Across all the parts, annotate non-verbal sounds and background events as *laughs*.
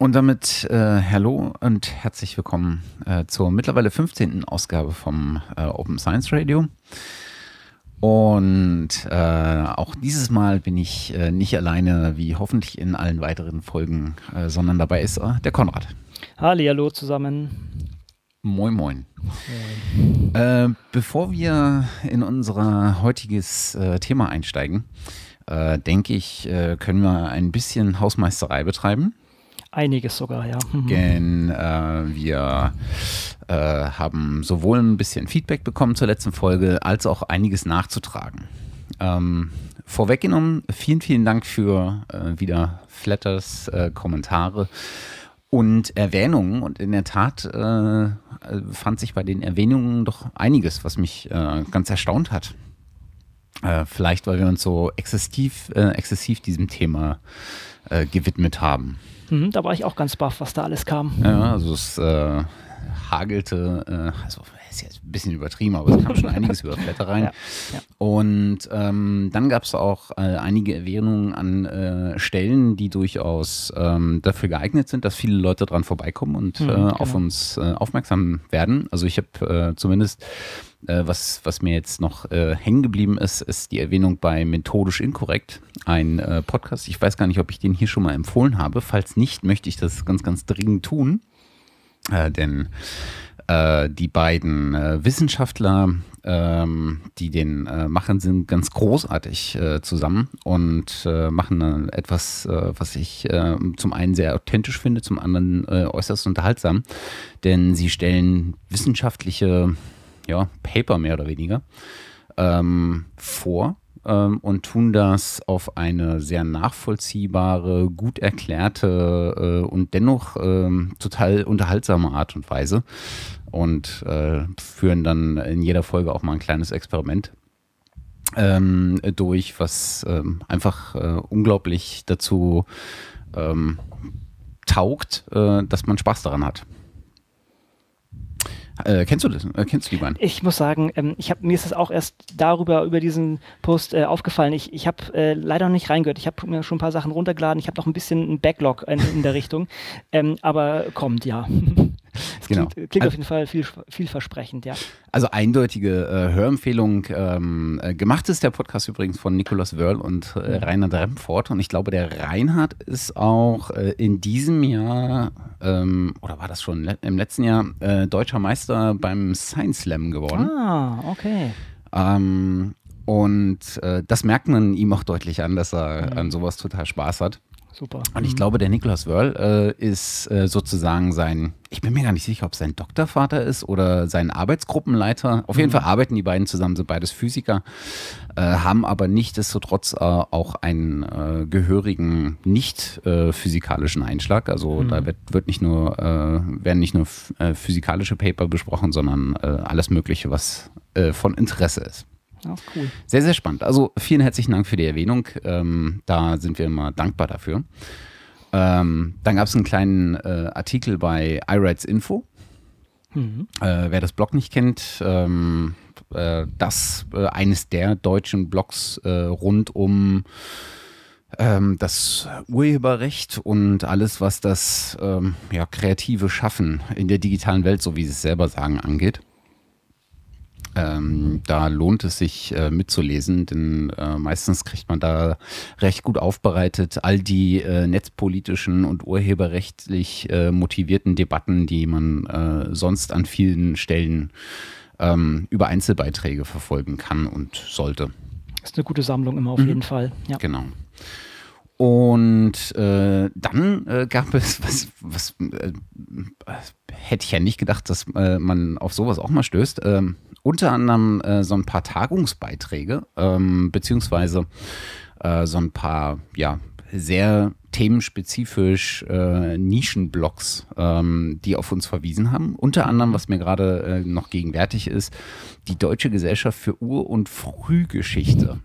Und damit äh, hallo und herzlich willkommen äh, zur mittlerweile 15. Ausgabe vom äh, Open Science Radio. Und äh, auch dieses Mal bin ich äh, nicht alleine, wie hoffentlich in allen weiteren Folgen, äh, sondern dabei ist der Konrad. Halli, hallo zusammen. Moin, moin. moin. bevor wir in unser heutiges Thema einsteigen, denke ich, können wir ein bisschen Hausmeisterei betreiben. Einiges sogar, ja. Mhm. Denn äh, wir äh, haben sowohl ein bisschen Feedback bekommen zur letzten Folge, als auch einiges nachzutragen. Ähm, vorweggenommen, vielen, vielen Dank für äh, wieder Flatters, äh, Kommentare und Erwähnungen. Und in der Tat äh, fand sich bei den Erwähnungen doch einiges, was mich äh, ganz erstaunt hat. vielleicht, weil wir uns so exzessiv, exzessiv diesem Thema gewidmet haben. Mhm, da war ich auch ganz baff, was da alles kam. Ja, also es äh, hagelte, äh, also ist jetzt ein bisschen übertrieben, aber es kam schon einiges über Blätter rein. *laughs* Ja, ja. Und ähm, dann gab es auch äh, einige Erwähnungen an äh, Stellen, die durchaus ähm, dafür geeignet sind, dass viele Leute dran vorbeikommen und mhm, genau. auf uns äh, aufmerksam werden. Also ich habe äh, zumindest was, was mir jetzt noch äh, hängen geblieben ist, ist die Erwähnung bei Methodisch Inkorrekt, ein äh, Podcast. Ich weiß gar nicht, ob ich den hier schon mal empfohlen habe. Falls nicht, möchte ich das ganz, ganz dringend tun. Äh, denn äh, die beiden äh, Wissenschaftler, ähm, die den machen, sind ganz großartig zusammen und machen etwas, was ich zum einen sehr authentisch finde, zum anderen äußerst unterhaltsam. Denn sie stellen wissenschaftliche ja, Paper mehr oder weniger ähm, vor ähm, und tun das auf eine sehr nachvollziehbare, gut erklärte äh, und dennoch ähm, total unterhaltsame Art und Weise und äh, führen dann in jeder Folge auch mal ein kleines Experiment ähm, durch, was ähm, einfach äh, unglaublich dazu ähm, taugt, äh, dass man Spaß daran hat. Äh, kennst du das? Äh, kennst du die Bahn? Ich muss sagen, ähm, ich hab, mir ist es auch erst darüber, über diesen Post äh, aufgefallen. Ich, ich habe äh, leider noch nicht reingehört. Ich habe mir schon ein paar Sachen runtergeladen. Ich habe noch ein bisschen einen Backlog in, in der Richtung. Ähm, aber kommt, ja. *laughs* Es genau. klingt, klingt also, auf jeden Fall viel, vielversprechend, ja. Also eindeutige äh, Hörempfehlung. Ähm, äh, gemacht ist der Podcast übrigens von Nicolas Wörl und äh, Reinhard Remford. Und ich glaube, der Reinhard ist auch äh, in diesem Jahr, ähm, oder war das schon im letzten Jahr, äh, deutscher Meister beim Science Slam geworden. Ah, okay. Ähm, und das merkt man ihm auch deutlich an, dass er mhm. an sowas total Spaß hat. Super. Und ich mhm. glaube, der Niklas Wörl äh, ist äh, sozusagen sein, ich bin mir gar nicht sicher, ob sein Doktorvater ist oder sein Arbeitsgruppenleiter. Auf jeden mhm. Fall arbeiten die beiden zusammen, sind beides Physiker, äh, haben aber nichtsdestotrotz äh, auch einen äh, gehörigen nicht äh, physikalischen Einschlag. Also mhm. da wird, wird nicht nur, werden nicht nur physikalische Paper besprochen, sondern alles Mögliche, was von Interesse ist. Auch cool. Sehr, sehr spannend. Also vielen herzlichen Dank für die Erwähnung. Ähm, da sind wir immer dankbar dafür. Ähm, dann gab es einen kleinen äh, Artikel bei iRights Info. Mhm. Äh, wer das Blog nicht kennt, ähm, äh, das äh, eines der deutschen Blogs äh, rund um ähm, das Urheberrecht und alles, was das ähm, ja, kreative Schaffen in der digitalen Welt, so wie sie es selber sagen, angeht. Ähm, da lohnt es sich äh, mitzulesen, denn äh, meistens kriegt man da recht gut aufbereitet all die äh, netzpolitischen und urheberrechtlich äh, motivierten Debatten, die man äh, sonst an vielen Stellen ähm, über Einzelbeiträge verfolgen kann und sollte. Ist eine gute Sammlung immer auf mhm. jeden Fall. Ja. Genau. Und äh, dann äh, gab es, was, was äh, hätte ich ja nicht gedacht, dass äh, man auf sowas auch mal stößt, ähm, unter anderem äh, so ein paar Tagungsbeiträge, ähm, beziehungsweise äh, so ein paar, ja, sehr themenspezifisch äh, Nischenblogs, ähm, die auf uns verwiesen haben. Unter anderem, was mir gerade äh, noch gegenwärtig ist, die Deutsche Gesellschaft für Ur- und Frühgeschichte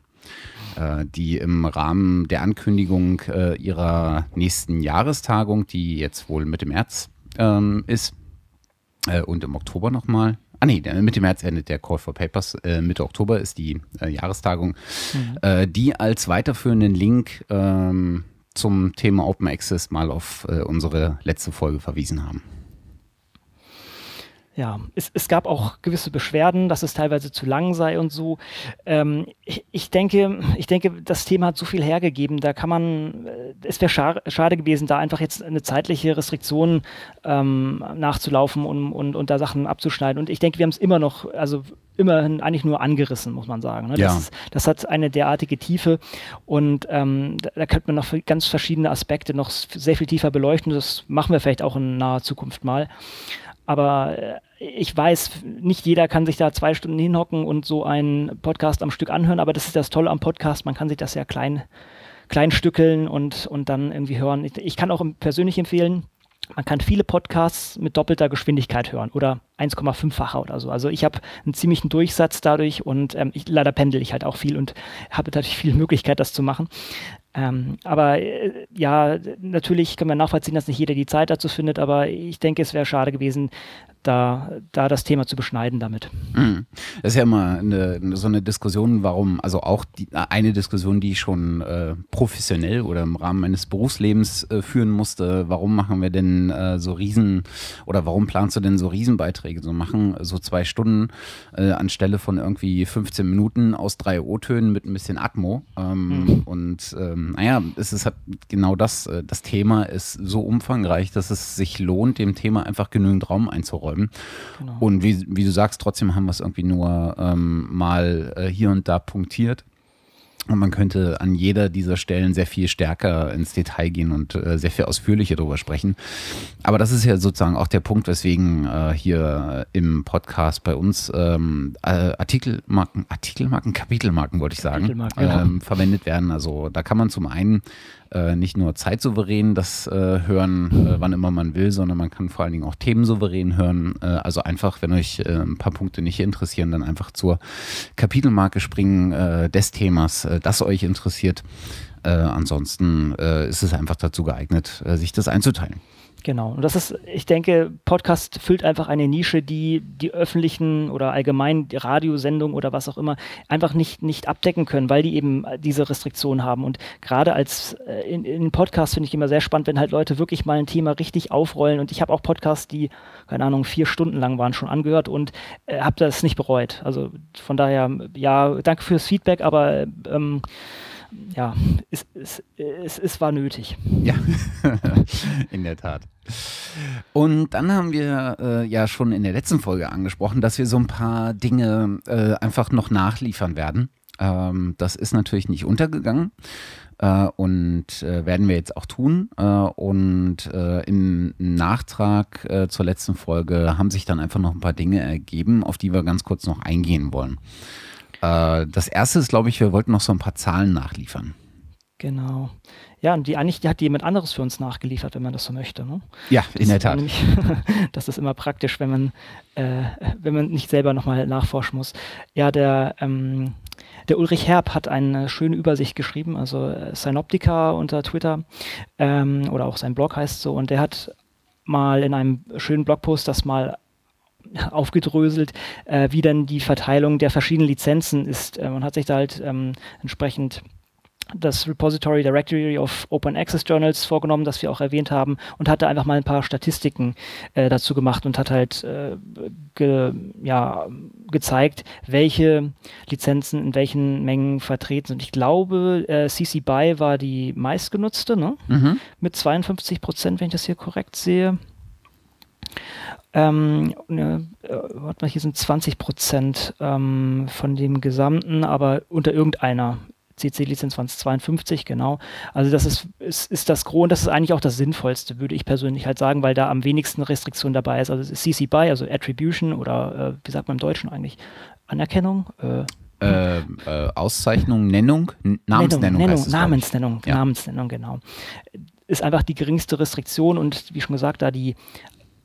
die im Rahmen der Ankündigung äh, ihrer nächsten Jahrestagung, die jetzt wohl Mitte März ähm, ist, äh, und im Oktober nochmal. Ah nee, Mitte März endet der Call for Papers. Äh, Mitte Oktober ist die äh, Jahrestagung, mhm. äh, die als weiterführenden Link ähm, zum Thema Open Access mal auf äh, unsere letzte Folge verwiesen haben ja, es, es gab auch gewisse Beschwerden, dass es teilweise zu lang sei und so. Ähm, ich, ich, denke, ich denke, das Thema hat so viel hergegeben. Da kann man, äh, es wäre scha schade gewesen, da einfach jetzt eine zeitliche Restriktion ähm, nachzulaufen und, und, und da Sachen abzuschneiden. Und ich denke, wir haben es immer noch, also immerhin eigentlich nur angerissen, muss man sagen. Ne? Das, ja. ist, das, hat eine derartige Tiefe und ähm, da, da, könnte man noch ganz verschiedene Aspekte noch sehr viel tiefer beleuchten. Das machen wir vielleicht auch in naher Zukunft mal. Aber äh, ich weiß, nicht jeder kann sich da zwei Stunden hinhocken und so einen Podcast am Stück anhören, aber das ist das Tolle am Podcast, man kann sich das ja klein, klein stückeln und, und dann irgendwie hören. Ich, ich kann auch persönlich empfehlen, man kann viele Podcasts mit doppelter Geschwindigkeit hören oder 1,5-facher oder so. Also ich habe einen ziemlichen Durchsatz dadurch und ähm, ich, leider pendel ich halt auch viel und habe natürlich viel Möglichkeit, das zu machen. Ähm, aber äh, ja, natürlich können wir nachvollziehen, dass nicht jeder die Zeit dazu findet, aber ich denke, es wäre schade gewesen, da, da das Thema zu beschneiden damit. Mhm. Das ist ja immer eine, so eine Diskussion, warum, also auch die, eine Diskussion, die ich schon äh, professionell oder im Rahmen meines Berufslebens äh, führen musste, warum machen wir denn äh, so Riesen oder warum planst du denn so Riesenbeiträge so machen, so zwei Stunden äh, anstelle von irgendwie 15 Minuten aus drei O-Tönen mit ein bisschen Atmo ähm, mhm. und ähm, naja, es ist halt genau das, äh, das Thema ist so umfangreich, dass es sich lohnt, dem Thema einfach genügend Raum einzuräumen bleiben. Genau. Und wie, wie, du sagst, trotzdem haben wir es irgendwie nur ähm, mal äh, hier und da punktiert. Und man könnte an jeder dieser Stellen sehr viel stärker ins Detail gehen und äh, sehr viel ausführlicher darüber sprechen. Aber das ist ja sozusagen auch der Punkt, weswegen äh, hier im Podcast bei uns ähm, äh, Artikelmarken, Artikelmarken, Kapitelmarken wollte ich sagen, ähm, verwendet werden. Also da kann man zum einen äh, nicht nur zeitsouverän das äh, hören, äh, wann immer man will, sondern man kann vor allen Dingen auch themensouverän hören. Äh, also einfach, wenn euch ein paar Punkte nicht interessieren, dann einfach zur Kapitelmarke springen des Themas, das euch interessiert. ansonsten ist es einfach dazu geeignet, sich das einzuteilen. Genau. Und das ist, ich denke, Podcast füllt einfach eine Nische, die die öffentlichen oder allgemein die Radiosendungen oder was auch immer einfach nicht, nicht abdecken können, weil die eben diese Restriktionen haben. Und gerade als äh, in, in Podcasts finde ich immer sehr spannend, wenn halt Leute wirklich mal ein Thema richtig aufrollen. Und ich habe auch Podcasts, die, keine Ahnung, vier Stunden lang waren, schon angehört und äh, habe das nicht bereut. Also von daher, ja, danke fürs Feedback, aber ähm, ja, es, es, es, es war nötig. Ja, *laughs* in der Tat. Und dann haben wir äh, ja schon in der letzten Folge angesprochen, dass wir so ein paar Dinge äh, einfach noch nachliefern werden. Ähm, das ist natürlich nicht untergegangen. Uh, und uh, werden wir jetzt auch tun. Uh, und im Nachtrag zur letzten Folge haben sich dann einfach noch ein paar Dinge ergeben, auf die wir ganz kurz noch eingehen wollen. Äh, das erste ist, glaube ich, wir wollten noch so ein paar Zahlen nachliefern. Genau. Ja, und die eigentlich die hat jemand anderes für uns nachgeliefert, wenn man das so möchte. Ne? Ja, in das der Tat. Nämlich, *laughs* das ist immer praktisch, wenn man, äh, wenn man nicht selber nochmal nachforschen muss. Ja, der, ähm, der Ulrich Herb hat eine schöne Übersicht geschrieben, also äh, Synoptica unter Twitter ähm, oder auch sein Blog heißt so, und der hat mal in einem schönen Blogpost das mal aufgedröselt, äh, wie dann die Verteilung der verschiedenen Lizenzen ist. Äh, man hat sich da halt ähm, entsprechend das Repository Directory of Open Access Journals vorgenommen, das wir auch erwähnt haben, und hatte einfach mal ein paar Statistiken äh, dazu gemacht und hat halt äh, ge, ja, gezeigt, welche Lizenzen in welchen Mengen vertreten sind. Ich glaube, äh, CC BY war die meistgenutzte, ne? Mhm. mit 52 Prozent, wenn ich das hier korrekt sehe. Ähm, ne, äh, warte mal, hier sind 20 Prozent ähm, von dem Gesamten, aber unter irgendeiner CC-Lizenz 2052, genau. Also das ist, ist, ist das Gros und das ist eigentlich auch das Sinnvollste, würde ich persönlich halt sagen, weil da am wenigsten Restriktion dabei ist. Also CC BY, also Attribution oder äh, wie sagt man im Deutschen eigentlich? Anerkennung? Äh, äh, äh, Auszeichnung, Nennung, Namensnennung. Nennung, Nennung Namensnennung, ja. Namensnennung, genau. Ist einfach die geringste Restriktion und wie schon gesagt, da die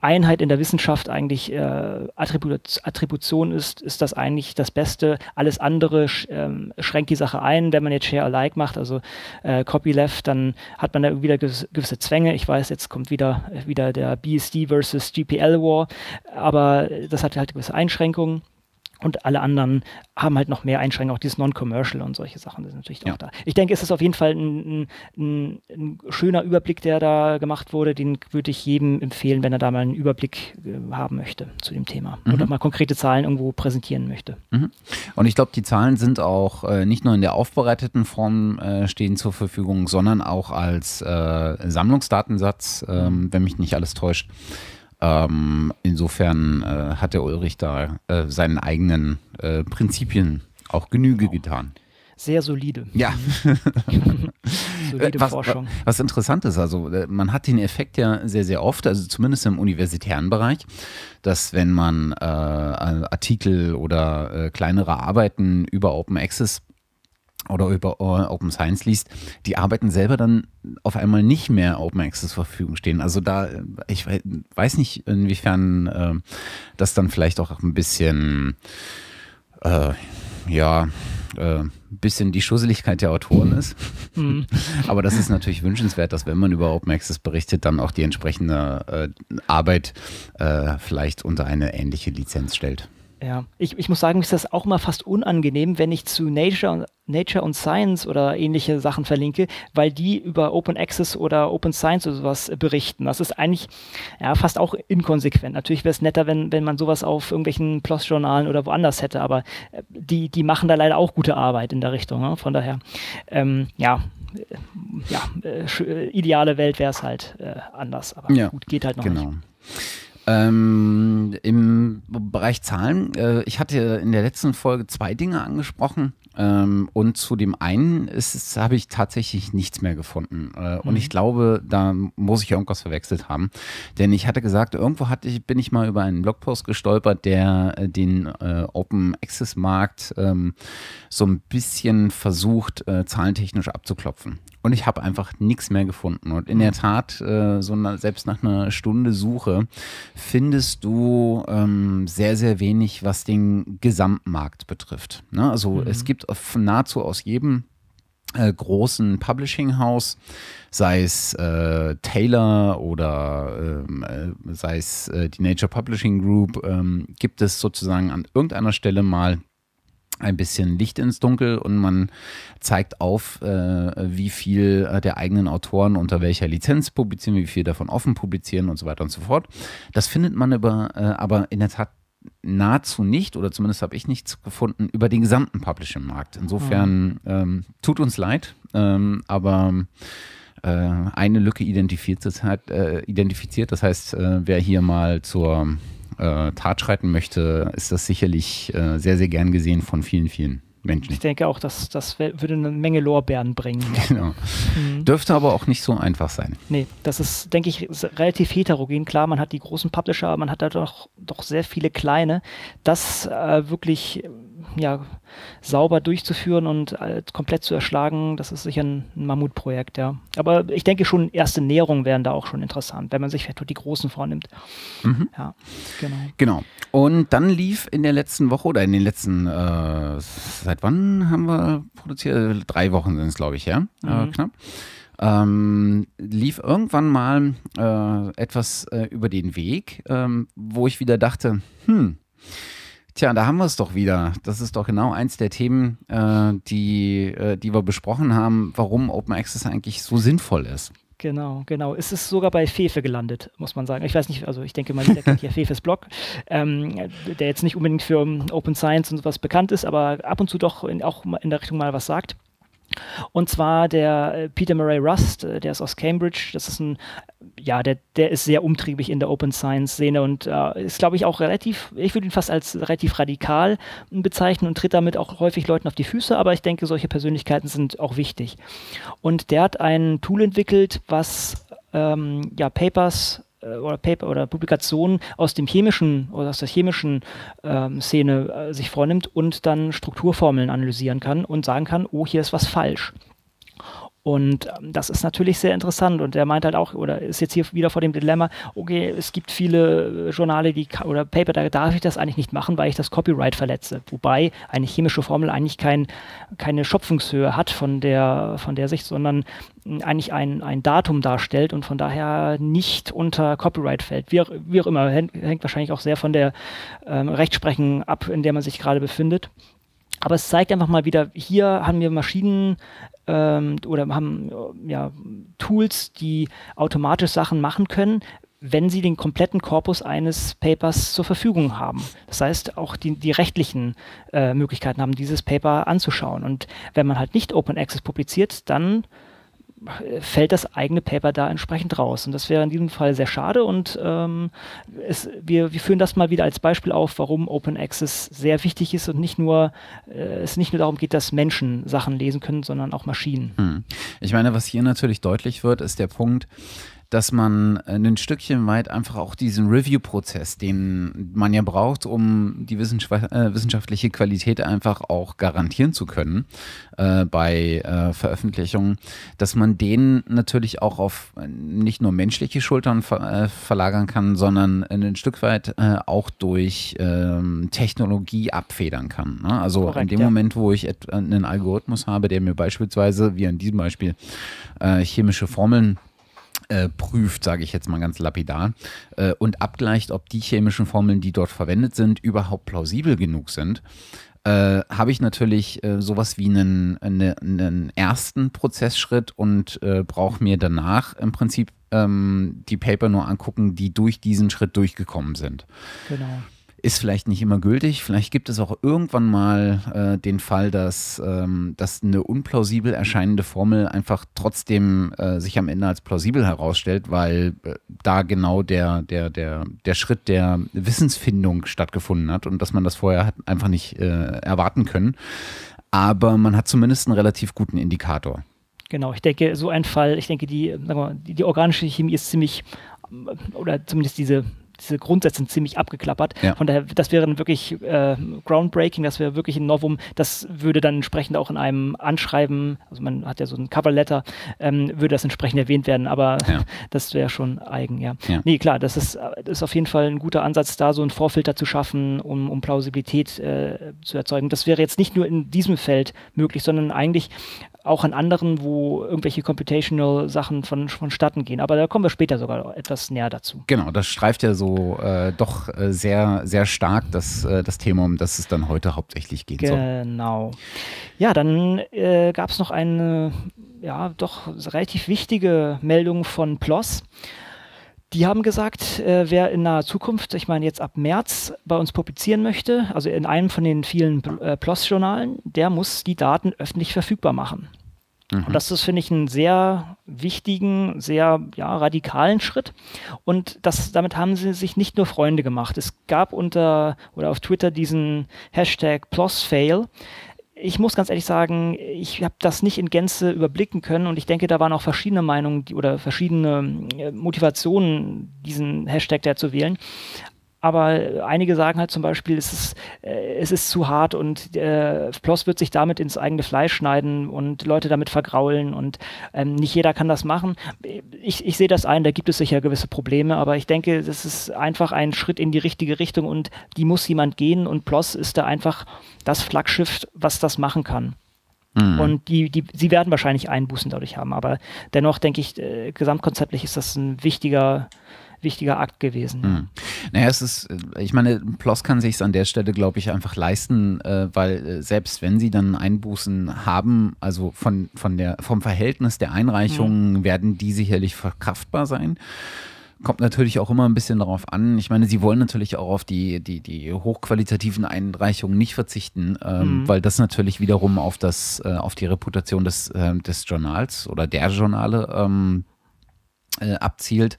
Einheit in der Wissenschaft eigentlich äh, Attribut Attribution ist, ist das eigentlich das Beste. Alles andere sch ähm, schränkt die Sache ein. Wenn man jetzt Share Alike macht, also äh, Copyleft, dann hat man da wieder gewisse Zwänge. Ich weiß, jetzt kommt wieder, wieder der BSD versus GPL War, aber das hat halt gewisse Einschränkungen. Und alle anderen haben halt noch mehr Einschränkungen, auch dieses Non-Commercial und solche Sachen sind natürlich ja. auch da. Ich denke, es ist auf jeden Fall ein, ein, ein, schöner Überblick, der da gemacht wurde. Den würde ich jedem empfehlen, wenn er da mal einen Überblick äh, haben möchte zu dem Thema mhm. oder mal konkrete Zahlen irgendwo präsentieren möchte. Mhm. Und ich glaube, die Zahlen sind auch äh, nicht nur in der aufbereiteten Form äh, stehen zur Verfügung, sondern auch als äh, Sammlungsdatensatz, ähm, wenn mich nicht alles täuscht. Ähm, insofern äh, hat der Ulrich da äh, seinen eigenen äh, Prinzipien auch Genüge genau. getan. Sehr solide. Ja. *laughs* solide was, Forschung. Was interessant ist, also äh, man hat den Effekt ja sehr, sehr oft, also zumindest im universitären Bereich, dass wenn man äh, Artikel oder äh, kleinere Arbeiten über Open Access oder über äh, Open Science liest, die Arbeiten selber dann auf einmal nicht mehr Open Access zur Verfügung stehen. Also da, äh, ich weiß nicht, inwiefern äh, das dann vielleicht auch ein bisschen, äh, ja, äh, bisschen die Schusseligkeit der Autoren ist. Mhm. *laughs* Aber das ist natürlich wünschenswert, dass wenn man über Open Access berichtet, dann auch die entsprechende Arbeit vielleicht unter eine ähnliche Lizenz stellt. Ja, ich, ich muss sagen, mir ist das auch mal fast unangenehm, wenn ich zu Nature, Nature und Science oder ähnliche Sachen verlinke, weil die über Open Access oder Open Science oder sowas berichten. Das ist eigentlich ja, fast auch inkonsequent. Natürlich wäre es netter, wenn, wenn man sowas auf irgendwelchen PLOS-Journalen oder woanders hätte, aber äh, die, die machen da leider auch gute Arbeit in der Richtung. Ne? Von daher, ähm, ja, ja, äh, äh ideale Welt wäre es halt äh, anders, aber ja, gut, geht halt noch genau. nicht. Ähm, Im Bereich Zahlen, äh, ich hatte in der letzten Folge zwei Dinge angesprochen. Ähm, und zu dem einen habe ich tatsächlich nichts mehr gefunden. Äh, mhm. Und ich glaube, da muss ich irgendwas verwechselt haben. Denn ich hatte gesagt, irgendwo hatte ich, bin ich mal über einen Blogpost gestolpert, der äh, den äh, Open Access Markt ähm, so ein bisschen versucht, äh, zahlentechnisch abzuklopfen. Und ich habe einfach nichts mehr gefunden. Und in der Tat, äh, so na, selbst nach einer Stunde Suche, findest du ähm, sehr, sehr wenig, was den Gesamtmarkt betrifft. Ne? Also mhm. es gibt nahezu aus jedem äh, großen Publishing-Haus, sei es äh, Taylor oder ähm, äh, sei es äh, die Nature Publishing Group, ähm, gibt es sozusagen an irgendeiner Stelle mal ein bisschen Licht ins Dunkel und man zeigt auf, äh, wie viel äh, der eigenen Autoren unter welcher Lizenz publizieren, wie viel davon offen publizieren und so weiter und so fort. Das findet man über, äh, aber in der Tat nahezu nicht, oder zumindest habe ich nichts gefunden, über den gesamten Publishing-Markt. Insofern mhm. ähm, tut uns leid, ähm, aber äh, eine Lücke identifiziert, äh, identifiziert. Das heißt, äh, wer hier mal zur äh, Tat schreiten möchte, ist das sicherlich äh, sehr, sehr gern gesehen von vielen, vielen Menschen. Ich denke auch, dass das würde eine Menge Lorbeeren bringen. *laughs* Genau. Mhm. Dürfte aber auch nicht so einfach sein. Nee, das ist, denke ich, relativ heterogen. Klar, man hat die großen Publisher, aber man hat da doch, doch sehr viele kleine. Das äh, wirklich ja, sauber durchzuführen und äh, komplett zu erschlagen, das ist sicher ein, ein, Mammutprojekt, ja. Aber ich denke schon, erste Näherungen wären da auch schon interessant, wenn man sich vielleicht die großen vornimmt. Mhm. Ja, genau. Genau. Und dann lief in der letzten Woche oder in den letzten, äh, seit wann haben wir produziert? Drei Wochen sind es, glaube ich, ja, äh, mhm. äh, knapp. Ähm, lief irgendwann mal äh, etwas äh, über den Weg, ähm, wo ich wieder dachte, hm, Tja, da haben wir es doch wieder. Das ist doch genau eins der Themen, äh, die, äh, die wir besprochen haben, warum Open Access eigentlich so sinnvoll ist. Genau, genau. Es ist sogar bei Fefe gelandet, muss man sagen. Ich weiß nicht, also ich denke mal, jeder kennt ja *laughs* Fefes Blog, ähm, der jetzt nicht unbedingt für Open Science und sowas bekannt ist, aber ab und zu doch in, auch in der Richtung mal was sagt. Und zwar der äh, Peter Murray Rust, äh, der ist aus Cambridge. Das ist ein, ja, der, der ist sehr umtriebig in der Open Science Szene und äh, ist, glaube ich, auch relativ, ich würde ihn fast als relativ radikal bezeichnen und tritt damit auch häufig Leuten auf die Füße, aber ich denke, solche Persönlichkeiten sind auch wichtig. Und der hat ein Tool entwickelt, was ähm, ja, Papers äh, oder Paper oder Publikationen aus dem chemischen oder aus der chemischen ähm, Szene äh, sich vornimmt und dann Strukturformeln analysieren kann und sagen kann, oh, hier ist was falsch. Und ähm, das ist natürlich sehr interessant. Und er meint halt auch, oder ist jetzt hier wieder vor dem Dilemma, okay, es gibt viele äh, Journale die, oder Paper, da darf ich das eigentlich nicht machen, weil ich das Copyright verletze. Wobei eine chemische Formel eigentlich kein, keine Schöpfungshöhe hat von der, von der Sicht, sondern eigentlich ein, ein Datum darstellt und von daher nicht unter Copyright fällt. Wie auch, wie auch immer, hängt, hängt wahrscheinlich auch sehr von der ähm, Rechtsprechung ab, in der man sich gerade befindet. Aber es zeigt einfach mal wieder, hier haben wir Maschinen ähm, oder haben ja, Tools, die automatisch Sachen machen können, wenn sie den kompletten Korpus eines Papers zur Verfügung haben. Das heißt, auch die, die rechtlichen äh, Möglichkeiten haben, dieses Paper anzuschauen. Und wenn man halt nicht Open Access publiziert, dann fällt das eigene Paper da entsprechend raus. Und das wäre in diesem Fall sehr schade. Und ähm, es, wir, wir führen das mal wieder als Beispiel auf, warum Open Access sehr wichtig ist und nicht nur, äh, es nicht nur darum geht, dass Menschen Sachen lesen können, sondern auch Maschinen. Hm. Ich meine, was hier natürlich deutlich wird, ist der Punkt, dass man ein Stückchen weit einfach auch diesen Review-Prozess, den man ja braucht, um die äh, wissenschaftliche Qualität einfach auch garantieren zu können äh, bei äh, Veröffentlichungen, dass man den natürlich auch auf nicht nur menschliche Schultern ver äh, verlagern kann, sondern ein Stück weit äh, auch durch ähm, Technologie abfedern kann. Ne? Also Korrekt, in dem ja. Moment, wo ich einen Algorithmus habe, der mir beispielsweise, wie in diesem Beispiel, äh, chemische Formeln äh, prüft, sage ich jetzt mal ganz lapidar, äh, und abgleicht, ob die chemischen Formeln, die dort verwendet sind, überhaupt plausibel genug sind, äh, habe ich natürlich äh, sowas wie einen, eine, einen ersten Prozessschritt und äh, brauche mir danach im Prinzip ähm, die Paper nur angucken, die durch diesen Schritt durchgekommen sind. Genau ist vielleicht nicht immer gültig. Vielleicht gibt es auch irgendwann mal äh, den Fall, dass, ähm, dass eine unplausibel erscheinende Formel einfach trotzdem äh, sich am Ende als plausibel herausstellt, weil äh, da genau der, der, der, der Schritt der Wissensfindung stattgefunden hat und dass man das vorher hat einfach nicht äh, erwarten können. Aber man hat zumindest einen relativ guten Indikator. Genau, ich denke, so ein Fall, ich denke, die, mal, die, die organische Chemie ist ziemlich, oder zumindest diese diese Grundsätze sind ziemlich abgeklappert. Ja. Von daher, das wäre wirklich äh, groundbreaking, das wäre wirklich ein Novum. Das würde dann entsprechend auch in einem Anschreiben, also man hat ja so ein Coverletter, ähm, würde das entsprechend erwähnt werden, aber ja. *laughs* das wäre schon eigen, ja. ja. Nee, klar, das ist, das ist auf jeden Fall ein guter Ansatz, da so einen Vorfilter zu schaffen, um, um Plausibilität äh, zu erzeugen. Das wäre jetzt nicht nur in diesem Feld möglich, sondern eigentlich auch an anderen, wo irgendwelche Computational-Sachen von, vonstatten gehen. Aber da kommen wir später sogar etwas näher dazu. Genau, das streift ja so äh, doch äh, sehr, sehr stark das, äh, das Thema, um das es dann heute hauptsächlich geht. Genau. Ja, dann äh, gab es noch eine, ja, doch relativ wichtige Meldung von PLOS. Die haben gesagt, äh, wer in naher Zukunft, ich meine jetzt ab März, bei uns publizieren möchte, also in einem von den vielen äh, PLOS-Journalen, der muss die Daten öffentlich verfügbar machen. Mhm. Und das ist, finde ich, einen sehr wichtigen, sehr ja, radikalen Schritt. Und das, damit haben sie sich nicht nur Freunde gemacht. Es gab unter oder auf Twitter diesen Hashtag PLOSFail ich muss ganz ehrlich sagen, ich habe das nicht in Gänze überblicken können und ich denke, da waren auch verschiedene Meinungen die, oder verschiedene äh, Motivationen, diesen Hashtag da zu wählen. Aber einige sagen halt zum Beispiel, es ist, äh, es ist zu hart und äh, Ploss wird sich damit ins eigene Fleisch schneiden und Leute damit vergraulen und ähm, nicht jeder kann das machen. Ich, ich sehe das ein, da gibt es sicher gewisse Probleme, aber ich denke, das ist einfach ein Schritt in die richtige Richtung und die muss jemand gehen und Ploss ist da einfach das Flaggschiff, was das machen kann. Mhm. Und die, die, sie werden wahrscheinlich Einbußen dadurch haben, aber dennoch denke ich, äh, gesamtkonzeptlich ist das ein wichtiger wichtiger Akt gewesen. Mhm. Naja, es ist, äh, ich meine, Ploss kann sich an der Stelle, glaube ich, einfach leisten, äh, weil äh, selbst wenn sie dann Einbußen haben, also von, von der, vom Verhältnis der Einreichungen, mhm. werden die sicherlich verkraftbar sein. Kommt natürlich auch immer ein bisschen darauf an. Ich meine, sie wollen natürlich auch auf die, die, die hochqualitativen Einreichungen nicht verzichten, ähm, mhm. weil das natürlich wiederum auf das, äh, auf die Reputation des, äh, des Journals oder der Journale ähm, äh, abzielt.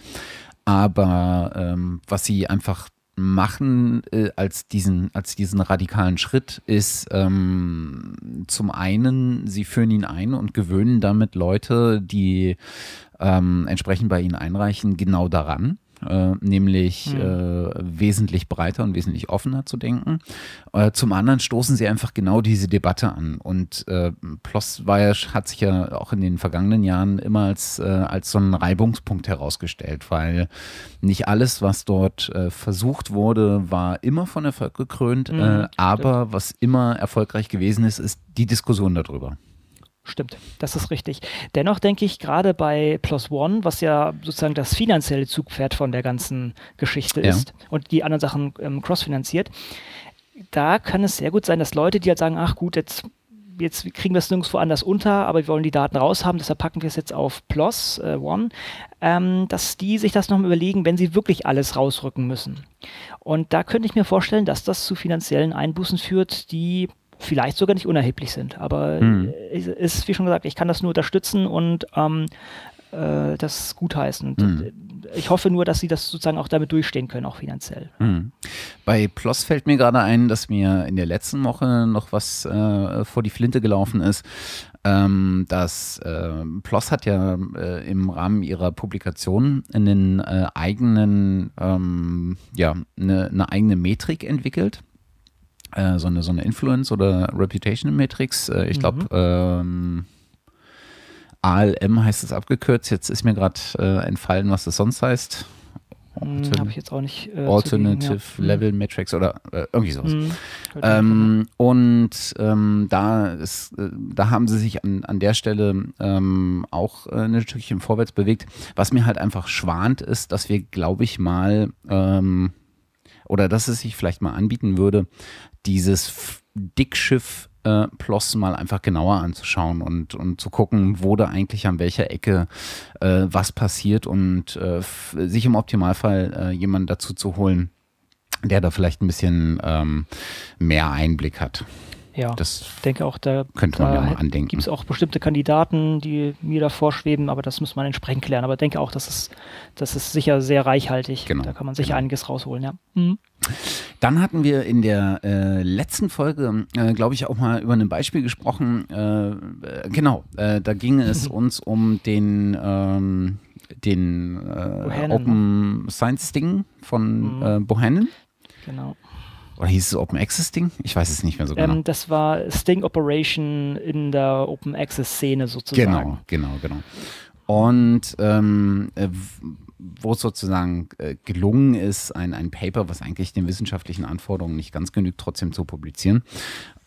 Aber ähm, was sie einfach machen äh, als, diesen, als diesen radikalen Schritt ist ähm, zum einen, sie führen ihn ein und gewöhnen damit Leute, die ähm, entsprechend bei ihnen einreichen, genau daran. Äh, nämlich mhm. äh, wesentlich breiter und wesentlich offener zu denken. Äh, zum anderen stoßen sie einfach genau diese Debatte an. Und äh, PLOS war ja, hat sich ja auch in den vergangenen Jahren immer als, äh, als so ein Reibungspunkt herausgestellt, weil nicht alles, was dort äh, versucht wurde, war immer von Erfolg gekrönt. Mhm, aber was immer erfolgreich gewesen ist, ist die Diskussion darüber. Stimmt, das ist richtig. Dennoch denke ich, gerade bei Plus One, was ja sozusagen das finanzielle Zugpferd von der ganzen Geschichte ja. ist und die anderen Sachen ähm, crossfinanziert, da kann es sehr gut sein, dass Leute, die halt sagen, ach gut, jetzt, jetzt kriegen wir es nirgendwo anders unter, aber wir wollen die Daten raushaben, deshalb packen wir es jetzt auf Plus äh, One, ähm, dass die sich das nochmal überlegen, wenn sie wirklich alles rausrücken müssen. Und da könnte ich mir vorstellen, dass das zu finanziellen Einbußen führt, die vielleicht sogar nicht unerheblich sind. Aber hm. es ist, wie schon gesagt, ich kann das nur unterstützen und ähm, äh, das gutheißen. Hm. Ich hoffe nur, dass sie das sozusagen auch damit durchstehen können, auch finanziell. Hm. Bei PLOS fällt mir gerade ein, dass mir in der letzten Woche noch was äh, vor die Flinte gelaufen ist. Ähm, das äh, PLOS hat ja äh, im Rahmen ihrer Publikation einen äh, eigenen, ähm, ja, eine, eine eigene Metrik entwickelt äh, so, eine, so eine Influence- oder Reputation-Matrix. Äh, ich glaube, mhm. ähm, ALM heißt es abgekürzt. Jetzt ist mir gerade äh, entfallen, was das sonst heißt. Hm, Habe ich jetzt auch nicht. Äh, Alternative ja. Level Matrix oder äh, irgendwie sowas. Mhm. Ähm, und ähm, da, ist, äh, da haben sie sich an, an der Stelle ähm, auch äh, ein Stückchen vorwärts bewegt. Was mir halt einfach schwant ist, dass wir, glaube ich, mal ähm, oder dass es sich vielleicht mal anbieten würde, dieses Dickschiff äh, Ploss mal einfach genauer anzuschauen und, und zu gucken, wo da eigentlich an welcher Ecke äh, was passiert und äh, sich im Optimalfall äh, jemanden dazu zu holen, der da vielleicht ein bisschen ähm, mehr Einblick hat. Ja, das denke auch, da, könnte man ja mal andenken. Gibt es auch bestimmte Kandidaten, die mir da vorschweben, aber das muss man entsprechend klären. Aber denke auch, das ist, das ist sicher sehr reichhaltig. Genau, da kann man sicher genau. einiges rausholen, ja. Mhm. Dann hatten wir in der äh, letzten Folge, äh, glaube ich, auch mal über ein Beispiel gesprochen. Äh, äh genau, äh, da ging es *laughs* uns um den, ähm, den äh, Open Science Ding von mhm. Bohannon. Genau. Oder hieß es Open Access Ding? Ich weiß es nicht mehr so genau. Ähm, das war Sting Operation in der Open Access Szene sozusagen. Genau, genau, genau. Und ähm, äh, wo es sozusagen äh, gelungen ist, ein, ein Paper, was eigentlich den wissenschaftlichen Anforderungen nicht ganz genügt, trotzdem zu publizieren.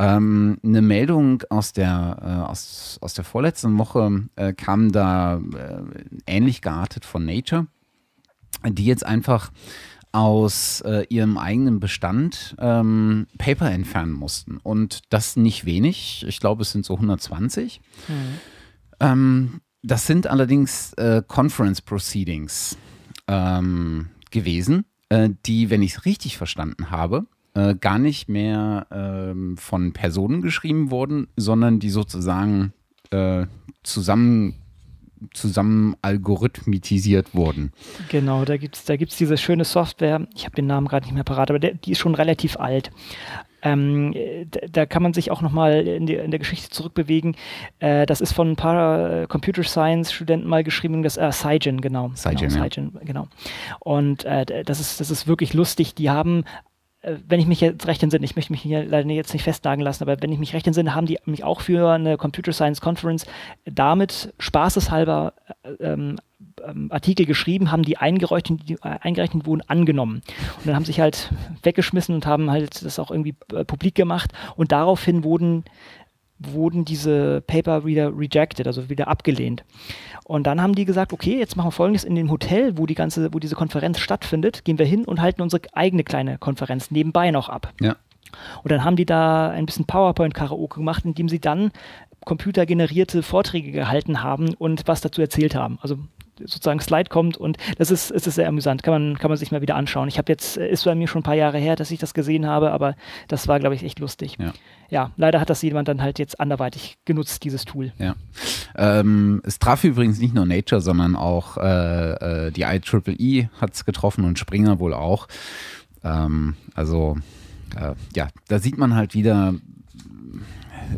Ähm, eine Meldung aus der, äh, aus, aus der vorletzten Woche äh, kam da äh, ähnlich geartet von Nature, die jetzt einfach aus äh, ihrem eigenen Bestand ähm, Paper entfernen mussten. Und das nicht wenig. Ich glaube, es sind so 120. Mhm. Ähm, das sind allerdings äh, Conference Proceedings ähm, gewesen, äh, die, wenn ich es richtig verstanden habe, äh, gar nicht mehr ähm, von Personen geschrieben wurden, sondern die sozusagen äh, zusammen zusammen algorithmitisiert wurden. Genau, da gibt es da gibt's diese schöne Software, ich habe den Namen gerade nicht mehr parat, aber der, die ist schon relativ alt. Ähm, da kann man sich auch nochmal in, in der Geschichte zurückbewegen. Äh, das ist von ein paar äh, Computer Science Studenten mal geschrieben, das äh, Cygen, genau. Cygen, genau, ja. genau. Und äh, das, ist, das ist wirklich lustig. Die haben wenn ich mich jetzt recht entsinne, ich möchte mich hier leider jetzt nicht festnageln lassen, aber wenn ich mich recht entsinne, haben die mich auch für eine Computer Science Conference damit spaßeshalber äh, ähm, ähm, Artikel geschrieben, haben die eingerechnet, die äh, eingerechnet wurden, angenommen. Und dann haben sich halt weggeschmissen und haben halt das auch irgendwie äh, publik gemacht und daraufhin wurden wurden diese Paper wieder rejected, also wieder abgelehnt. Und dann haben die gesagt, okay, jetzt machen wir folgendes, in dem Hotel, wo die ganze, wo diese Konferenz stattfindet, gehen wir hin und halten unsere eigene kleine Konferenz nebenbei noch ab. Ja. Und dann haben die da ein bisschen PowerPoint-Karaoke gemacht, indem sie dann computergenerierte Vorträge gehalten haben und was dazu erzählt haben. Also sozusagen Slide kommt und das ist, ist sehr amüsant. Kann man, kann man sich mal wieder anschauen. Ich habe jetzt, äh, ist bei mir schon ein paar Jahre her, dass ich das gesehen habe, aber das war, glaube ich, echt lustig. Ja. ja. leider hat das jemand dann halt jetzt anderweitig genutzt, dieses Tool. Ja. Ähm, es traf übrigens nicht nur Nature, sondern auch äh, äh die IEEE hat es getroffen und Springer wohl auch. Ähm, also äh, ja, da sieht man halt wieder,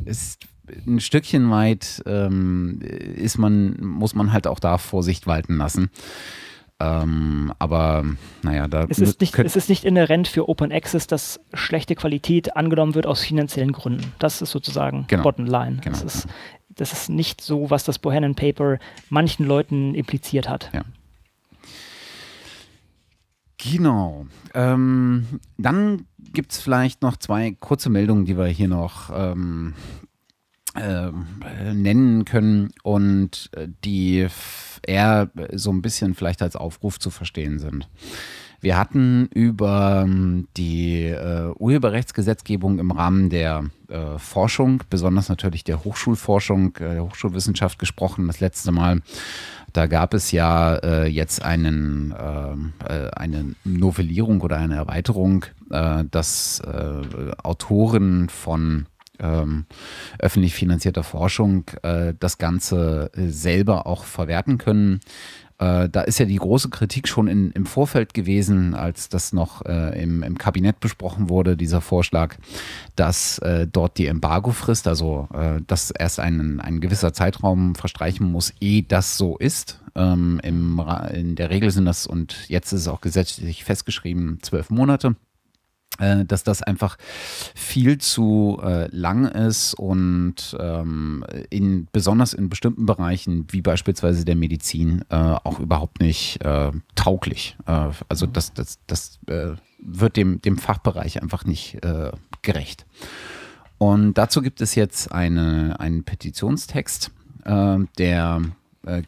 ist ein Stückchen weit ähm, ist man, muss man halt auch da Vorsicht walten lassen. Ähm, aber naja, da es ist, nicht, es ist nicht inhärent für Open Access, dass schlechte Qualität angenommen wird aus finanziellen Gründen. Das ist sozusagen genau. Bottom Line. Genau, das, ist, das ist nicht so, was das Bohannon Paper manchen Leuten impliziert hat. Ja. Genau. Ähm, dann gibt es vielleicht noch zwei kurze Meldungen, die wir hier noch ähm, äh, nennen können und äh, die eher so ein bisschen vielleicht als Aufruf zu verstehen sind. Wir hatten über ähm, die äh, Urheberrechtsgesetzgebung im Rahmen der äh, Forschung, besonders natürlich der Hochschulforschung, äh, der Hochschulwissenschaft gesprochen das letzte Mal. Da gab es ja äh, jetzt einen, ähm, äh, eine Novellierung oder eine Erweiterung, dass Autoren von ähm, öffentlich finanzierter Forschung äh, das Ganze äh, selber auch verwerten können. Äh, da ist ja die große Kritik schon in, im Vorfeld gewesen, als das noch äh, im, im, Kabinett besprochen wurde, dieser Vorschlag, dass äh, dort die Embargofrist, also äh, dass erst ein, ein gewisser Zeitraum verstreichen muss, ehe das so ist. Ähm, im, in der Regel sind das, und jetzt ist es auch gesetzlich festgeschrieben, zwölf Monate. Äh, dass das einfach viel zu äh, lang ist und ähm, in, besonders in bestimmten Bereichen, wie beispielsweise der Medizin, äh, auch überhaupt nicht äh, tauglich. Äh, also das, das, das äh, wird dem, dem Fachbereich einfach nicht gerecht. Und dazu gibt es jetzt eine, einen Petitionstext, der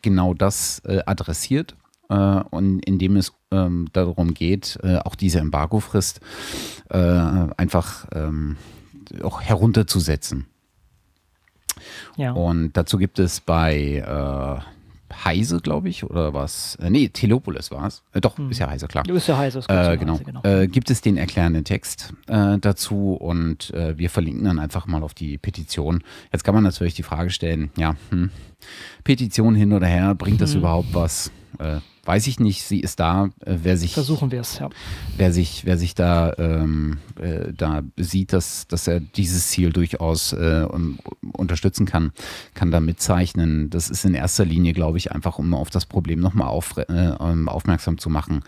genau das adressiert äh, und in dem es ähm, darum geht, äh, auch diese Embargofrist äh, einfach ähm, auch herunterzusetzen. Ja. Und dazu gibt es bei äh, Heise, glaube ich, oder was? Äh, nee, Telopolis war es. Äh, doch, hm. ist ja Heise, klar. Ist ja Heise, äh, genau. Heise, genau. Äh, gibt es den erklärenden Text äh, dazu und wir verlinken dann einfach mal auf die Petition. Jetzt kann man natürlich die Frage stellen, ja, hm, Petition hin oder her, bringt das hm. überhaupt was? Weiß ich nicht, sie ist da, äh, wer sich. Versuchen wir es, ja. Wer sich, wer sich da, ähm, äh, da sieht, dass, dass er dieses Ziel durchaus äh, unterstützen kann, kann da mitzeichnen. Das ist in erster Linie, glaube ich, einfach, um auf das Problem nochmal auf, äh, ähm, aufmerksam zu machen.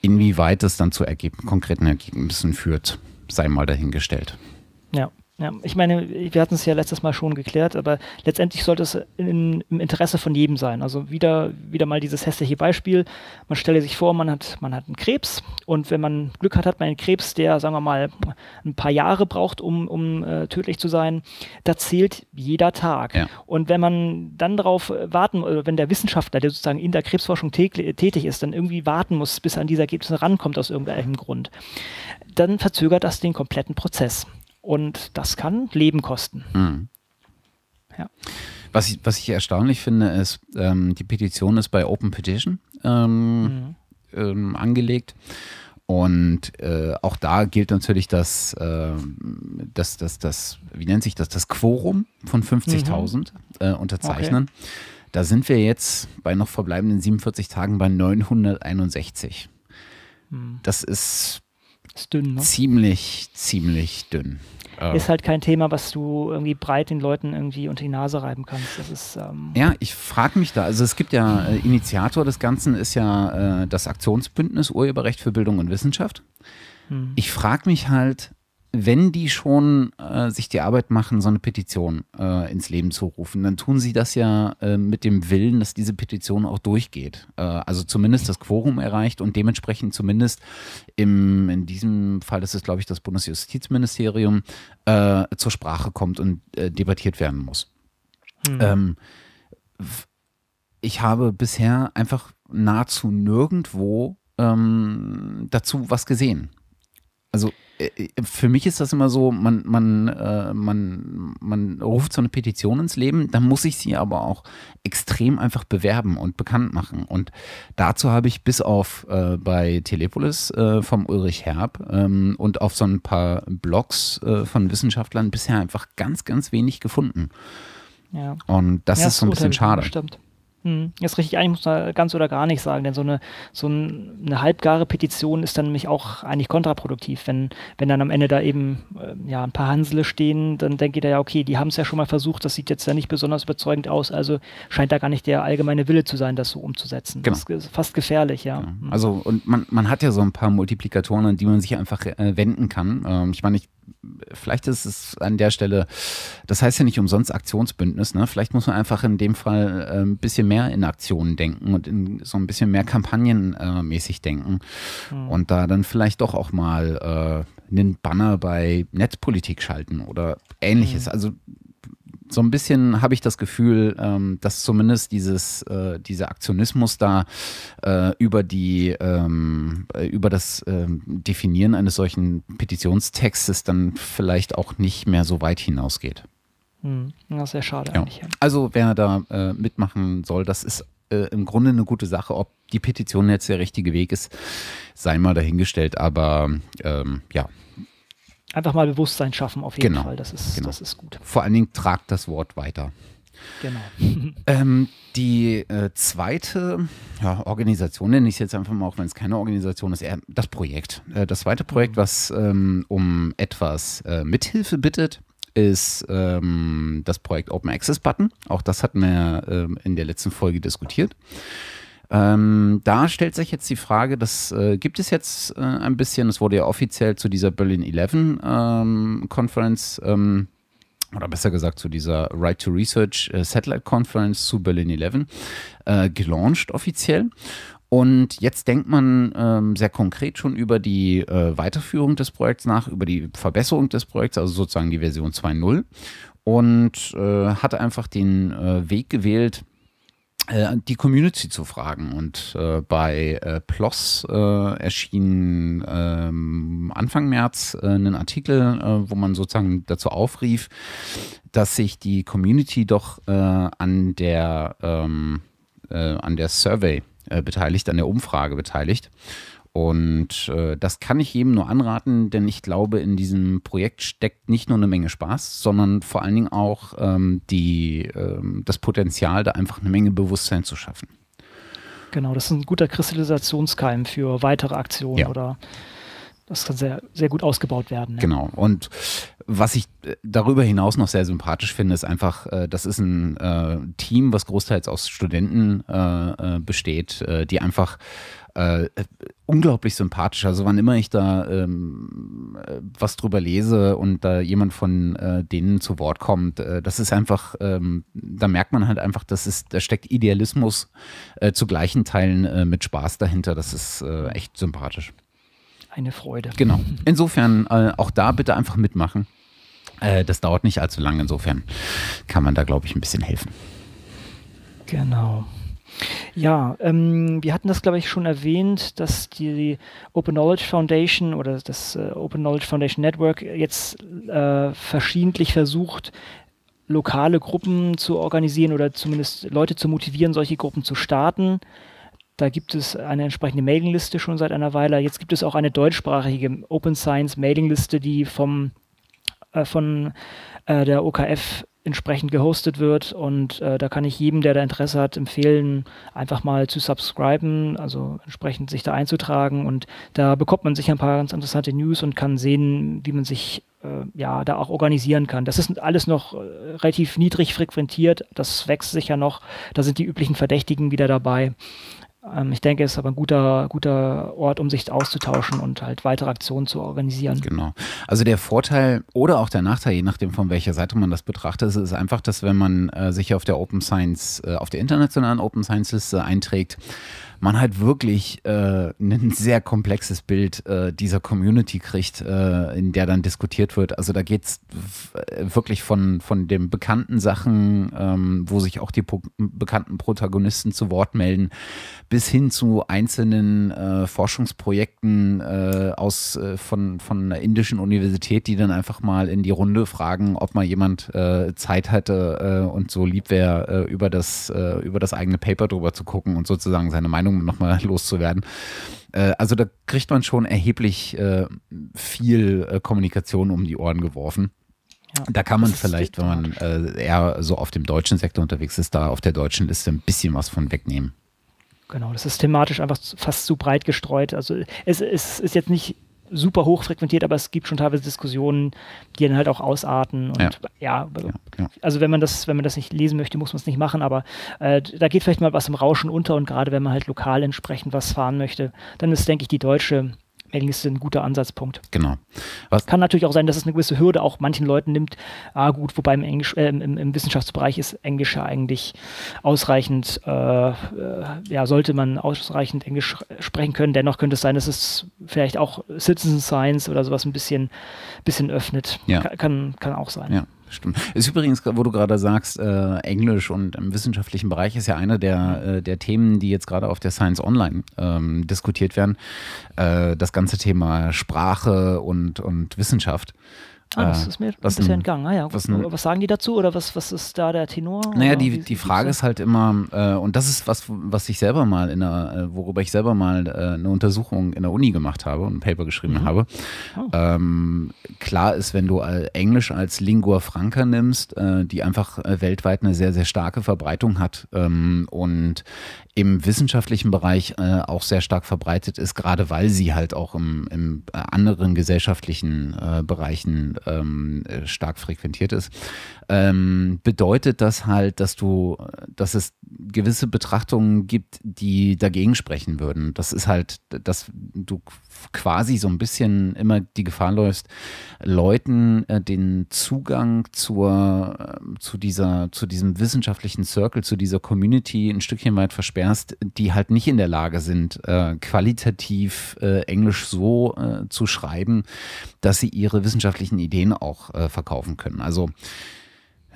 Inwieweit es dann zu Ergeb konkreten Ergebnissen führt, sei mal dahingestellt. Ja. Ja, ich meine, wir hatten es ja letztes Mal schon geklärt, aber letztendlich sollte es in, im Interesse von jedem sein. Also wieder, wieder mal dieses hässliche Beispiel. Man stelle sich vor, man hat, man hat einen Krebs und wenn man Glück hat, hat man einen Krebs, der, sagen wir mal, ein paar Jahre braucht, um, um äh, tödlich zu sein. Da zählt jeder Tag. Ja. Und wenn man dann darauf warten, oder wenn der Wissenschaftler, der sozusagen in der Krebsforschung tätig ist, dann irgendwie warten muss, bis er an diese Ergebnisse rankommt aus irgendeinem Grund, dann verzögert das den kompletten Prozess. Und das kann Leben kosten. Mhm. Ja. Was ich, was ich erstaunlich finde, ist, ähm, die Petition ist bei Open Petition ähm, mhm. ähm, angelegt. Und äh, auch da gilt natürlich das, äh, das, das, das, wie nennt sich das, das Quorum von 50.000 mhm. äh, Unterzeichnern. Okay. Da sind wir jetzt bei noch verbleibenden 47 Tagen bei 961. Mhm. Das ist, ist dünn, ne? ziemlich, ziemlich dünn. Äh, ist halt kein Thema, was du irgendwie breit den Leuten irgendwie unter die Nase reiben kannst. Das ist, ähm ja, ich frage mich da. Also es gibt ja, äh, Initiator des Ganzen ist ja äh, das Aktionsbündnis Urheberrecht für Bildung und Wissenschaft. Hm. Ich frage mich halt, wenn die schon äh, sich die Arbeit machen, so eine Petition äh, ins Leben zu rufen, dann tun sie das ja äh, mit dem Willen, dass diese Petition auch durchgeht. Äh, also zumindest das Quorum erreicht und dementsprechend zumindest im, in diesem Fall ist es, glaube ich, das Bundesjustizministerium äh, zur Sprache kommt und äh, debattiert werden muss. Hm. Ähm, ich habe bisher einfach nahezu nirgendwo ähm, dazu was gesehen. Also äh, äh, für mich ist das immer so, man, man, äh, man, man ruft so eine Petition ins Leben, dann muss ich sie aber auch extrem einfach bewerben und bekannt machen. Und dazu habe ich bis auf äh, bei Telepolis äh, vom Ulrich Herb ähm, und auf so ein paar Blogs äh, von Wissenschaftlern bisher einfach ganz, ganz wenig gefunden. Ja. Und das ja, ist so ein bisschen schade. Stimmt. Hm, ist richtig, eigentlich muss man ganz oder gar nicht sagen, denn so eine, so eine halbgare Petition ist dann nämlich auch eigentlich kontraproduktiv. Wenn, wenn dann am Ende da eben äh, ja, ein paar Hansele stehen, dann denkt jeder ja, okay, die haben es ja schon mal versucht, das sieht jetzt ja nicht besonders überzeugend aus, also scheint da gar nicht der allgemeine Wille zu sein, das so umzusetzen. Genau. Das ist fast gefährlich, ja. Genau. Also und man, man hat ja so ein paar Multiplikatoren, an die man sich einfach äh, wenden kann. Ähm, ich meine, ich vielleicht ist es an der Stelle, das heißt ja nicht umsonst Aktionsbündnis, ne? Vielleicht muss man einfach in dem Fall äh, ein bisschen mehr in Aktionen denken und in so ein bisschen mehr kampagnenmäßig äh, denken mhm. und da dann vielleicht doch auch mal äh, einen Banner bei Netzpolitik schalten oder ähnliches. Mhm. Also so ein bisschen habe ich das Gefühl, ähm, dass zumindest dieses, äh, dieser Aktionismus da äh, über die, ähm, äh, über das ähm, Definieren eines solchen Petitionstextes dann vielleicht auch nicht mehr so weit hinausgeht. Hm, das ist sehr schade ja. eigentlich. Also wer da äh, mitmachen soll, das ist äh, im Grunde eine gute Sache. Ob die Petition jetzt der richtige Weg ist, sei mal dahingestellt. Aber ähm, ja, Einfach mal Bewusstsein schaffen, auf jeden genau. Fall. Das ist, genau. das ist gut. Vor allen Dingen tragt das Wort weiter. Genau. *laughs* ähm, die äh, zweite ja, Organisation, nenne ich es jetzt einfach mal, auch wenn es keine Organisation ist, eher das Projekt. Äh, das zweite Projekt, mhm. was ähm, um etwas äh, Mithilfe bittet, ist ähm, das Projekt Open Access Button. Auch das hatten wir ähm, in der letzten Folge diskutiert. Ähm, da stellt sich jetzt die Frage, das äh, gibt es jetzt äh, ein bisschen, es wurde ja offiziell zu dieser Berlin 11 ähm, Conference ähm, oder besser gesagt zu dieser Right to Research äh, Satellite Conference zu Berlin 11 äh, gelauncht offiziell. Und jetzt denkt man ähm, sehr konkret schon über die äh, Weiterführung des Projekts nach, über die Verbesserung des Projekts, also sozusagen die Version 2.0 und äh, hat einfach den äh, Weg gewählt, äh, die Community zu fragen. Und äh, bei äh, PLOS äh, erschien ähm, Anfang März äh, ein Artikel, äh, wo man sozusagen dazu aufrief, dass sich die Community doch äh, an der ähm, äh, an der Survey äh, beteiligt, an der Umfrage beteiligt. Und äh, das kann ich jedem nur anraten, denn ich glaube, in diesem Projekt steckt nicht nur eine Menge Spaß, sondern vor allen Dingen auch ähm, die, ähm, das Potenzial, da einfach eine Menge Bewusstsein zu schaffen. Genau, das ist ein guter Kristallisationskeim für weitere Aktionen ja. oder das kann sehr, sehr gut ausgebaut werden. Ja. Genau. Und was ich äh, darüber hinaus noch sehr sympathisch finde, ist einfach, äh, das ist ein äh, Team, was großteils aus Studenten äh, äh besteht, äh, die einfach äh, unglaublich sympathisch. Also wann immer ich da ähm, was drüber lese und da jemand von äh, denen zu Wort kommt, äh, das ist einfach, ähm, da merkt man halt einfach, dass es, da steckt Idealismus äh, zu gleichen Teilen äh, mit Spaß dahinter. Das ist äh, echt sympathisch. Eine Freude. Genau. Insofern auch da bitte einfach mitmachen. das dauert nicht allzu lange. Insofern kann man da, glaube ich, ein bisschen helfen. Genau. Ja, ähm, wir hatten das, glaube ich, schon erwähnt, dass die Open Knowledge Foundation oder das äh, Open Knowledge Foundation Network jetzt äh, verschiedentlich versucht, lokale Gruppen zu organisieren oder zumindest Leute zu motivieren, solche Gruppen zu starten. Da gibt es eine entsprechende Mailingliste schon seit einer Weile. Jetzt gibt es auch eine deutschsprachige Open Science Mailingliste, die vom, äh, von äh, der OKF entsprechend gehostet wird. Und äh, da kann ich jedem, der da Interesse hat, empfehlen, einfach mal zu subscriben, also entsprechend sich da einzutragen. Und da bekommt man sich ein paar ganz interessante News und kann sehen, wie man sich äh, ja da auch organisieren kann. Das ist alles noch äh, relativ niedrig frequentiert. Das wächst sicher noch. Da sind die üblichen Verdächtigen wieder dabei. Ähm, ich denke, es ist aber ein guter, guter Ort, um sich auszutauschen und halt weitere Aktionen zu organisieren. Genau. Also der Vorteil oder auch der Nachteil, je nachdem von welcher Seite man das betrachtet, ist einfach, dass wenn man äh, sich auf der Open Science, äh, auf der internationalen Open Science Liste einträgt, man halt wirklich äh, ein sehr komplexes Bild äh, dieser Community kriegt, äh, in der dann diskutiert wird. Also da geht es wirklich von, von den bekannten Sachen, ähm, wo sich auch die bekannten Protagonisten zu Wort melden, bis hin zu einzelnen äh, Forschungsprojekten äh, aus, äh, von, von einer indischen Universität, die dann einfach mal in die Runde fragen, ob mal jemand Zeit hatte und so lieb wäre, über, das, über das eigene Paper drüber zu gucken und sozusagen seine Meinung Meinung nochmal *laughs* loszuwerden. Äh, also da kriegt man schon erheblich äh, viel äh, Kommunikation um die Ohren geworfen. Ja. Da kann man vielleicht, wenn man äh, eher so auf dem deutschen Sektor unterwegs ist, da auf der deutschen Liste ein bisschen was von wegnehmen. Genau, das ist thematisch einfach fast zu breit gestreut. Also es, es ist jetzt nicht super hoch frequentiert, aber es gibt schon teilweise Diskussionen, die dann halt auch ausarten. Und ja, ja, ja, ja. also wenn man das, wenn man das nicht lesen möchte, muss man es nicht machen, aber äh, da geht vielleicht mal was im Rauschen unter und gerade wenn man halt lokal entsprechend was fahren möchte, dann ist, denke ich, die deutsche Englisch ein guter Ansatzpunkt. Genau. Was Kann natürlich auch sein, dass es eine gewisse Hürde auch manchen Leuten nimmt. Ah, gut, wobei im, Englisch, äh, im, im, Wissenschaftsbereich ist Englisch ja eigentlich ausreichend, äh, äh, ja, sollte man ausreichend Englisch sprechen können. Dennoch könnte es sein, dass es vielleicht auch Citizen Science oder sowas ein bisschen, bisschen öffnet. Ja. Kann, kann auch sein. Ja. Stimmt. Ist übrigens, wo du gerade sagst, äh, Englisch und im wissenschaftlichen Bereich ist ja einer der, äh, der Themen, die jetzt gerade auf der Science Online ähm, diskutiert werden. Äh, das ganze Thema Sprache und, und Wissenschaft. Ah, das äh, ist mir was bisher entgangen. Ah, ja. was, was, sagen die dazu oder was, was ist da der Tenor? Naja, die, die Frage ist halt immer, äh, und das ist was, was ich selber mal in der, äh, worüber ich selber mal äh, eine Untersuchung in der Uni gemacht habe und ein Paper geschrieben mhm. habe. Oh. Ähm, klar ist, wenn du Englisch als Lingua Franca nimmst, äh, die einfach äh, weltweit eine sehr, sehr starke Verbreitung hat ähm, und im wissenschaftlichen Bereich äh, auch sehr stark verbreitet ist, gerade weil sie halt auch im, im äh, anderen gesellschaftlichen äh, Bereichen ähm, äh, stark frequentiert ist, ähm, bedeutet das halt, dass du, dass es gewisse Betrachtungen gibt, die dagegen sprechen würden. Das ist halt, dass du quasi so ein bisschen immer die Gefahr läufst, Leuten äh, den Zugang zur, äh, zu dieser, zu diesem wissenschaftlichen Circle, zu dieser Community ein Stückchen weit versperrst, die halt nicht in der Lage sind, äh, qualitativ äh, Englisch so äh, zu schreiben, dass sie ihre wissenschaftlichen Ideen auch äh, verkaufen können. Also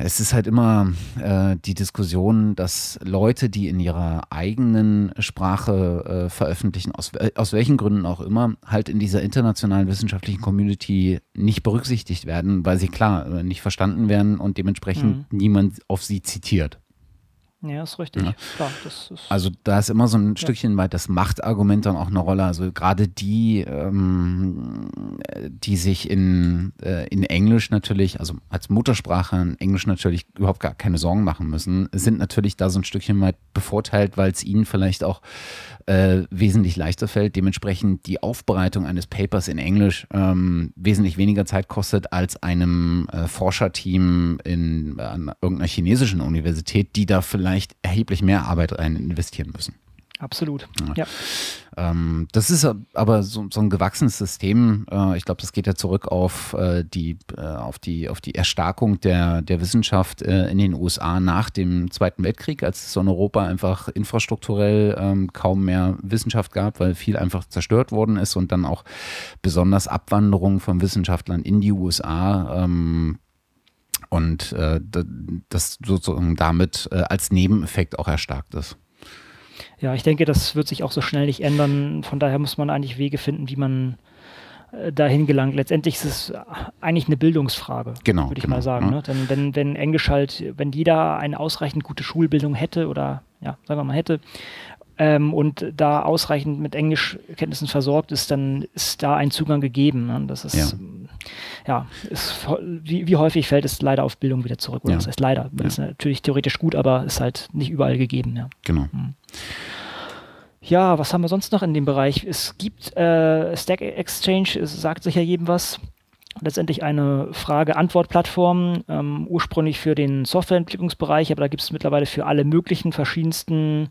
es ist halt immer äh, die Diskussion, dass Leute, die in ihrer eigenen Sprache äh, veröffentlichen, aus, äh, aus welchen Gründen auch immer, halt in dieser internationalen wissenschaftlichen Community nicht berücksichtigt werden, weil sie klar äh, nicht verstanden werden und dementsprechend mhm. niemand auf sie zitiert. Ja, ist richtig. Ja. Klar, ist also da ist immer so ein. Stückchen weit das Machtargument dann auch eine Rolle. Also gerade die, ähm, die sich in, äh, in Englisch natürlich, also als Muttersprache in Englisch natürlich überhaupt gar keine Sorgen machen müssen, sind natürlich da so ein Stückchen weit bevorteilt, weil es ihnen vielleicht auch äh, wesentlich leichter fällt. Dementsprechend die Aufbereitung eines Papers in Englisch ähm, wesentlich weniger Zeit kostet als einem äh, Forscherteam in an irgendeiner chinesischen Universität, die da vielleicht erheblich mehr Arbeit rein investieren müssen. Absolut. Ja. Ähm, das ist aber so, so ein gewachsenes System. Äh, ich glaube, das geht ja zurück auf, äh, die, äh, auf, die, auf die Erstarkung der, der Wissenschaft äh, in den USA nach dem Zweiten Weltkrieg, als es in Europa einfach infrastrukturell ähm, kaum mehr Wissenschaft gab, weil viel einfach zerstört worden ist und dann auch besonders Abwanderung von Wissenschaftlern in die USA. Ähm, und äh, das sozusagen damit äh, als Nebeneffekt auch erstarkt ist. Ja, ich denke, das wird sich auch so schnell nicht ändern. Von daher muss man eigentlich Wege finden, wie man äh, dahin gelangt. Letztendlich ist es eigentlich eine Bildungsfrage, genau, würde ich genau, mal sagen. Ja. Ne? Denn wenn, wenn Englisch halt, wenn jeder eine ausreichend gute Schulbildung hätte oder ja, sagen wir mal hätte, ähm, und da ausreichend mit Englischkenntnissen versorgt ist, dann ist da ein Zugang gegeben. Ne? Das ist, ja, ja ist, wie, wie, häufig fällt es leider auf Bildung wieder zurück. Oder ja. das heißt leider. Das ist natürlich theoretisch gut, aber ist halt nicht überall gegeben. Ja. Genau. Mhm. Ja, was haben wir sonst noch in dem Bereich? Es gibt äh, Stack Exchange, es sagt sicher jedem was. Letztendlich eine Frage-Antwort-Plattform, ähm, ursprünglich für den Softwareentwicklungsbereich, aber da gibt es mittlerweile für alle möglichen verschiedensten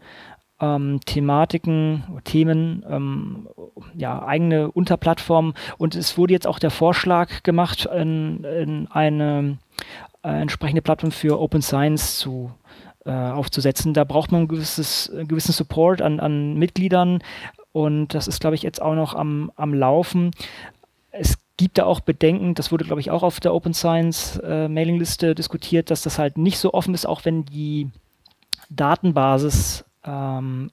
ähm, Thematiken, Themen, ähm, ja, eigene Unterplattformen. Und es wurde jetzt auch der Vorschlag gemacht, in, in eine äh, entsprechende Plattform für Open Science zu äh, aufzusetzen. Da braucht man ein gewisses, einen gewissen Support an, an Mitgliedern und das ist, glaube ich, jetzt auch noch am, am Laufen. Es gibt da auch Bedenken, das wurde, glaube ich, auch auf der Open Science äh, Mailingliste diskutiert, dass das halt nicht so offen ist, auch wenn die Datenbasis ähm,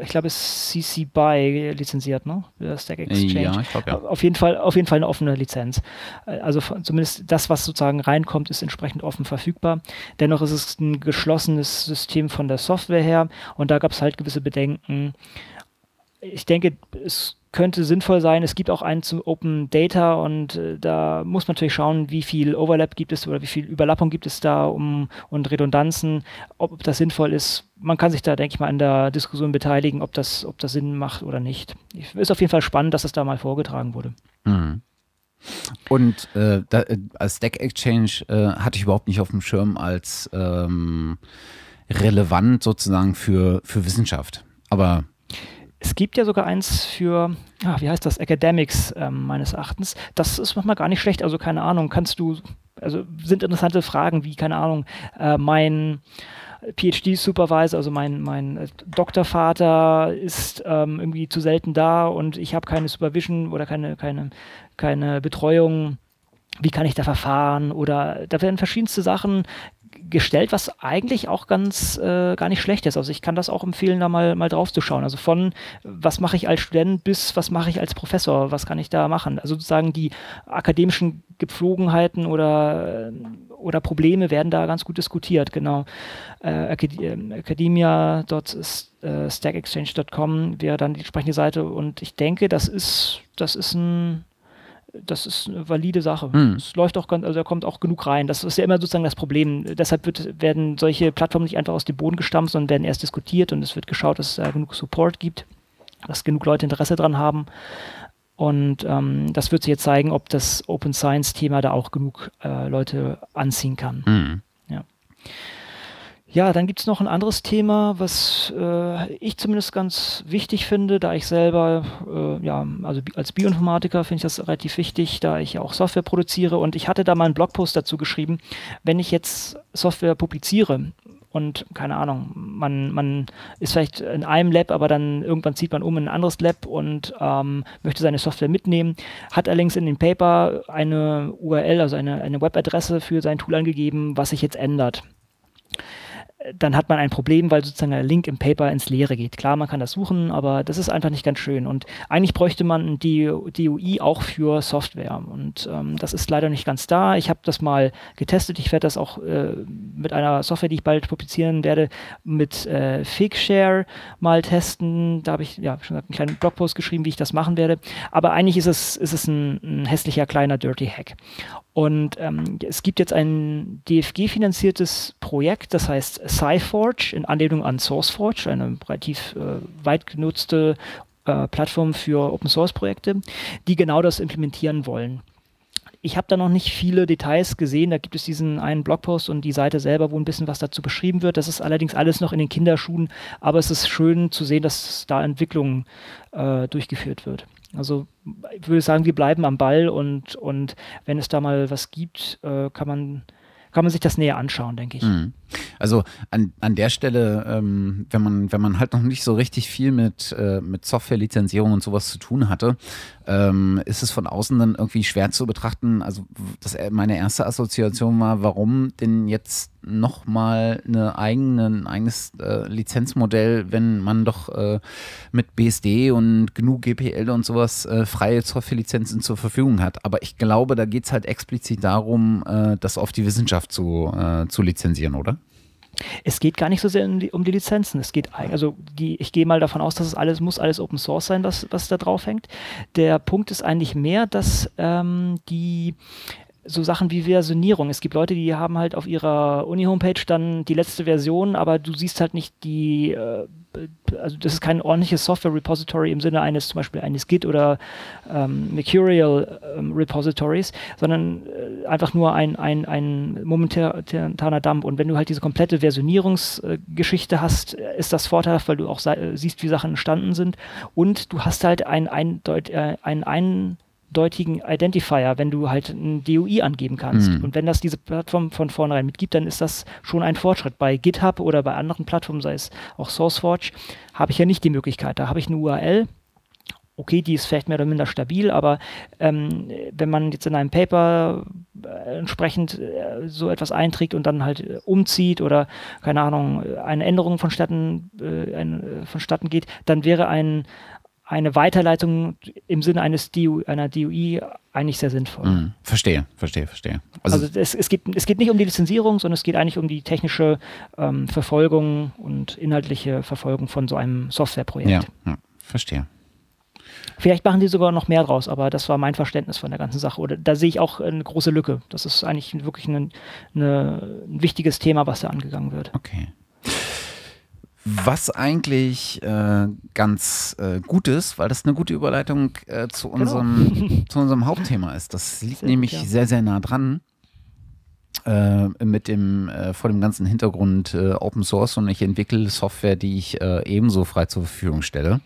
ich glaube, es ist CC BY lizenziert, ne? Stack Exchange. Ja, ich glaube, ja. Auf jeden, Fall, auf jeden Fall eine offene Lizenz. Äh, also zumindest das, was sozusagen reinkommt, ist entsprechend offen verfügbar. Dennoch ist es ein geschlossenes System von der Software her und da gab es halt gewisse Bedenken. Ich denke, es könnte sinnvoll sein. Es gibt auch einen zum Open Data und äh, da muss man natürlich schauen, wie viel Overlap gibt es oder wie viel Überlappung gibt es da um, und Redundanzen, ob das sinnvoll ist. Man kann sich da, denke ich mal, an der Diskussion beteiligen, ob das, ob das Sinn macht oder nicht. Ist auf jeden Fall spannend, dass es da mal vorgetragen wurde. Mhm. Und äh, da, äh, als Stack Exchange äh, hatte ich überhaupt nicht auf dem Schirm als ähm, relevant sozusagen für, für Wissenschaft. Aber es gibt ja sogar eins für, ah, wie heißt das, Academics ähm, meines Erachtens. Das ist manchmal gar nicht schlecht. Also keine Ahnung, kannst du, also sind interessante Fragen wie, keine Ahnung, äh, mein PhD-Supervisor, also mein, mein äh, Doktorvater ist ähm, irgendwie zu selten da und ich habe keine Supervision oder keine, keine, keine Betreuung. Wie kann ich da verfahren? Oder da werden verschiedenste Sachen gestellt, was eigentlich auch ganz äh, gar nicht schlecht ist. Also ich kann das auch empfehlen, da mal, mal drauf zu schauen. Also von was mache ich als Student bis was mache ich als Professor, was kann ich da machen? Also sozusagen die akademischen Gepflogenheiten oder, oder Probleme werden da ganz gut diskutiert, genau. Äh, academia.stackexchange.com wäre dann die entsprechende Seite und ich denke, das ist, das ist ein das ist eine valide Sache. Hm. Es läuft auch ganz, also da kommt auch genug rein. Das ist ja immer sozusagen das Problem. Deshalb wird, werden solche Plattformen nicht einfach aus dem Boden gestampft, sondern werden erst diskutiert und es wird geschaut, dass es da genug Support gibt, dass genug Leute Interesse dran haben. Und ähm, das wird sich jetzt zeigen, ob das Open Science-Thema da auch genug äh, Leute anziehen kann. Hm. Ja. Ja, dann gibt es noch ein anderes Thema, was äh, ich zumindest ganz wichtig finde, da ich selber, äh, ja, also als Bioinformatiker finde ich das relativ wichtig, da ich ja auch Software produziere. Und ich hatte da mal einen Blogpost dazu geschrieben, wenn ich jetzt Software publiziere und keine Ahnung, man, man ist vielleicht in einem Lab, aber dann irgendwann zieht man um in ein anderes Lab und ähm, möchte seine Software mitnehmen, hat allerdings in dem Paper eine URL, also eine, eine Webadresse für sein Tool angegeben, was sich jetzt ändert dann hat man ein Problem, weil sozusagen der Link im Paper ins Leere geht. Klar, man kann das suchen, aber das ist einfach nicht ganz schön. Und eigentlich bräuchte man ein DOI auch für Software. Und ähm, das ist leider nicht ganz da. Ich habe das mal getestet. Ich werde das auch äh, mit einer Software, die ich bald publizieren werde, mit äh, Figshare mal testen. Da habe ich ja schon einen kleinen Blogpost geschrieben, wie ich das machen werde. Aber eigentlich ist es, ist es ein, ein hässlicher kleiner Dirty Hack. Und ähm, es gibt jetzt ein DFG-finanziertes Projekt, das heißt SciForge, in Anlehnung an SourceForge, eine relativ äh, weit genutzte äh, Plattform für Open-Source-Projekte, die genau das implementieren wollen. Ich habe da noch nicht viele Details gesehen. Da gibt es diesen einen Blogpost und die Seite selber, wo ein bisschen was dazu beschrieben wird. Das ist allerdings alles noch in den Kinderschuhen, aber es ist schön zu sehen, dass da Entwicklung äh, durchgeführt wird. Also ich würde sagen, wir bleiben am Ball und, und wenn es da mal was gibt, äh, kann man kann man sich das näher anschauen, denke ich. Mhm. Also an, an der Stelle, ähm, wenn man, wenn man halt noch nicht so richtig viel mit, äh, mit Software-Lizenzierung und sowas zu tun hatte, ähm, ist es von außen dann irgendwie schwer zu betrachten. Also das, äh, meine erste Assoziation war, warum denn jetzt nochmal eine eigene, ein eigenes äh, Lizenzmodell, wenn man doch äh, mit BSD und GNU GPL und sowas äh, freie Software-Lizenzen zur Verfügung hat. Aber ich glaube, da geht es halt explizit darum, äh, das auf die Wissenschaft zu, äh, zu lizenzieren, oder? Es geht gar nicht so sehr um die, um die Lizenzen. Es geht, also die, ich gehe mal davon aus, dass es alles muss alles Open Source sein, was, was da drauf hängt. Der Punkt ist eigentlich mehr, dass ähm, die so Sachen wie Versionierung. Es gibt Leute, die haben halt auf ihrer Uni-Homepage dann die letzte Version, aber du siehst halt nicht die, äh, also das ist kein ordentliches Software-Repository im Sinne eines zum Beispiel eines Git oder ähm, Mercurial ähm, sondern äh, einfach nur ein, ein, ein momentaner Dump. Und wenn du halt diese komplette Versionierungsgeschichte äh, hast, ist das vorteilhaft, weil du auch siehst, wie Sachen entstanden sind. Und du hast halt ein, ein, äh, ein, ein deutigen Identifier, wenn du halt ein DOI angeben kannst. Mhm. Und wenn das diese Plattform von vornherein mitgibt, dann ist das schon ein Fortschritt. Bei GitHub oder bei anderen Plattformen, sei es auch SourceForge, habe ich ja nicht die Möglichkeit. Da habe ich eine URL. Okay, die ist vielleicht mehr oder minder stabil, aber ähm, wenn man jetzt in einem Paper äh, entsprechend äh, so etwas einträgt und dann halt äh, umzieht oder keine Ahnung, eine Änderung vonstatten, äh, ein, vonstatten geht, dann wäre ein eine Weiterleitung im Sinne eines DU, einer DUI eigentlich sehr sinnvoll. Mhm. Verstehe, verstehe, verstehe. Also, also es, es, geht, es geht nicht um die Lizenzierung, sondern es geht eigentlich um die technische ähm, Verfolgung und inhaltliche Verfolgung von so einem Softwareprojekt. Ja, ja verstehe. Vielleicht machen die sogar noch mehr draus, aber das war mein Verständnis von der ganzen Sache. Oder da sehe ich auch eine große Lücke. Das ist eigentlich wirklich ein, eine, ein wichtiges Thema, was da angegangen wird. Okay. Was eigentlich äh, ganz äh, gut ist, weil das eine gute Überleitung äh, zu, genau. unserem, genau. *laughs* zu unserem Hauptthema ist. Das liegt sehr nämlich gut, ja. sehr, sehr nah dran. Äh, mit dem äh, vor dem ganzen Hintergrund äh, Open Source und ich entwickle Software, die ich ebenso frei zur Verfügung stelle.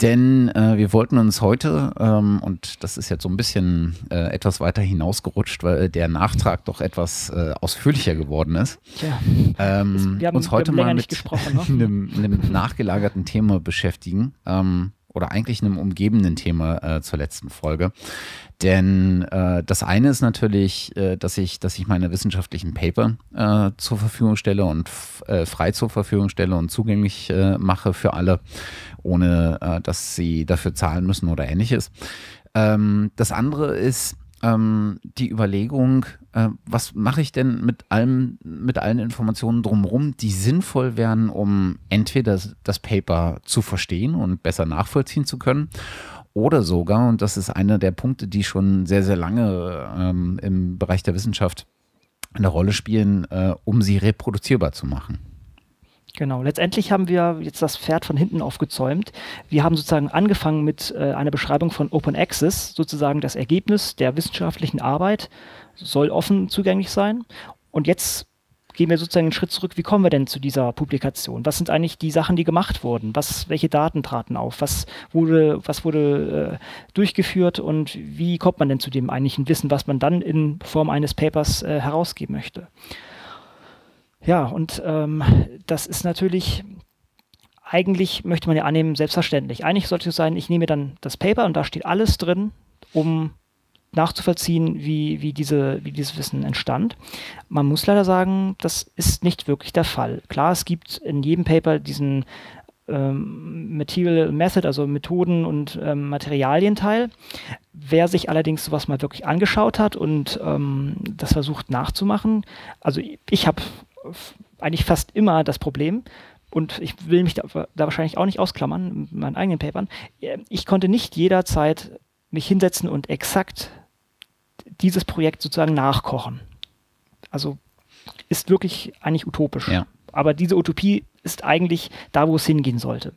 Denn äh, wir wollten uns heute, ähm, und das ist jetzt so ein bisschen äh, etwas weiter hinausgerutscht, weil der Nachtrag doch etwas äh, ausführlicher geworden ist, Tja, ähm, wir haben, uns heute mal mit *laughs* ne? einem, einem, nachgelagerten Thema beschäftigen. Ähm, oder eigentlich einem umgebenden Thema äh, zur letzten Folge. Denn äh, das eine ist natürlich, äh, dass ich, dass ich meine wissenschaftlichen Paper äh, zur Verfügung stelle und äh, frei zur Verfügung stelle und zugänglich äh, mache für alle, ohne äh, dass sie dafür zahlen müssen oder ähnliches. Ähm, das andere ist, ähm, die Überlegung, was mache ich denn mit allem, mit allen Informationen drumherum, die sinnvoll wären, um entweder das Paper zu verstehen und besser nachvollziehen zu können oder sogar, und das ist einer der Punkte, die schon sehr, sehr lange ähm, im Bereich der Wissenschaft eine Rolle spielen, äh, um sie reproduzierbar zu machen. Genau, letztendlich haben wir jetzt das Pferd von hinten aufgezäumt. Wir haben sozusagen angefangen mit äh, einer Beschreibung von Open Access, sozusagen das Ergebnis der wissenschaftlichen Arbeit soll offen zugänglich sein. Und jetzt gehen wir sozusagen einen Schritt zurück. Wie kommen wir denn zu dieser Publikation? Was sind eigentlich die Sachen, die gemacht wurden? Was, welche Daten traten auf? Was wurde, was wurde äh, durchgeführt und wie kommt man denn zu dem eigentlichen Wissen, was man dann in Form eines Papers äh, herausgeben möchte? Ja, und ähm, das ist natürlich, eigentlich möchte man ja annehmen, selbstverständlich. Eigentlich sollte es sein, ich nehme dann das Paper und da steht alles drin, um nachzuvollziehen, wie, wie, diese, wie dieses Wissen entstand. Man muss leider sagen, das ist nicht wirklich der Fall. Klar, es gibt in jedem Paper diesen ähm, Material Method, also Methoden und ähm, Materialienteil. Wer sich allerdings sowas mal wirklich angeschaut hat und ähm, das versucht nachzumachen, also ich habe eigentlich fast immer das Problem, und ich will mich da, da, wahrscheinlich auch nicht ausklammern mit meinen eigenen Papern. Ich konnte nicht jederzeit mich hinsetzen und exakt dieses Projekt sozusagen nachkochen. Also ist wirklich eigentlich utopisch. Ja. Aber diese Utopie ist eigentlich da, wo es hingehen sollte.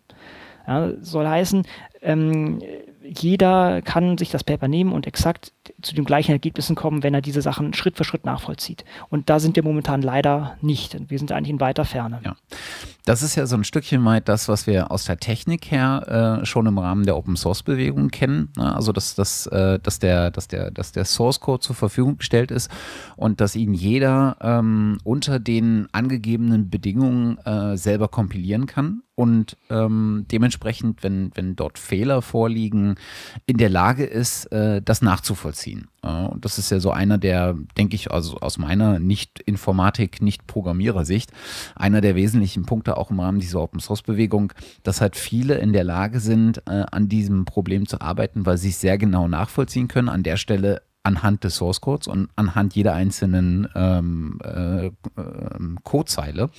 Ja, soll heißen, ähm, jeder kann sich das Paper nehmen und exakt zu den gleichen Ergebnissen kommen, wenn er diese Sachen Schritt für Schritt nachvollzieht. Und da sind wir momentan leider nicht. Wir sind eigentlich in weiter Ferne. Ja. Das ist ja so ein Stückchen weit das, was wir aus der Technik her äh, schon im Rahmen der Open Source Bewegung kennen. Ne? Also dass, dass, äh, dass, der, dass, der, dass der Source Code zur Verfügung gestellt ist und dass ihn jeder ähm, unter den angegebenen Bedingungen äh, selber kompilieren kann und ähm, dementsprechend, wenn, wenn dort Fehler vorliegen, in der Lage ist, äh, das nachzuvollziehen. Und das ist ja so einer der, denke ich, also aus meiner Nicht-Informatik, Nicht-Programmierer-Sicht, einer der wesentlichen Punkte auch im Rahmen dieser Open-Source-Bewegung, dass halt viele in der Lage sind, äh, an diesem Problem zu arbeiten, weil sie es sehr genau nachvollziehen können. An der Stelle anhand des Source Codes und anhand jeder einzelnen ähm, äh, äh, Codezeile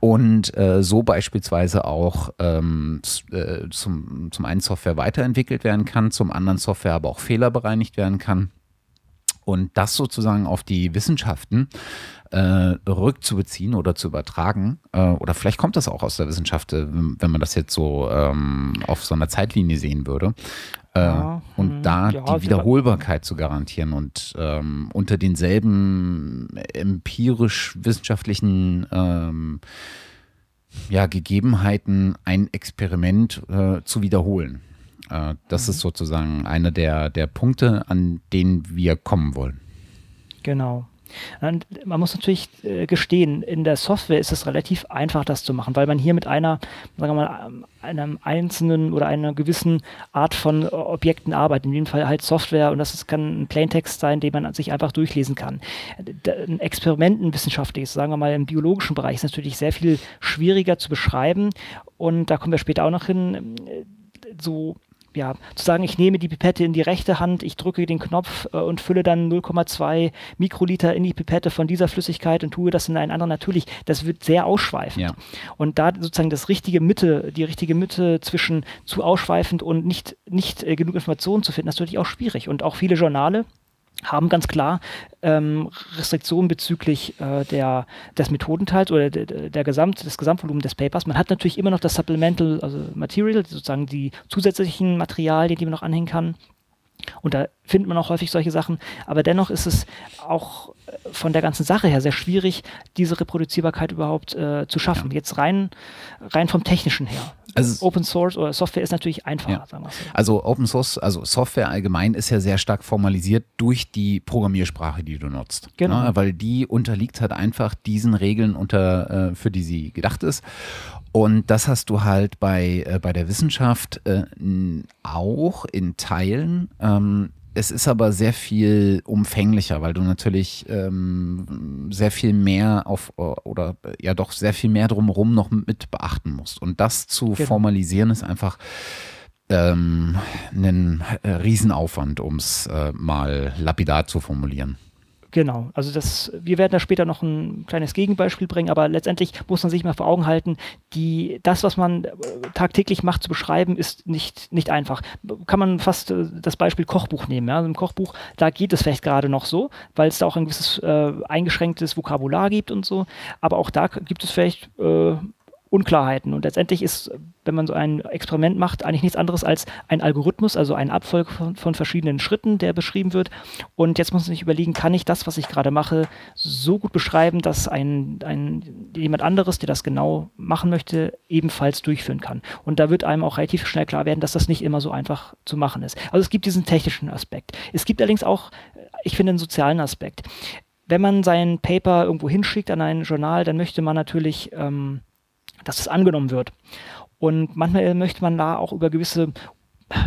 und äh, so beispielsweise auch ähm, äh, zum, zum einen Software weiterentwickelt werden kann, zum anderen Software aber auch fehlerbereinigt werden kann. Und das sozusagen auf die Wissenschaften äh, rückzubeziehen oder zu übertragen, äh, oder vielleicht kommt das auch aus der Wissenschaft, äh, wenn man das jetzt so ähm, auf so einer Zeitlinie sehen würde, äh, ja, und hm, da ja, die Wiederholbarkeit zu garantieren und ähm, unter denselben empirisch-wissenschaftlichen ähm, ja, Gegebenheiten ein Experiment äh, zu wiederholen. Äh, das mhm. ist sozusagen einer der, der Punkte, an denen wir kommen wollen. Genau. Und man muss natürlich äh, gestehen, in der Software ist es relativ einfach, das zu machen, weil man hier mit einer, sagen wir mal, ähm, einem einzelnen oder einer gewissen Art von Objekten arbeitet. In dem Fall halt Software und das ist, kann ein Plaintext sein, den man sich einfach durchlesen kann. Ein Experimentenwissenschaftliches, sagen wir mal im biologischen Bereich, ist natürlich sehr viel schwieriger zu beschreiben und da kommen wir später auch noch hin. So ja, zu sagen, ich nehme die Pipette in die rechte Hand, ich drücke den Knopf äh, und fülle dann 0,2 Mikroliter in die Pipette von dieser Flüssigkeit und tue das in einen anderen, natürlich, das wird sehr ausschweifend. Ja. Und da sozusagen das richtige Mitte, die richtige Mitte zwischen zu ausschweifend und nicht, nicht äh, genug Informationen zu finden, das ist natürlich auch schwierig. Und auch viele Journale haben ganz klar ähm, Restriktionen bezüglich äh, der, des Methodenteils oder der, der Gesamt, des Gesamtvolumens des Papers. Man hat natürlich immer noch das Supplemental also Material, sozusagen die zusätzlichen Materialien, die man noch anhängen kann. Und da findet man auch häufig solche Sachen. Aber dennoch ist es auch äh, von der ganzen Sache her sehr schwierig, diese Reproduzierbarkeit überhaupt äh, zu schaffen. Ja. Jetzt rein, rein vom Technischen her. Also Open Source oder Software ist natürlich einfacher, ja. sagen wir so. Also Open Source, also Software allgemein ist ja sehr stark formalisiert durch die Programmiersprache, die du nutzt. Genau. Ne? Weil die unterliegt halt einfach diesen Regeln, unter, äh, für die sie gedacht ist. Und das hast du halt bei, äh, bei der Wissenschaft äh, auch in Teilen. Ähm, es ist aber sehr viel umfänglicher, weil du natürlich ähm, sehr viel mehr auf oder ja doch sehr viel mehr drumherum noch mit beachten musst. Und das zu genau. formalisieren ist einfach ähm, ein äh, Riesenaufwand, um es äh, mal lapidar zu formulieren. Genau, also das, wir werden da später noch ein kleines Gegenbeispiel bringen, aber letztendlich muss man sich mal vor Augen halten, die, das, was man äh, tagtäglich macht, zu beschreiben, ist nicht, nicht einfach. Kann man fast äh, das Beispiel Kochbuch nehmen. Ja? Also Im Kochbuch, da geht es vielleicht gerade noch so, weil es da auch ein gewisses äh, eingeschränktes Vokabular gibt und so, aber auch da gibt es vielleicht äh, Unklarheiten. Und letztendlich ist, wenn man so ein Experiment macht, eigentlich nichts anderes als ein Algorithmus, also ein Abfolg von, von, verschiedenen Schritten, der beschrieben wird. Und jetzt muss man sich überlegen, kann ich das, was ich gerade mache, so gut beschreiben, dass ein, ein, jemand anderes, der das genau machen möchte, ebenfalls durchführen kann. Und da wird einem auch relativ schnell klar werden, dass das nicht immer so einfach zu machen ist. Also es gibt diesen technischen Aspekt. Es gibt allerdings auch, ich finde, einen sozialen Aspekt. Wenn man sein Paper irgendwo hinschickt an ein Journal, dann möchte man natürlich ähm, dass es angenommen wird. Und manchmal möchte man da auch über gewisse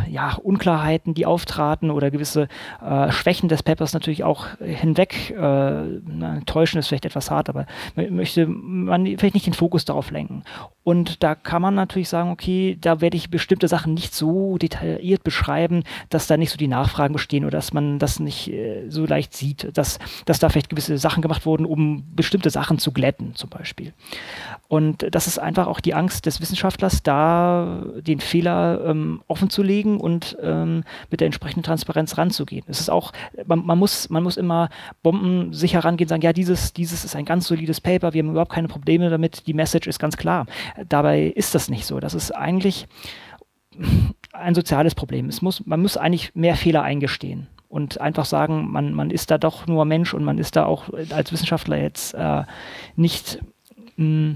ja, Unklarheiten, die auftraten oder gewisse äh, Schwächen des Papers natürlich auch hinweg äh, na, täuschen ist vielleicht etwas hart, aber möchte man vielleicht nicht den Fokus darauf lenken. Und da kann man natürlich sagen, okay, da werde ich bestimmte Sachen nicht so detailliert beschreiben, dass da nicht so die Nachfragen bestehen oder dass man das nicht äh, so leicht sieht, dass, dass da vielleicht gewisse Sachen gemacht wurden, um bestimmte Sachen zu glätten zum Beispiel. Und das ist einfach auch die Angst des Wissenschaftlers, da den Fehler ähm, offen zu legen und ähm, mit der entsprechenden Transparenz ranzugehen. Es ist auch, man, man, muss, man muss immer bombensicher rangehen, sagen, ja, dieses, dieses ist ein ganz solides Paper, wir haben überhaupt keine Probleme damit, die Message ist ganz klar. Dabei ist das nicht so. Das ist eigentlich ein soziales Problem. Es muss, man muss eigentlich mehr Fehler eingestehen und einfach sagen, man, man ist da doch nur Mensch und man ist da auch als Wissenschaftler jetzt äh, nicht mh, äh,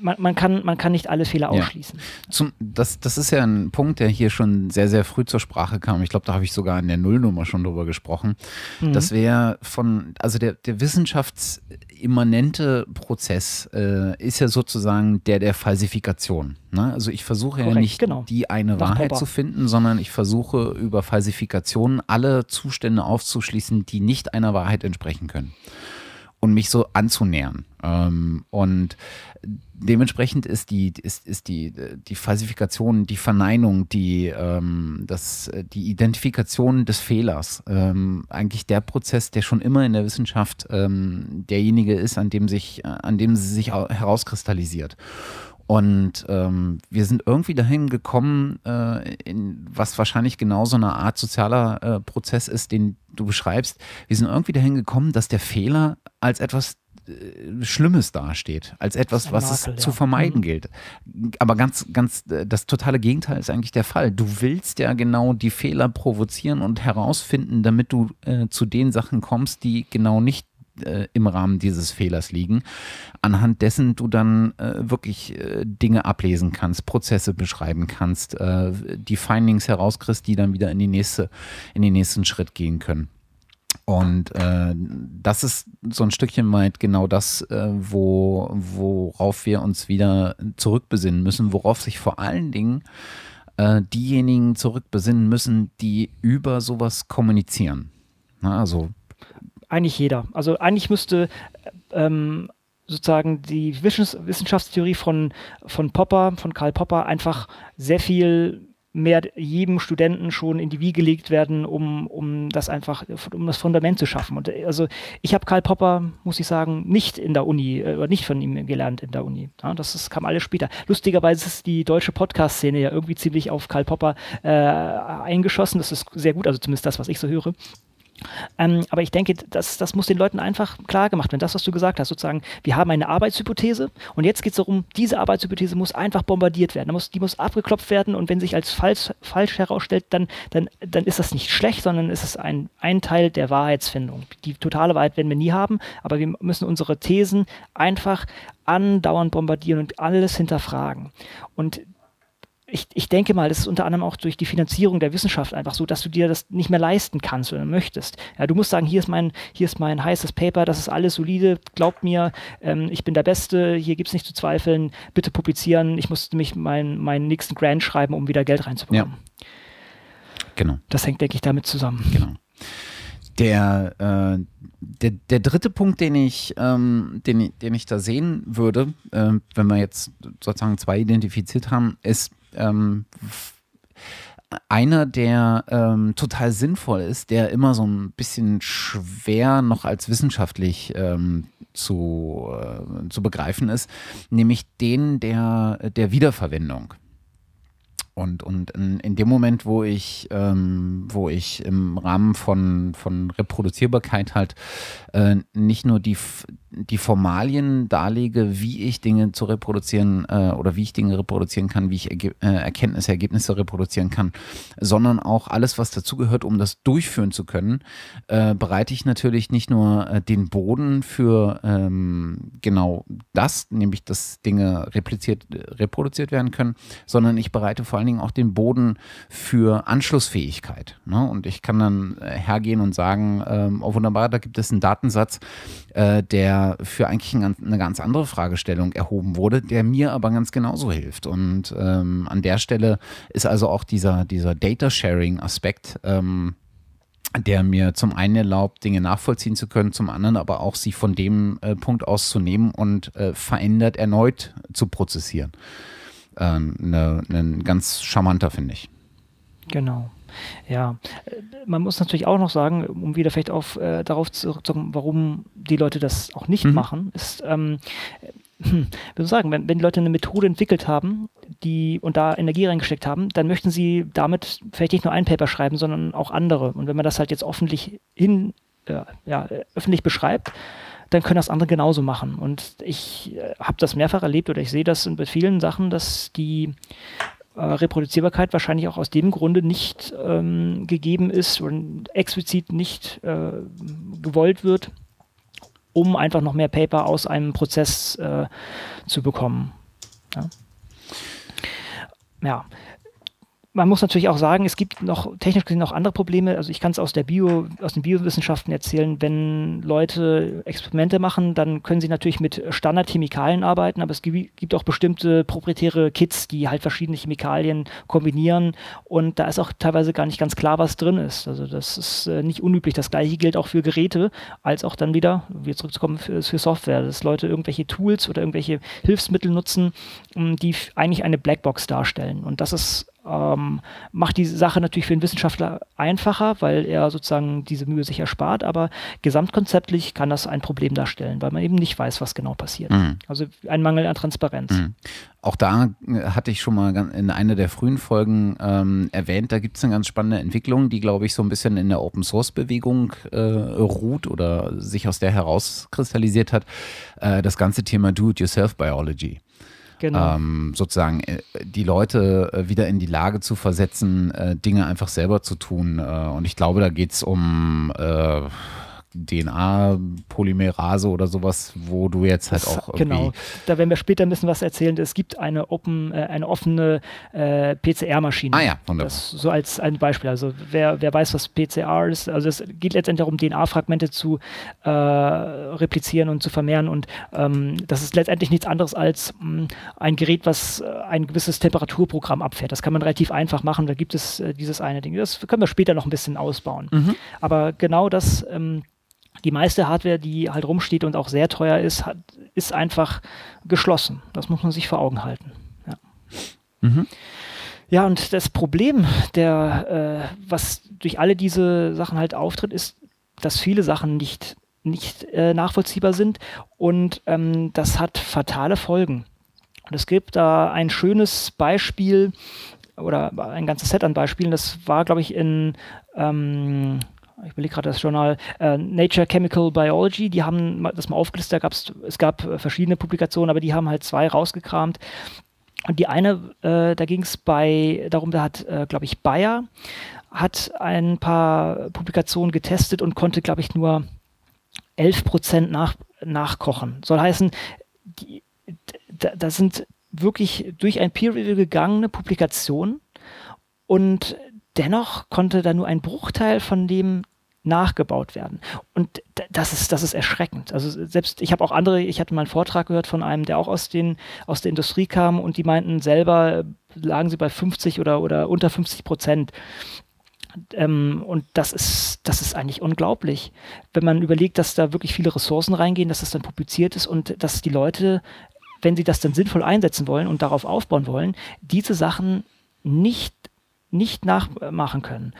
man, man, kann, man kann nicht alle Fehler ausschließen. Ja. Zum, das, das ist ja ein Punkt, der hier schon sehr, sehr früh zur Sprache kam. Ich glaube, da habe ich sogar in der Nullnummer schon drüber gesprochen. Mhm. Das wäre von, also der, der wissenschaftsimmanente Prozess äh, ist ja sozusagen der der Falsifikation. Ne? Also ich versuche Korrekt, ja nicht genau. die eine Nach Wahrheit Popper. zu finden, sondern ich versuche über Falsifikationen alle Zustände aufzuschließen, die nicht einer Wahrheit entsprechen können und mich so anzunähern. Ähm, und dementsprechend ist die, ist, ist die, die Falsifikation, die Verneinung, die, ähm, das, die Identifikation des Fehlers ähm, eigentlich der Prozess, der schon immer in der Wissenschaft ähm, derjenige ist, an dem sich, an dem sie sich herauskristallisiert. Und ähm, wir sind irgendwie dahin gekommen, äh, in, was wahrscheinlich genau so eine Art sozialer äh, Prozess ist, den du beschreibst. Wir sind irgendwie dahin gekommen, dass der Fehler als etwas äh, Schlimmes dasteht, als etwas, was Makel, es ja. zu vermeiden mhm. gilt. Aber ganz, ganz, das totale Gegenteil ist eigentlich der Fall. Du willst ja genau die Fehler provozieren und herausfinden, damit du äh, zu den Sachen kommst, die genau nicht äh, im Rahmen dieses Fehlers liegen, anhand dessen du dann äh, wirklich äh, Dinge ablesen kannst, Prozesse beschreiben kannst, äh, die Findings herauskriegst, die dann wieder in die nächste, in den nächsten Schritt gehen können. Und äh, das ist so ein Stückchen weit genau das, äh, wo, worauf wir uns wieder zurückbesinnen müssen, worauf sich vor allen Dingen äh, diejenigen zurückbesinnen müssen, die über sowas kommunizieren. Na, also eigentlich jeder. Also eigentlich müsste ähm, sozusagen die Wissenschaftstheorie von, von Popper, von Karl Popper, einfach sehr viel mehr jedem Studenten schon in die Wiege gelegt werden, um, um das einfach, um das Fundament zu schaffen. Und äh, also ich habe Karl Popper, muss ich sagen, nicht in der Uni äh, oder nicht von ihm gelernt in der Uni. Ja, das ist, kam alles später. Lustigerweise ist die deutsche Podcast-Szene ja irgendwie ziemlich auf Karl Popper äh, eingeschossen. Das ist sehr gut, also zumindest das, was ich so höre. Ähm, aber ich denke, das, das muss den Leuten einfach klar gemacht werden. Das, was du gesagt hast, sozusagen, wir haben eine Arbeitshypothese und jetzt geht es darum, diese Arbeitshypothese muss einfach bombardiert werden. Muss, die muss abgeklopft werden und wenn sich als falsch, falsch herausstellt, dann, dann, dann ist das nicht schlecht, sondern ist es ein, ein Teil der Wahrheitsfindung. Die totale Wahrheit werden wir nie haben, aber wir müssen unsere Thesen einfach andauernd bombardieren und alles hinterfragen. Und ich, ich denke mal, das ist unter anderem auch durch die Finanzierung der Wissenschaft einfach so, dass du dir das nicht mehr leisten kannst oder möchtest. Ja, du musst sagen, hier ist mein, hier ist mein heißes Paper, das ist alles solide, glaubt mir, ähm, ich bin der Beste, hier gibt es nicht zu zweifeln, bitte publizieren, ich mich meinen mein nächsten Grant schreiben, um wieder Geld reinzubekommen. Ja. Genau. Das hängt, denke ich, damit zusammen. Genau. Der, äh, der, der dritte Punkt, den ich, ähm, den, den ich da sehen würde, äh, wenn wir jetzt sozusagen zwei identifiziert haben, ist ähm, einer, der ähm, total sinnvoll ist, der immer so ein bisschen schwer noch als wissenschaftlich ähm, zu, äh, zu begreifen ist, nämlich den der, der Wiederverwendung. Und, und in, in dem Moment, wo ich, ähm, wo ich im Rahmen von, von Reproduzierbarkeit halt äh, nicht nur die, die Formalien darlege, wie ich Dinge zu reproduzieren äh, oder wie ich Dinge reproduzieren kann, wie ich Erge äh, Erkenntnisse, Ergebnisse reproduzieren kann, sondern auch alles, was dazugehört, um das durchführen zu können, äh, bereite ich natürlich nicht nur äh, den Boden für ähm, genau das, nämlich dass Dinge repliziert, reproduziert werden können, sondern ich bereite vor allen Dingen auch den Boden für Anschlussfähigkeit. Ne? Und ich kann dann äh, hergehen und sagen, ähm, oh wunderbar, da gibt es einen Datensatz, äh, für eigentlich ein, eine ganz andere Fragestellung erhoben wurde, der mir aber ganz genauso hilft. Und ähm, an der Stelle ist also auch dieser, dieser Data-Sharing-Aspekt, ähm, der mir zum einen erlaubt, Dinge nachvollziehen zu können, zum anderen aber auch sie von dem äh, Punkt aus zu nehmen und äh, verändert erneut zu prozessieren äh, ne, ne, ganz charmanter, finde ich. Genau. Ja, man muss natürlich auch noch sagen, um wieder vielleicht auf, äh, darauf zurückzukommen, warum die Leute das auch nicht mhm. machen, ist, ähm, hm, wie sagen, wenn, wenn die Leute eine Methode entwickelt haben, die und da Energie reingesteckt haben, dann möchten sie damit vielleicht nicht nur ein Paper schreiben, sondern auch andere. Und wenn man das halt jetzt öffentlich hin, äh, ja, öffentlich beschreibt, dann können das andere genauso machen. Und ich äh, habe das mehrfach erlebt oder ich sehe das bei vielen Sachen, dass die äh, Reproduzierbarkeit wahrscheinlich auch aus dem Grunde nicht ähm, gegeben ist und explizit nicht äh, gewollt wird, um einfach noch mehr Paper aus einem Prozess äh, zu bekommen. Ja. ja man muss natürlich auch sagen, es gibt noch technisch gesehen noch andere Probleme. Also ich kann es aus der Bio, aus den Biowissenschaften erzählen, wenn Leute Experimente machen, dann können sie natürlich mit Standardchemikalien arbeiten, aber es gibt auch bestimmte proprietäre Kits, die halt verschiedene Chemikalien kombinieren und da ist auch teilweise gar nicht ganz klar, was drin ist. Also das ist äh, nicht unüblich. Das gleiche gilt auch für Geräte, als auch dann wieder, wieder zurückzukommen, für, für Software, dass Leute irgendwelche Tools oder irgendwelche Hilfsmittel nutzen, die eigentlich eine Blackbox darstellen. Und das ist ähm, macht die Sache natürlich für den Wissenschaftler einfacher, weil er sozusagen diese Mühe sich erspart, aber gesamtkonzeptlich kann das ein Problem darstellen, weil man eben nicht weiß, was genau passiert. Mhm. Also ein Mangel an Transparenz. Mhm. Auch da äh, hatte ich schon mal in einer der frühen Folgen ähm, erwähnt, da gibt es eine ganz spannende Entwicklung, die, glaube ich, so ein bisschen in der Open Source Bewegung äh, ruht oder sich aus der herauskristallisiert hat. Äh, das ganze Thema Do-it-yourself Biology. Genau. Ähm, sozusagen äh, die Leute äh, wieder in die Lage zu versetzen, äh, Dinge einfach selber zu tun. Und ich glaube, da geht es um DNA-Polymerase oder sowas, wo du jetzt halt das, auch irgendwie Genau, da werden wir später ein bisschen was erzählen. Es gibt eine, open, äh, eine offene äh, PCR-Maschine. Ah ja, wunderbar. Das, so als ein Beispiel. Also wer, wer weiß, was PCR ist, also es geht letztendlich darum, DNA-Fragmente zu äh, replizieren und zu vermehren und ähm, das ist letztendlich nichts anderes als mh, hm, ein Gerät, was äh, ein gewisses Temperaturprogramm abfährt. Das kann man relativ einfach machen, da gibt es äh, dieses eine Ding. Das können wir später noch ein bisschen ausbauen. Mhm. Aber genau das ähm, die meiste Hardware, die halt rumsteht und auch sehr teuer ist, hat, ist einfach geschlossen. Das muss man sich vor Augen halten. Ja. Mhm. Ja, und das Problem, der, äh, was durch alle diese Sachen halt auftritt, ist, dass viele Sachen nicht, nicht äh, nachvollziehbar sind und ähm, das hat fatale Folgen. Und es gibt da ein schönes Beispiel oder ein ganzes Set an Beispielen. Das war, glaube ich, in ähm, ich überlege gerade das Journal äh, Nature Chemical Biology, die haben das mal aufgelistet, da gab's, es gab äh, verschiedene Publikationen, aber die haben halt zwei rausgekramt. Und die eine, äh, da ging es bei, darum, da hat, äh, glaube ich, Bayer hat ein paar Publikationen getestet und konnte, glaube ich, nur 11 Prozent nach, nachkochen. Soll heißen, die, da, da sind wirklich durch ein Peer Review gegangene Publikationen und dennoch konnte da nur ein Bruchteil von dem nachgebaut werden. Und das ist, das ist erschreckend. Also selbst, ich habe auch andere, ich hatte mal einen Vortrag gehört von einem, der auch aus, den, aus der Industrie kam und die meinten selber, lagen sie bei 50 oder, oder unter 50 Prozent. Ähm, und das ist, das ist eigentlich unglaublich, wenn man überlegt, dass da wirklich viele Ressourcen reingehen, dass das dann publiziert ist und dass die Leute, wenn sie das dann sinnvoll einsetzen wollen und darauf aufbauen wollen, diese Sachen nicht, nicht nachmachen können.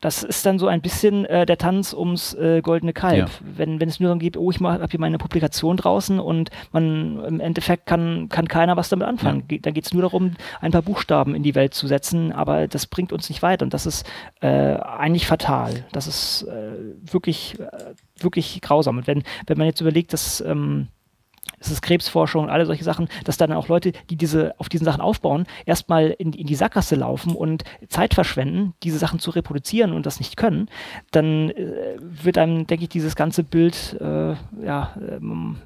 Das ist dann so ein bisschen äh, der Tanz ums äh, goldene Kalb. Ja. Wenn, wenn es nur darum geht, oh, ich habe hier meine Publikation draußen und man im Endeffekt kann, kann keiner was damit anfangen. Ja. Dann geht es nur darum, ein paar Buchstaben in die Welt zu setzen, aber das bringt uns nicht weiter und das ist äh, eigentlich fatal. Das ist äh, wirklich, äh, wirklich grausam. Und wenn, wenn man jetzt überlegt, dass ähm, es ist Krebsforschung und alle solche Sachen, dass dann auch Leute, die diese, auf diesen Sachen aufbauen, erstmal in, in die Sackgasse laufen und Zeit verschwenden, diese Sachen zu reproduzieren und das nicht können, dann äh, wird einem, denke ich, dieses ganze Bild äh, ja, ähm,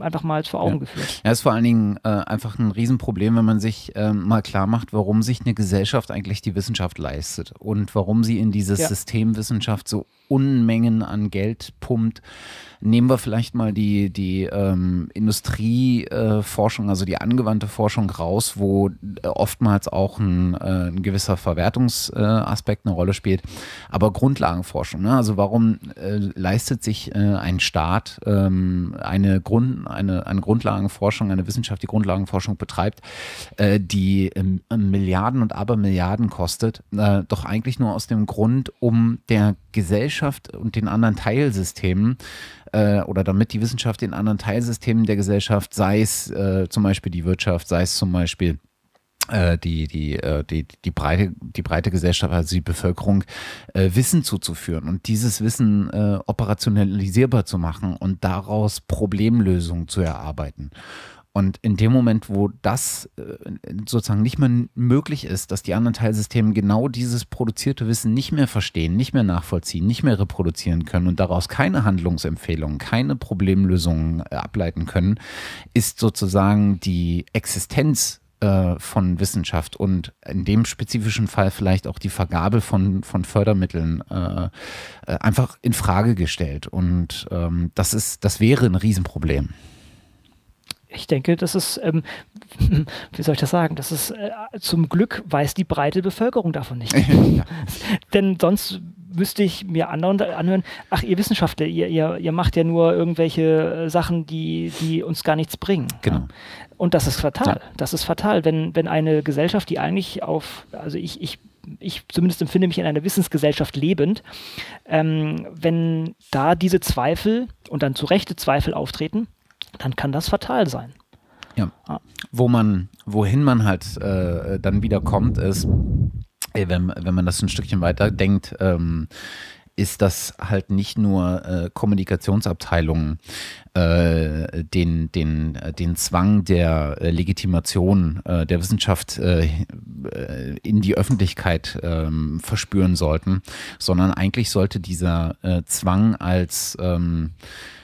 einfach mal vor Augen ja. geführt. Ja, ist vor allen Dingen äh, einfach ein Riesenproblem, wenn man sich ähm, mal klar macht, warum sich eine Gesellschaft eigentlich die Wissenschaft leistet und warum sie in dieses ja. System Wissenschaft so Unmengen an Geld pumpt. Nehmen wir vielleicht mal die, die ähm, Industrieforschung, äh, also die angewandte Forschung raus, wo äh, oftmals auch ein, äh, ein gewisser Verwertungsaspekt eine Rolle spielt. Aber Grundlagenforschung, ne? also warum äh, leistet sich äh, ein Staat ähm, eine, Grund, eine, eine Grundlagenforschung, eine Wissenschaft, die Grundlagenforschung betreibt, die ähm, Milliarden und Abermilliarden kostet, doch eigentlich nur aus dem Grund, um der Gesellschaft und den anderen Teilsystemen äh, oder damit die Wissenschaft den anderen Teilsystemen der Gesellschaft, sei es äh, zum Beispiel die Wirtschaft, sei es zum Beispiel äh, die, die, äh, die, die, breite, die breite Gesellschaft, also die Bevölkerung, Wissen zuzuführen und dieses Wissen operationalisierbar zu machen und daraus Problemlösungen zu erarbeiten. Und in dem Moment, wo das äh, sozusagen nicht mehr möglich ist, dass die anderen Teilsysteme genau dieses produzierte Wissen nicht mehr verstehen, nicht mehr nachvollziehen, nicht mehr reproduzieren können und daraus keine Handlungsempfehlungen, keine Problemlösungen äh, ableiten können, ist sozusagen die Existenz äh, von Wissenschaft und in dem spezifischen Fall vielleicht auch die Vergabe von, von Fördermitteln äh, einfach in Frage gestellt. Und ähm, das ist, das wäre ein Riesenproblem ich denke, das ist, ähm, *laughs* wie soll ich das sagen, das ist äh, zum Glück weiß die breite Bevölkerung davon nicht. ja. *laughs* *laughs* Denn sonst müsste ich mir anhören, ach, ihr Wissenschaftler, ihr, ihr, ihr macht ja nur irgendwelche äh, Sachen, die, die uns gar nichts bringen. Genau. Ja. Und das ist fatal. Ja. Das ist fatal, wenn, wenn eine Gesellschaft, die eigentlich auf, also ich, ich ich zumindest empfinde mich in einer Wissensgesellschaft lebend, ähm, wenn da diese Zweifel und dann zu Rechte Zweifel auftreten, dann kann das fatal sein. Ja. ja. Wo man, wohin man halt äh, dann wieder kommt, ist, wenn, wenn man das ein Stückchen weiter denkt, ähm, ist das halt nicht nur äh, Kommunikationsabteilungen äh, den, den, den Zwang der äh, Legitimation äh, der Wissenschaft äh, in die Öffentlichkeit ähm, verspüren sollten, sondern eigentlich sollte dieser äh, Zwang als ähm, äh,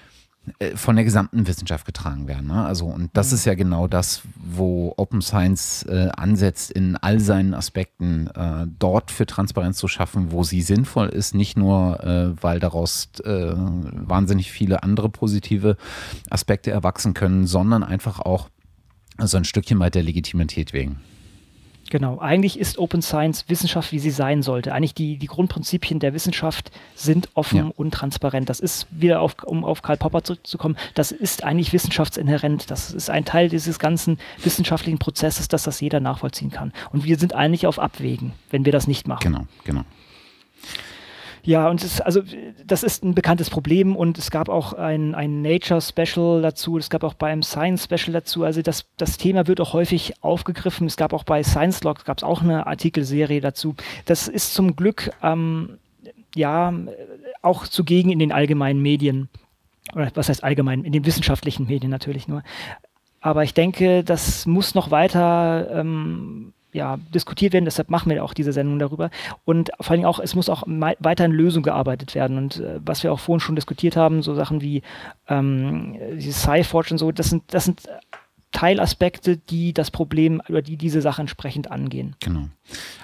von der gesamten Wissenschaft getragen werden. Ne? Also, und das mhm. ist ja genau das, wo Open Science äh, ansetzt, in all seinen Aspekten äh, dort für Transparenz zu schaffen, wo sie sinnvoll ist, nicht nur, äh, weil daraus äh, wahnsinnig viele andere positive Aspekte erwachsen können, sondern einfach auch so ein Stückchen weit der Legitimität wegen. Genau, eigentlich ist Open Science Wissenschaft, wie sie sein sollte. Eigentlich die, die Grundprinzipien der Wissenschaft sind offen ja. und transparent. Das ist wieder, auf, um auf Karl Popper zurückzukommen, das ist eigentlich wissenschaftsinhärent. Das ist ein Teil dieses ganzen wissenschaftlichen Prozesses, dass das jeder nachvollziehen kann. Und wir sind eigentlich auf Abwägen, wenn wir das nicht machen. Genau, genau. Ja, und es, also das ist ein bekanntes Problem und es gab auch ein, ein Nature Special dazu, es gab auch beim Science Special dazu. Also das, das Thema wird auch häufig aufgegriffen. Es gab auch bei Science Log gab es auch eine Artikelserie dazu. Das ist zum Glück ähm, ja auch zugegen in den allgemeinen Medien. Oder was heißt allgemein? In den wissenschaftlichen Medien natürlich nur. Aber ich denke, das muss noch weiter ähm, ja, diskutiert werden, deshalb machen wir auch diese Sendung darüber. Und vor allem auch, es muss auch weiter in Lösungen gearbeitet werden. Und äh, was wir auch vorhin schon diskutiert haben, so Sachen wie ähm, die Sci-Forge und so, das sind, das sind Teilaspekte, die das Problem oder die diese Sache entsprechend angehen. Genau.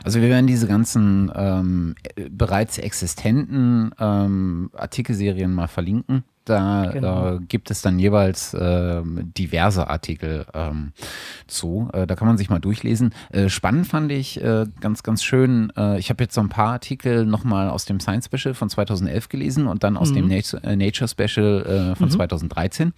Also wir werden diese ganzen ähm, bereits existenten ähm, Artikelserien mal verlinken. Da genau. äh, gibt es dann jeweils äh, diverse Artikel ähm, zu. Äh, da kann man sich mal durchlesen. Äh, spannend fand ich äh, ganz, ganz schön. Äh, ich habe jetzt so ein paar Artikel nochmal aus dem Science Special von 2011 gelesen und dann aus mhm. dem Nature, Nature Special von mhm. 2013.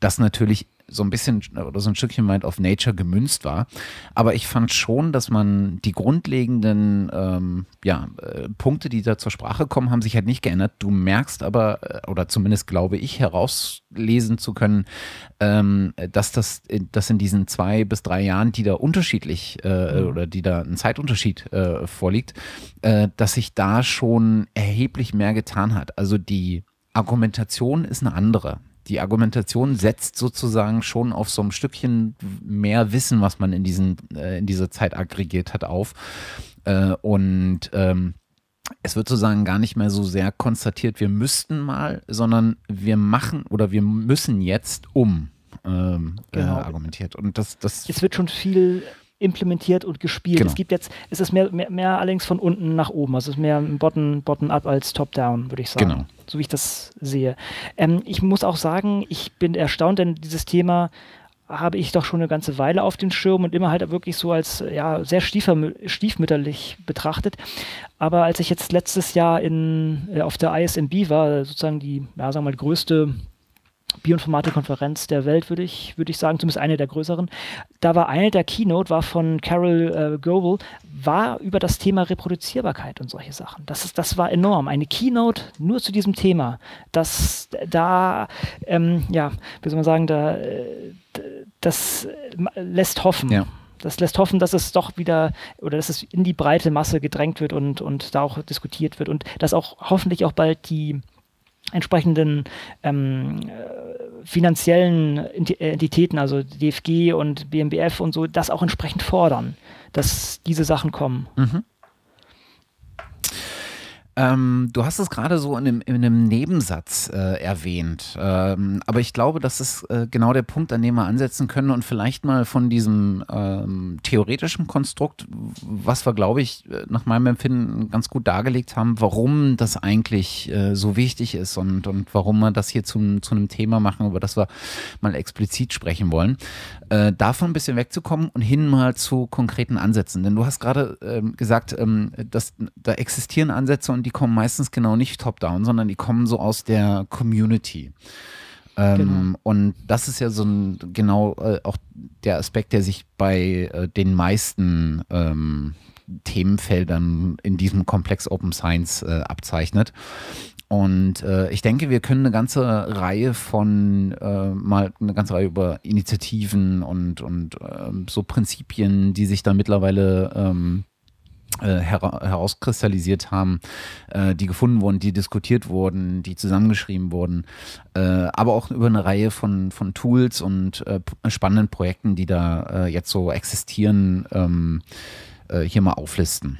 Das natürlich so ein bisschen oder so ein Stückchen Mind of Nature gemünzt war. Aber ich fand schon, dass man die grundlegenden ähm, ja, äh, Punkte, die da zur Sprache kommen, haben sich halt nicht geändert. Du merkst aber, äh, oder zumindest glaube ich, herauslesen zu können, ähm, dass das dass in diesen zwei bis drei Jahren, die da unterschiedlich äh, mhm. oder die da ein Zeitunterschied äh, vorliegt, äh, dass sich da schon erheblich mehr getan hat. Also die Argumentation ist eine andere die Argumentation setzt sozusagen schon auf so ein Stückchen mehr Wissen, was man in, diesen, äh, in dieser Zeit aggregiert hat, auf. Äh, und ähm, es wird sozusagen gar nicht mehr so sehr konstatiert, wir müssten mal, sondern wir machen oder wir müssen jetzt um ähm, äh, genau. äh, argumentiert. Und das, das es wird schon viel implementiert und gespielt. Genau. Es gibt jetzt, es ist mehr, mehr, mehr allerdings von unten nach oben. Also es ist mehr Bottom, Bottom up als Top down, würde ich sagen. Genau. So wie ich das sehe. Ähm, ich muss auch sagen, ich bin erstaunt, denn dieses Thema habe ich doch schon eine ganze Weile auf den Schirm und immer halt wirklich so als ja, sehr stiefmütterlich betrachtet. Aber als ich jetzt letztes Jahr in, äh, auf der ISMB war, sozusagen die, ja, sagen wir mal, die größte Bioinformatik-Konferenz der Welt, würde ich, würde ich sagen, zumindest eine der größeren. Da war eine der Keynote, war von Carol äh, Goebel, war über das Thema Reproduzierbarkeit und solche Sachen. Das, ist, das war enorm. Eine Keynote nur zu diesem Thema. Das da, ähm, ja, wie soll man sagen, da, äh, das lässt hoffen. Ja das lässt hoffen, dass es doch wieder oder dass es in die breite Masse gedrängt wird und, und da auch diskutiert wird und dass auch hoffentlich auch bald die entsprechenden ähm, äh, finanziellen Entitäten, also DFG und BMBF und so, das auch entsprechend fordern, dass diese Sachen kommen. Mhm. Ähm, du hast es gerade so in einem, in einem Nebensatz äh, erwähnt, ähm, aber ich glaube, das ist äh, genau der Punkt, an dem wir ansetzen können und vielleicht mal von diesem ähm, theoretischen Konstrukt, was wir, glaube ich, äh, nach meinem Empfinden ganz gut dargelegt haben, warum das eigentlich äh, so wichtig ist und, und warum wir das hier zum, zu einem Thema machen, über das wir mal explizit sprechen wollen. Äh, davon ein bisschen wegzukommen und hin mal zu konkreten Ansätzen. Denn du hast gerade ähm, gesagt, ähm, dass da existieren Ansätze und die kommen meistens genau nicht top-down, sondern die kommen so aus der Community. Ähm, genau. Und das ist ja so ein genau äh, auch der Aspekt, der sich bei äh, den meisten ähm, Themenfeldern in diesem Komplex Open Science äh, abzeichnet. Und äh, ich denke, wir können eine ganze Reihe von, äh, mal eine ganze Reihe über Initiativen und, und äh, so Prinzipien, die sich da mittlerweile ähm, äh, herauskristallisiert haben, äh, die gefunden wurden, die diskutiert wurden, die zusammengeschrieben wurden, äh, aber auch über eine Reihe von, von Tools und äh, spannenden Projekten, die da äh, jetzt so existieren, ähm, äh, hier mal auflisten.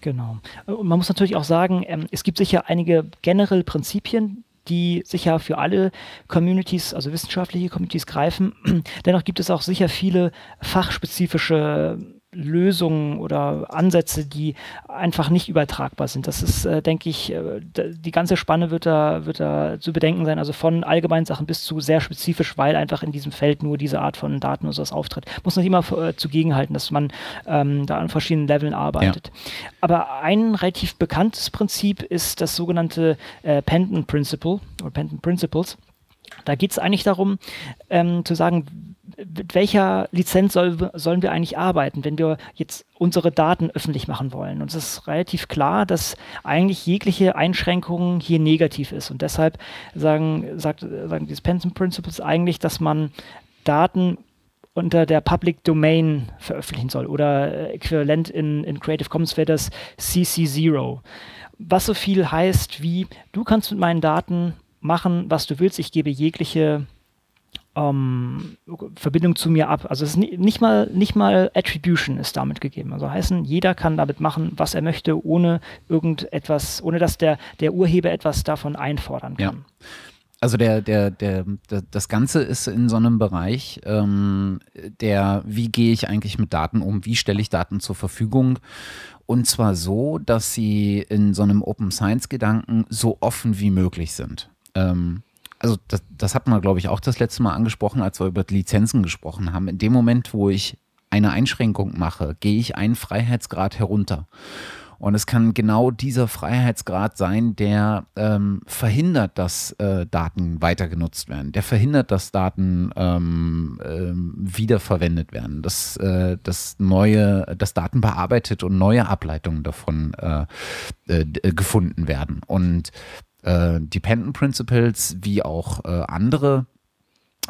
Genau. Und man muss natürlich auch sagen, ähm, es gibt sicher einige generelle Prinzipien, die sicher für alle Communities, also wissenschaftliche Communities greifen. *clears throat* Dennoch gibt es auch sicher viele fachspezifische Lösungen oder Ansätze, die einfach nicht übertragbar sind. Das ist, äh, denke ich, äh, die ganze Spanne wird da, wird da zu bedenken sein, also von allgemeinen Sachen bis zu sehr spezifisch, weil einfach in diesem Feld nur diese Art von Daten oder sowas auftritt. Muss nicht immer äh, zugegenhalten, dass man ähm, da an verschiedenen Leveln arbeitet. Ja. Aber ein relativ bekanntes Prinzip ist das sogenannte äh, Pendant Principle oder Pendant Principles. Da geht es eigentlich darum, ähm, zu sagen, mit welcher Lizenz soll, sollen wir eigentlich arbeiten, wenn wir jetzt unsere Daten öffentlich machen wollen. Und es ist relativ klar, dass eigentlich jegliche Einschränkung hier negativ ist. Und deshalb sagen, sagt, sagen die Spencer Principles eigentlich, dass man Daten unter der Public Domain veröffentlichen soll oder äquivalent in, in Creative Commons wäre das CC0. Was so viel heißt wie, du kannst mit meinen Daten machen, was du willst, ich gebe jegliche ähm, Verbindung zu mir ab. Also es ist nicht mal, nicht mal Attribution ist damit gegeben. Also heißen, jeder kann damit machen, was er möchte, ohne irgendetwas, ohne dass der, der Urheber etwas davon einfordern kann. Ja. Also der, der, der, der, das Ganze ist in so einem Bereich, ähm, der, wie gehe ich eigentlich mit Daten um, wie stelle ich Daten zur Verfügung und zwar so, dass sie in so einem Open Science Gedanken so offen wie möglich sind. Ähm, also das, das hatten wir, glaube ich, auch das letzte Mal angesprochen, als wir über Lizenzen gesprochen haben. In dem Moment, wo ich eine Einschränkung mache, gehe ich einen Freiheitsgrad herunter. Und es kann genau dieser Freiheitsgrad sein, der ähm, verhindert, dass äh, Daten weiter genutzt werden, der verhindert, dass Daten ähm, ähm, wiederverwendet werden, dass, äh, dass neue, dass Daten bearbeitet und neue Ableitungen davon äh, äh gefunden werden. Und äh, Dependent Principles wie auch äh, andere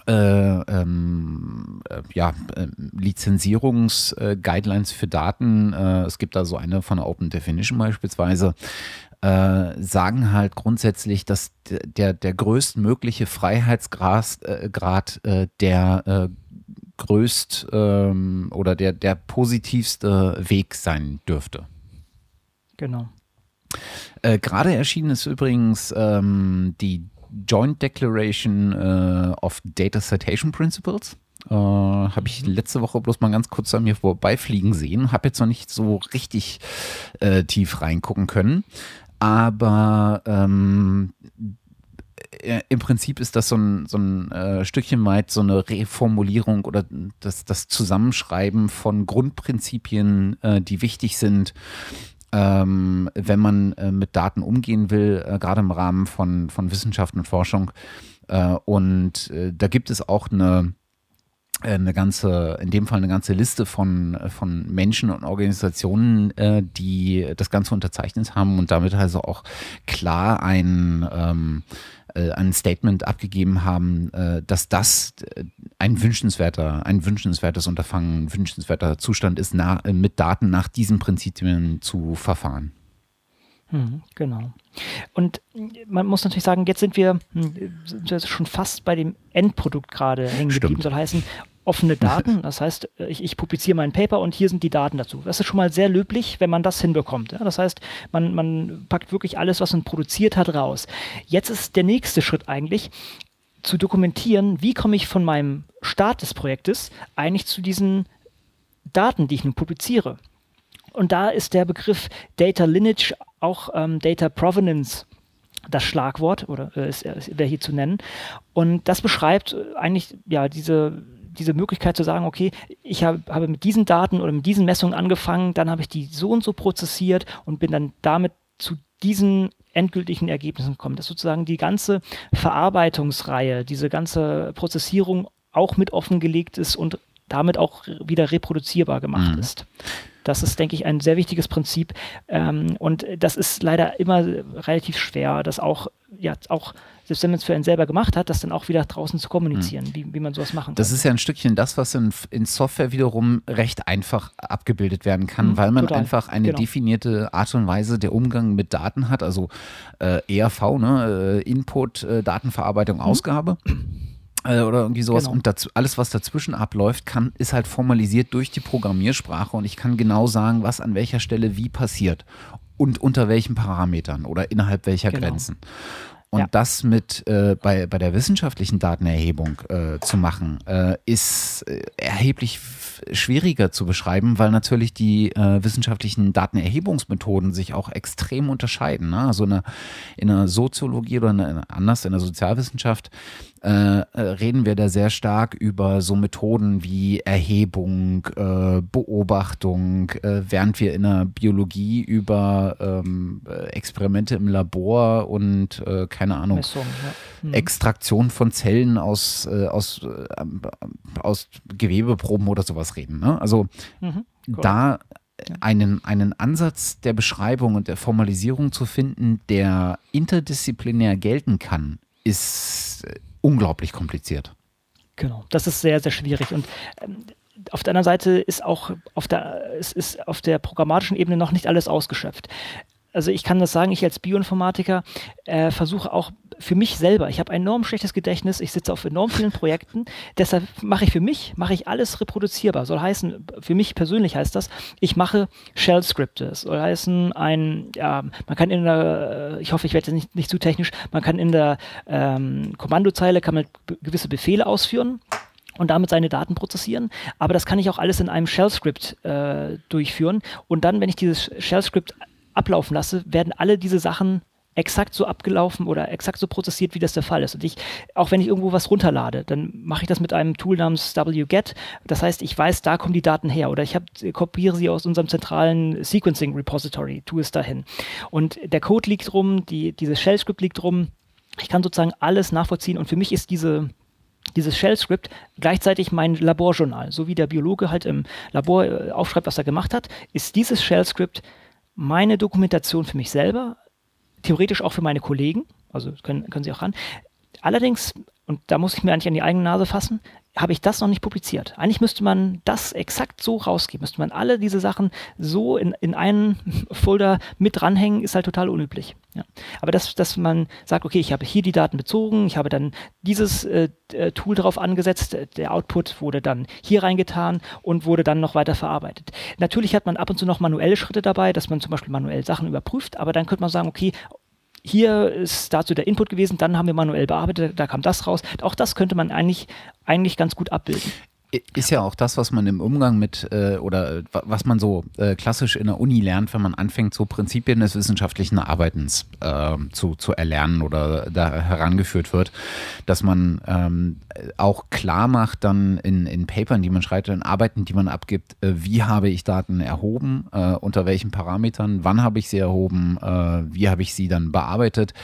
äh, ähm, äh, ja, äh, Lizenzierungs-Guidelines für Daten, äh, es gibt da so eine von Open Definition beispielsweise, äh, sagen halt grundsätzlich, dass der, der größtmögliche Freiheitsgrad Grad, der größt ähm, oder der, der positivste Weg sein dürfte. Genau. Äh, Gerade erschienen ist übrigens ähm, die Joint Declaration äh, of Data Citation Principles. Äh, habe ich letzte Woche bloß mal ganz kurz an mir vorbeifliegen sehen. Habe jetzt noch nicht so richtig äh, tief reingucken können. Aber ähm, äh, im Prinzip ist das so ein, so ein äh, Stückchen weit so eine Reformulierung oder das, das Zusammenschreiben von Grundprinzipien, äh, die wichtig sind ähm, wenn man äh, mit Daten umgehen will, äh, gerade im Rahmen von, von Wissenschaft und Forschung. Äh, und äh, da gibt es auch eine, äh, eine ganze, in dem Fall eine ganze Liste von, von Menschen und Organisationen, äh, die das Ganze unterzeichnet haben und damit also auch klar ein ähm, äh, ein Statement abgegeben haben, äh, dass das äh, ein wünschenswerter, ein wünschenswertes Unterfangen, ein wünschenswerter Zustand ist, nach, mit Daten nach diesen Prinzipien zu verfahren. Hm, genau. Und man muss natürlich sagen, jetzt sind wir, hm, sind schon fast bei dem Endprodukt gerade hängen geblieben. Soll heißen, offene Daten. Das heißt, ich, ich, publiziere mein Paper und hier sind die Daten dazu. Das ist schon mal sehr löblich, wenn man das hinbekommt. Ja? Das heißt, man, man packt wirklich alles, was man produziert hat, raus. Jetzt ist der nächste Schritt eigentlich, zu dokumentieren, wie komme ich von meinem Start des Projektes eigentlich zu diesen Daten, die ich nun publiziere. Und da ist der Begriff Data Lineage, auch ähm, Data Provenance das Schlagwort oder äh, ist, ist, wäre hier zu nennen. Und das beschreibt eigentlich ja diese diese Möglichkeit zu sagen, okay, ich hab, habe mit diesen Daten oder mit diesen Messungen angefangen, dann habe ich die so und so prozessiert und bin dann damit zu diesen endgültigen Ergebnissen gekommen. Dass sozusagen die ganze Verarbeitungsreihe, diese ganze Prozessierung auch mit offengelegt ist und damit auch wieder reproduzierbar gemacht mhm. ist. Das ist, denke ich, ein sehr wichtiges Prinzip. Ähm, und das ist leider immer relativ schwer, das auch, ja, auch, selbst wenn man es für einen selber gemacht hat, das dann auch wieder draußen zu kommunizieren, hm. wie, wie man sowas machen kann. Das ist ja ein Stückchen das, was in, in Software wiederum recht einfach abgebildet werden kann, hm, weil man total. einfach eine genau. definierte Art und Weise der Umgang mit Daten hat, also äh, ERV, ne, äh, Input, äh, Datenverarbeitung, hm. Ausgabe äh, oder irgendwie sowas. Genau. Und dazu, alles, was dazwischen abläuft, kann, ist halt formalisiert durch die Programmiersprache und ich kann genau sagen, was an welcher Stelle wie passiert und unter welchen Parametern oder innerhalb welcher genau. Grenzen. Und ja. das mit äh, bei, bei der wissenschaftlichen Datenerhebung äh, zu machen, äh, ist äh, erheblich schwieriger zu beschreiben, weil natürlich die äh, wissenschaftlichen Datenerhebungsmethoden sich auch extrem unterscheiden. Ne? Also in der, in der Soziologie oder in der, anders in der Sozialwissenschaft äh, äh, reden wir da sehr stark über so Methoden wie Erhebung, äh, Beobachtung, äh, während wir in der Biologie über ähm, äh, Experimente im Labor und äh, keine Ahnung, Messung, ja. mhm. Extraktion von Zellen aus, aus, aus Gewebeproben oder sowas reden. Ne? Also mhm, da einen, einen Ansatz der Beschreibung und der Formalisierung zu finden, der interdisziplinär gelten kann, ist unglaublich kompliziert. Genau, das ist sehr, sehr schwierig. Und ähm, auf der anderen Seite ist auch auf der, es ist auf der programmatischen Ebene noch nicht alles ausgeschöpft. Also ich kann das sagen, ich als Bioinformatiker äh, versuche auch für mich selber, ich habe ein enorm schlechtes Gedächtnis, ich sitze auf enorm vielen Projekten, deshalb mache ich für mich, mache ich alles reproduzierbar. Soll heißen, für mich persönlich heißt das, ich mache Shell-Skripte. Soll heißen, ein, ja, man kann in der, ich hoffe, ich werde nicht, nicht zu technisch, man kann in der ähm, Kommandozeile kann man gewisse Befehle ausführen und damit seine Daten prozessieren. Aber das kann ich auch alles in einem Shell-Script äh, durchführen. Und dann, wenn ich dieses Shell-Script ablaufen lasse, werden alle diese Sachen exakt so abgelaufen oder exakt so prozessiert, wie das der Fall ist. Und ich, auch wenn ich irgendwo was runterlade, dann mache ich das mit einem Tool namens wget. Das heißt, ich weiß, da kommen die Daten her oder ich hab, kopiere sie aus unserem zentralen Sequencing Repository, tue es dahin. Und der Code liegt rum, die, dieses Shell-Script liegt rum. Ich kann sozusagen alles nachvollziehen und für mich ist diese, dieses Shell-Script gleichzeitig mein Laborjournal. So wie der Biologe halt im Labor äh, aufschreibt, was er gemacht hat, ist dieses Shell-Script meine Dokumentation für mich selber, theoretisch auch für meine Kollegen, also können, können sie auch ran. Allerdings, und da muss ich mir eigentlich an die eigene Nase fassen, habe ich das noch nicht publiziert. Eigentlich müsste man das exakt so rausgeben, müsste man alle diese Sachen so in, in einen *laughs* Folder mit dranhängen, ist halt total unüblich. Ja. Aber dass, dass man sagt, okay, ich habe hier die Daten bezogen, ich habe dann dieses äh, äh Tool drauf angesetzt, der Output wurde dann hier reingetan und wurde dann noch weiter verarbeitet. Natürlich hat man ab und zu noch manuelle Schritte dabei, dass man zum Beispiel manuell Sachen überprüft, aber dann könnte man sagen, okay, hier ist dazu der Input gewesen, dann haben wir manuell bearbeitet, da kam das raus. Auch das könnte man eigentlich, eigentlich ganz gut abbilden. Ist ja auch das, was man im Umgang mit äh, oder was man so äh, klassisch in der Uni lernt, wenn man anfängt, so Prinzipien des wissenschaftlichen Arbeitens äh, zu, zu erlernen oder da herangeführt wird, dass man ähm, auch klar macht dann in, in Papern, die man schreibt, in Arbeiten, die man abgibt, äh, wie habe ich Daten erhoben, äh, unter welchen Parametern, wann habe ich sie erhoben, äh, wie habe ich sie dann bearbeitet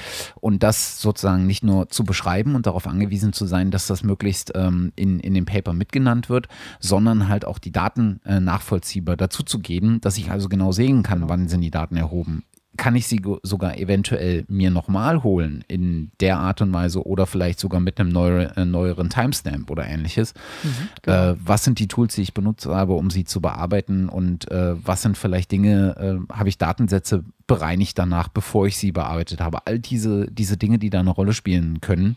und das sozusagen nicht nur zu beschreiben und darauf angewiesen zu sein, dass das möglichst ähm, in, in dem Paper mitgenannt genannt wird, sondern halt auch die Daten äh, nachvollziehbar dazu zu geben, dass ich also genau sehen kann, wann sind die Daten erhoben. Kann ich sie sogar eventuell mir nochmal holen in der Art und Weise oder vielleicht sogar mit einem neuere, äh, neueren Timestamp oder ähnliches? Mhm, genau. äh, was sind die Tools, die ich benutzt habe, um sie zu bearbeiten und äh, was sind vielleicht Dinge, äh, habe ich Datensätze bereinigt danach, bevor ich sie bearbeitet habe? All diese, diese Dinge, die da eine Rolle spielen können,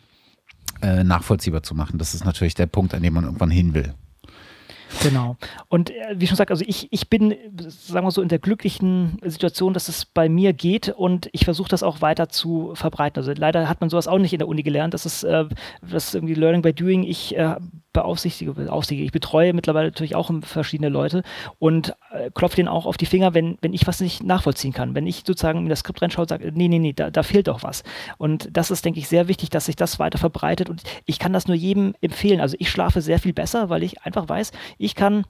äh, nachvollziehbar zu machen. Das ist natürlich der Punkt, an dem man irgendwann hin will. Genau. Und äh, wie schon gesagt, also ich, ich bin, sagen wir so, in der glücklichen Situation, dass es bei mir geht und ich versuche das auch weiter zu verbreiten. Also leider hat man sowas auch nicht in der Uni gelernt. Das ist, äh, das ist irgendwie Learning by Doing. Ich äh, beaufsichtige, beaufsichtige, ich betreue mittlerweile natürlich auch verschiedene Leute und äh, klopfe denen auch auf die Finger, wenn, wenn ich was nicht nachvollziehen kann. Wenn ich sozusagen in das Skript reinschaue und sage, nee, nee, nee, da, da fehlt doch was. Und das ist, denke ich, sehr wichtig, dass sich das weiter verbreitet und ich kann das nur jedem empfehlen. Also ich schlafe sehr viel besser, weil ich einfach weiß, ich kann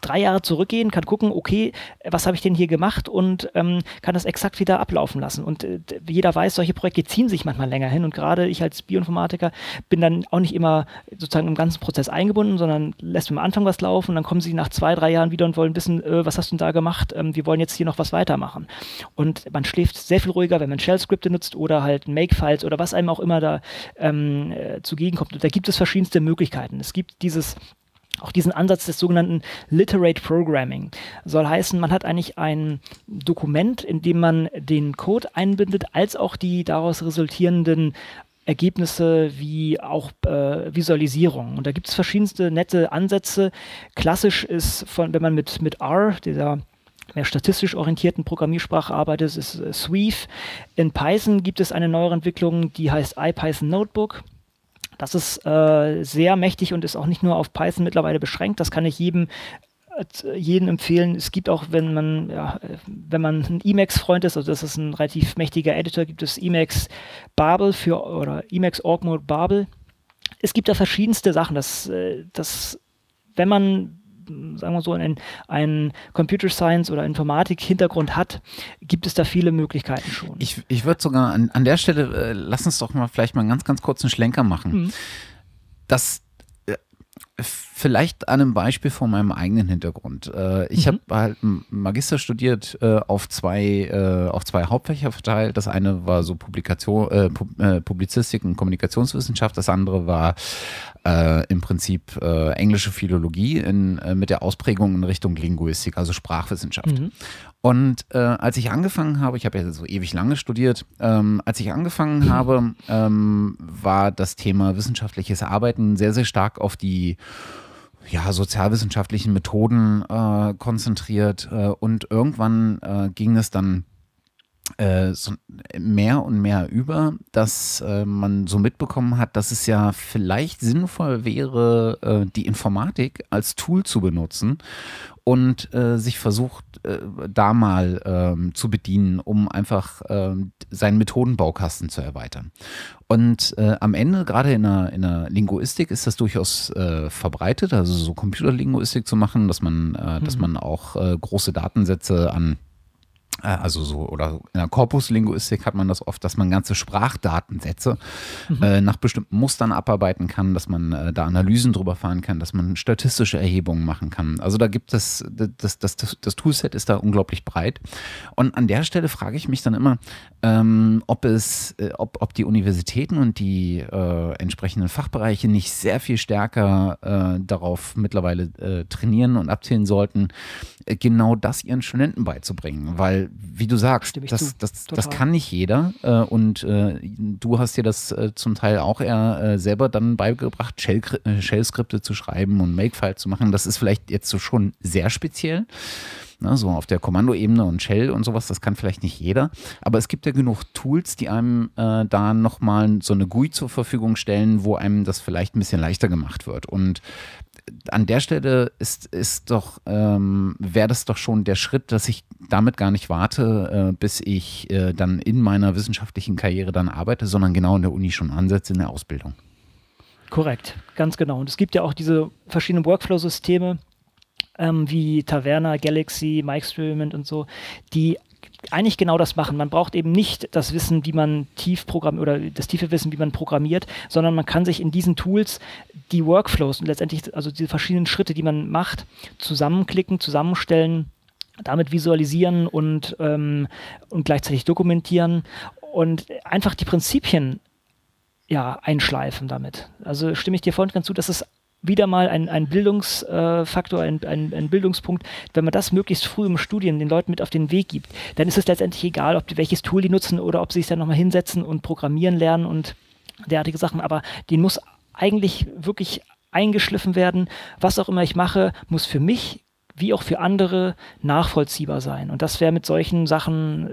drei Jahre zurückgehen, kann gucken, okay, was habe ich denn hier gemacht und ähm, kann das exakt wieder ablaufen lassen. Und äh, jeder weiß, solche Projekte ziehen sich manchmal länger hin und gerade ich als Bioinformatiker bin dann auch nicht immer sozusagen im ganzen Prozess eingebunden, sondern lässt am Anfang was laufen und dann kommen sie nach zwei, drei Jahren wieder und wollen wissen, äh, was hast du denn da gemacht? Ähm, wir wollen jetzt hier noch was weitermachen. Und man schläft sehr viel ruhiger, wenn man Shell-Skripte nutzt oder halt Make-Files oder was einem auch immer da ähm, äh, zugegen kommt. Und da gibt es verschiedenste Möglichkeiten. Es gibt dieses auch diesen Ansatz des sogenannten Literate Programming. Soll heißen, man hat eigentlich ein Dokument, in dem man den Code einbindet, als auch die daraus resultierenden Ergebnisse wie auch äh, Visualisierung. Und da gibt es verschiedenste nette Ansätze. Klassisch ist, von, wenn man mit, mit R, dieser mehr statistisch orientierten Programmiersprache arbeitet, ist äh, Sweave. In Python gibt es eine neuere Entwicklung, die heißt IPython Notebook. Das ist äh, sehr mächtig und ist auch nicht nur auf Python mittlerweile beschränkt. Das kann ich jedem äh, jeden empfehlen. Es gibt auch, wenn man, ja, wenn man ein Emacs-Freund ist, also das ist ein relativ mächtiger Editor, gibt es Emacs Babel für oder Emacs Org Mode Babel. Es gibt da verschiedenste Sachen, dass, äh, dass wenn man sagen wir so, einen, einen Computer Science oder Informatik-Hintergrund hat, gibt es da viele Möglichkeiten schon. Ich, ich würde sogar an, an der Stelle, äh, lass uns doch mal vielleicht mal einen ganz, ganz kurzen Schlenker machen. Mhm. Das Vielleicht an einem Beispiel von meinem eigenen Hintergrund. Äh, ich mhm. habe halt Magister studiert äh, auf zwei äh, auf zwei Hauptfächer verteilt. Das eine war so Publikation, äh, äh, Publizistik und Kommunikationswissenschaft. Das andere war äh, im Prinzip englische Philologie in, mit der Ausprägung in Richtung Linguistik, also Sprachwissenschaft. Mhm. Und äh, als ich angefangen habe, ich habe ja so ewig lange studiert, ähm, als ich angefangen *clears throat* habe, ähm, war das Thema wissenschaftliches Arbeiten sehr, sehr stark auf die ja, sozialwissenschaftlichen Methoden äh, konzentriert. Äh, und irgendwann äh, ging es dann äh, so mehr und mehr über, dass äh, man so mitbekommen hat, dass es ja vielleicht sinnvoll wäre, äh, die Informatik als Tool zu benutzen und äh, sich versucht, äh, da mal ähm, zu bedienen, um einfach äh, seinen Methodenbaukasten zu erweitern. Und äh, am Ende, gerade in der, in der Linguistik, ist das durchaus äh, verbreitet, also so Computerlinguistik zu machen, dass man, äh, mhm. dass man auch große Datensätze an äh, also so, oder in der Korpuslinguistik hat man das oft, dass man ganze Sprachdatensätze mhm. äh, nach bestimmten Mustern abarbeiten kann, dass man äh, da Analysen drüber fahren kann, dass man statistische Erhebungen machen kann. Also da gibt es, das, das, das, das Toolset ist da unglaublich breit. Und an der Stelle frage ich mich dann immer, ähm, ob es, äh, ob, ob die Universitäten und die äh, entsprechenden Fachbereiche nicht sehr viel stärker äh, darauf mittlerweile trainieren und abzielen sollten, genau das ihren Studenten beizubringen. Weil wie du sagst, das, das, das, kann nicht jeder. Äh, und äh, du hast dir das äh, zum Teil auch eher selber dann beigebracht, Shell-Skripte zu schreiben und Makefile zu machen. Das ist vielleicht jetzt so schon sehr speziell. Ne, so auf der Kommandoebene und Shell und sowas, das kann vielleicht nicht jeder. Aber es gibt ja genug Tools, die einem äh, da nochmal so eine GUI zur Verfügung stellen, wo einem das vielleicht ein bisschen leichter gemacht wird. Und an der Stelle ist, ist doch, ähm, wäre das doch schon der Schritt, dass ich damit gar nicht warte, äh, bis ich äh, dann in meiner wissenschaftlichen Karriere dann arbeite, sondern genau in der Uni schon ansetze in der Ausbildung. Korrekt, ganz genau. Und es gibt ja auch diese verschiedenen Workflow-Systeme, ähm, wie Taverna, Galaxy, MyExperiment und so, die eigentlich genau das machen. Man braucht eben nicht das Wissen, wie man tief programmiert oder das tiefe Wissen, wie man programmiert, sondern man kann sich in diesen Tools die Workflows und letztendlich also diese verschiedenen Schritte, die man macht, zusammenklicken, zusammenstellen, damit visualisieren und, ähm, und gleichzeitig dokumentieren und einfach die Prinzipien ja, einschleifen damit. Also stimme ich dir und ganz zu, dass es wieder mal ein, ein Bildungsfaktor, ein, ein, ein, Bildungspunkt. Wenn man das möglichst früh im Studium den Leuten mit auf den Weg gibt, dann ist es letztendlich egal, ob die welches Tool die nutzen oder ob sie sich dann nochmal hinsetzen und programmieren lernen und derartige Sachen. Aber den muss eigentlich wirklich eingeschliffen werden. Was auch immer ich mache, muss für mich wie auch für andere nachvollziehbar sein. Und das wäre mit solchen Sachen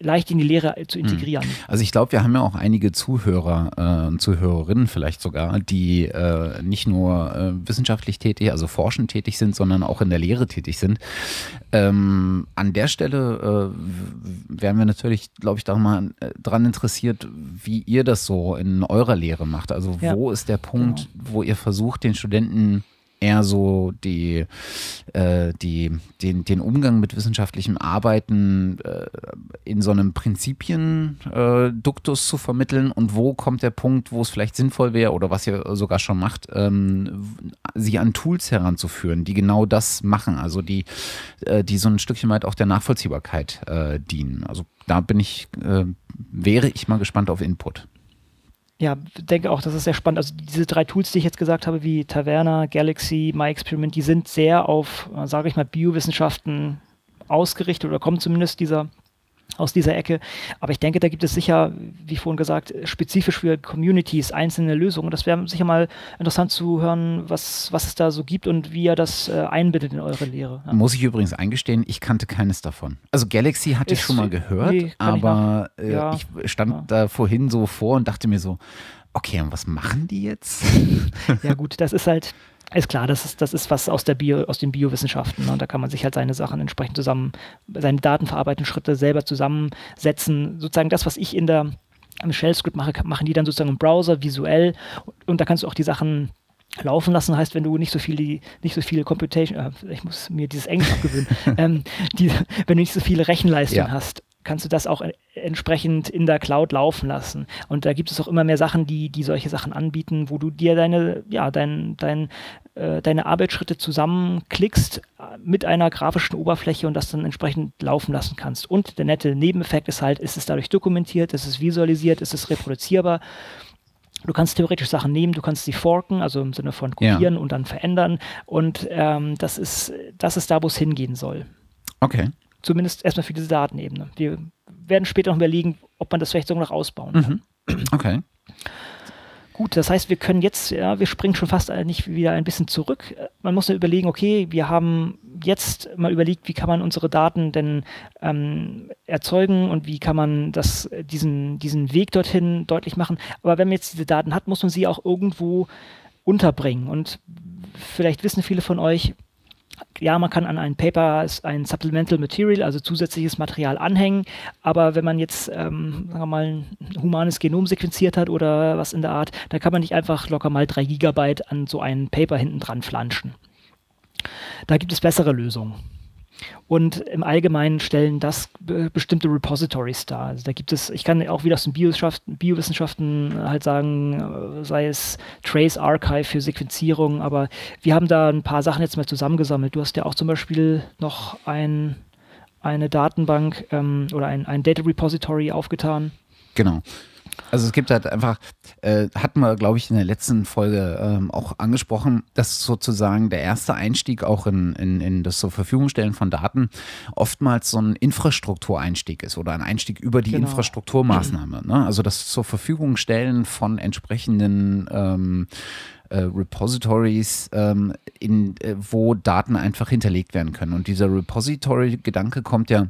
leicht in die Lehre zu hm. integrieren. Also ich glaube, wir haben ja auch einige Zuhörer und äh, Zuhörerinnen vielleicht sogar, die äh, nicht nur äh, wissenschaftlich tätig, also forschend tätig sind, sondern auch in der Lehre tätig sind. Ähm, an der Stelle äh, wären wir natürlich, glaube ich, da mal äh, dran interessiert, wie ihr das so in eurer Lehre macht. Also wo ja. ist der Punkt, genau. wo ihr versucht, den Studenten eher so die, äh, die, den, den Umgang mit wissenschaftlichem Arbeiten äh, in so einem Prinzipienduktus äh, zu vermitteln und wo kommt der Punkt, wo es vielleicht sinnvoll wäre oder was ihr sogar schon macht, ähm, sie an Tools heranzuführen, die genau das machen, also die, äh, die so ein Stückchen weit auch der Nachvollziehbarkeit äh, dienen. Also da bin ich, äh, wäre ich mal gespannt auf Input ja, denke auch, das ist sehr spannend. Also diese drei Tools, die ich jetzt gesagt habe, wie Taverna, Galaxy, MyExperiment, die sind sehr auf, äh, sage ich mal, Biowissenschaften ausgerichtet oder kommen zumindest dieser aus dieser Ecke. Aber ich denke, da gibt es sicher, wie vorhin gesagt, spezifisch für Communities einzelne Lösungen. Das wäre sicher mal interessant zu hören, was, was es da so gibt und wie ihr das äh, einbindet in eure Lehre. Ja. Muss ich übrigens eingestehen, ich kannte keines davon. Also Galaxy hatte Ist, ich schon mal gehört, nee, aber ich, äh, ja, ich, stand ja. da vorhin so vor und dachte mir so, okay, und was machen die jetzt? *laughs* ja gut, das ist halt ist klar, das ist, das ist was aus, der Bio, aus den Biowissenschaften. Ne? Und da kann man sich halt seine Sachen entsprechend zusammen, seine datenverarbeitenden Schritte selber zusammensetzen. Sozusagen das, was ich in der im Shell-Script mache, machen die dann sozusagen im Browser visuell. Und da kannst du auch die Sachen laufen lassen heißt, wenn du nicht so viel, nicht so viele Computation, äh, ich muss mir dieses Englisch abgewöhnen, *laughs* ähm, die, wenn du nicht so viele Rechenleistung ja. hast, kannst du das auch entsprechend in der Cloud laufen lassen. Und da gibt es auch immer mehr Sachen, die, die solche Sachen anbieten, wo du dir deine, ja, dein, dein, äh, deine Arbeitsschritte zusammenklickst äh, mit einer grafischen Oberfläche und das dann entsprechend laufen lassen kannst. Und der nette Nebeneffekt ist halt, ist es dadurch dokumentiert, ist es visualisiert, ist es reproduzierbar. Du kannst theoretisch Sachen nehmen, du kannst sie forken, also im Sinne von kopieren ja. und dann verändern. Und ähm, das, ist, das ist da, wo es hingehen soll. Okay. Zumindest erstmal für diese Datenebene. Wir werden später noch überlegen, ob man das vielleicht sogar noch ausbauen kann. Mhm. *clears throat* Okay. Gut, das heißt, wir können jetzt, ja, wir springen schon fast nicht wieder ein bisschen zurück. Man muss nur überlegen, okay, wir haben jetzt mal überlegt, wie kann man unsere Daten denn ähm, erzeugen und wie kann man das, diesen, diesen Weg dorthin deutlich machen. Aber wenn man jetzt diese Daten hat, muss man sie auch irgendwo unterbringen. Und vielleicht wissen viele von euch, ja, man kann an ein Paper ein Supplemental Material, also zusätzliches Material anhängen, aber wenn man jetzt, ähm, sagen wir mal, ein humanes Genom sequenziert hat oder was in der Art, dann kann man nicht einfach locker mal drei Gigabyte an so ein Paper hinten dran flanschen. Da gibt es bessere Lösungen. Und im Allgemeinen stellen das bestimmte Repositories dar. Also da gibt es, ich kann auch wieder aus den Biowissenschaften, halt sagen, äh, sei es Trace Archive für Sequenzierung, aber wir haben da ein paar Sachen jetzt mal zusammengesammelt. Du hast ja auch zum Beispiel noch ein, eine Datenbank ähm, oder ein, ein Data Repository aufgetan. Genau. Also es gibt halt einfach, äh, hatten wir, glaube ich, in der letzten Folge ähm, auch angesprochen, dass sozusagen der erste Einstieg auch in, in, in das zur Verfügung stellen von Daten oftmals so ein Infrastruktureinstieg ist oder ein Einstieg über die genau. Infrastrukturmaßnahme. Ne? Also das zur Verfügung stellen von entsprechenden ähm, äh, Repositories, ähm, in, äh, wo Daten einfach hinterlegt werden können. Und dieser Repository-Gedanke kommt ja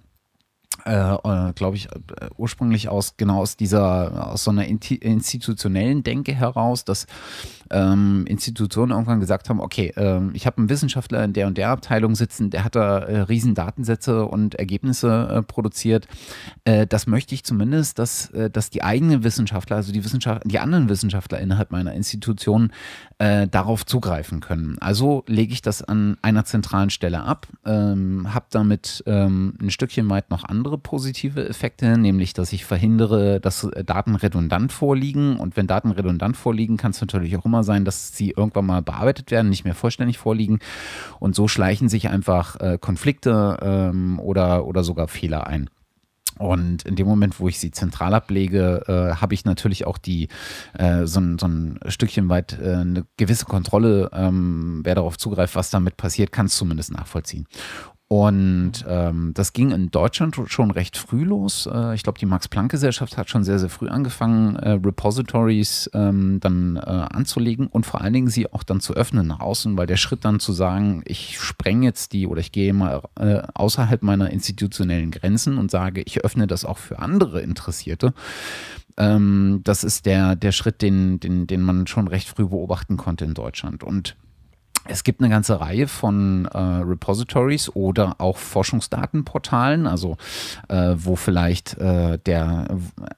äh, äh glaube ich, äh, ursprünglich aus genau aus dieser, aus so einer institutionellen Denke heraus, dass ähm, Institutionen irgendwann gesagt haben, okay, äh, ich habe einen Wissenschaftler in der und der Abteilung sitzen, der hat da äh, riesen Datensätze und Ergebnisse äh, produziert. Äh, das möchte ich zumindest, dass, äh, dass die eigenen Wissenschaftler, also die Wissenschaft, die anderen Wissenschaftler innerhalb meiner Institution äh, darauf zugreifen können. Also lege ich das an einer zentralen Stelle ab, ähm, habe damit ähm, ein Stückchen weit noch andere positive Effekte, nämlich dass ich verhindere, dass Daten redundant vorliegen und wenn Daten redundant vorliegen, kann es natürlich auch immer immer sein, dass sie irgendwann mal bearbeitet werden, nicht mehr vollständig vorliegen. Und so schleichen sich einfach äh, Konflikte ähm, oder, oder sogar Fehler ein. Und in dem Moment, wo ich sie zentral ablege, äh, habe ich natürlich auch die äh, so, ein, so ein Stückchen weit äh, eine gewisse Kontrolle, ähm, wer darauf zugreift, was damit passiert, kann es zumindest nachvollziehen. Und ähm, das ging in Deutschland schon recht früh los. Äh, ich glaube, die Max-Planck-Gesellschaft hat schon sehr, sehr früh angefangen, äh, Repositories ähm, dann äh, anzulegen und vor allen Dingen sie auch dann zu öffnen nach außen, weil der Schritt dann zu sagen, ich spreng jetzt die oder ich gehe mal äh, außerhalb meiner institutionellen Grenzen und sage, ich öffne das auch für andere Interessierte. Ähm, das ist der, der Schritt, den, den, den man schon recht früh beobachten konnte in Deutschland. Und es gibt eine ganze Reihe von äh, Repositories oder auch Forschungsdatenportalen, also äh, wo vielleicht äh, der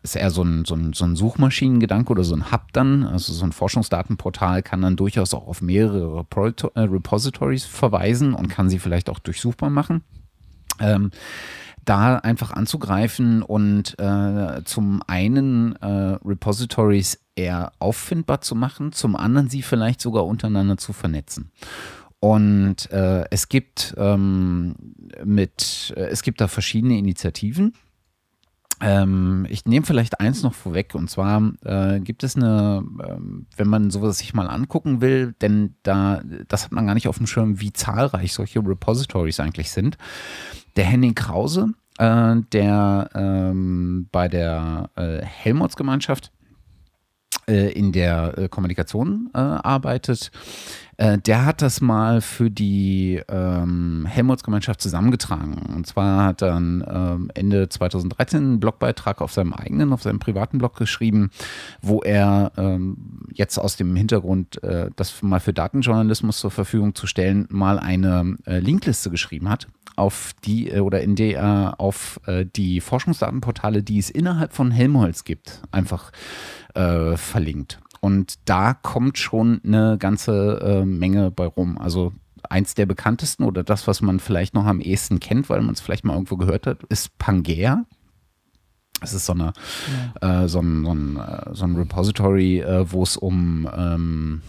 ist eher so ein, so, ein, so ein Suchmaschinengedanke oder so ein Hub dann, also so ein Forschungsdatenportal kann dann durchaus auch auf mehrere äh, Repositories verweisen und kann sie vielleicht auch durchsuchbar machen. Ähm, da einfach anzugreifen und äh, zum einen äh, Repositories eher auffindbar zu machen, zum anderen sie vielleicht sogar untereinander zu vernetzen. Und äh, es gibt ähm, mit, äh, es gibt da verschiedene Initiativen. Ähm, ich nehme vielleicht eins noch vorweg und zwar äh, gibt es eine, ähm, wenn man sowas sich mal angucken will, denn da, das hat man gar nicht auf dem Schirm, wie zahlreich solche Repositories eigentlich sind. Der Henning Krause äh, der ähm, bei der äh, Helmholtz-Gemeinschaft äh, in der äh, Kommunikation äh, arbeitet. Äh, der hat das mal für die ähm, Helmholtz-Gemeinschaft zusammengetragen. Und zwar hat er ähm, Ende 2013 einen Blogbeitrag auf seinem eigenen, auf seinem privaten Blog geschrieben, wo er ähm, jetzt aus dem Hintergrund, äh, das mal für Datenjournalismus zur Verfügung zu stellen, mal eine Linkliste geschrieben hat auf die äh, oder in der er auf äh, die Forschungsdatenportale, die es innerhalb von Helmholtz gibt, einfach äh, verlinkt. Und da kommt schon eine ganze äh, Menge bei rum. Also eins der bekanntesten oder das, was man vielleicht noch am ehesten kennt, weil man es vielleicht mal irgendwo gehört hat, ist Pangea. Es ist so, eine, ja. äh, so, ein, so, ein, äh, so ein Repository, äh, wo es um ähm,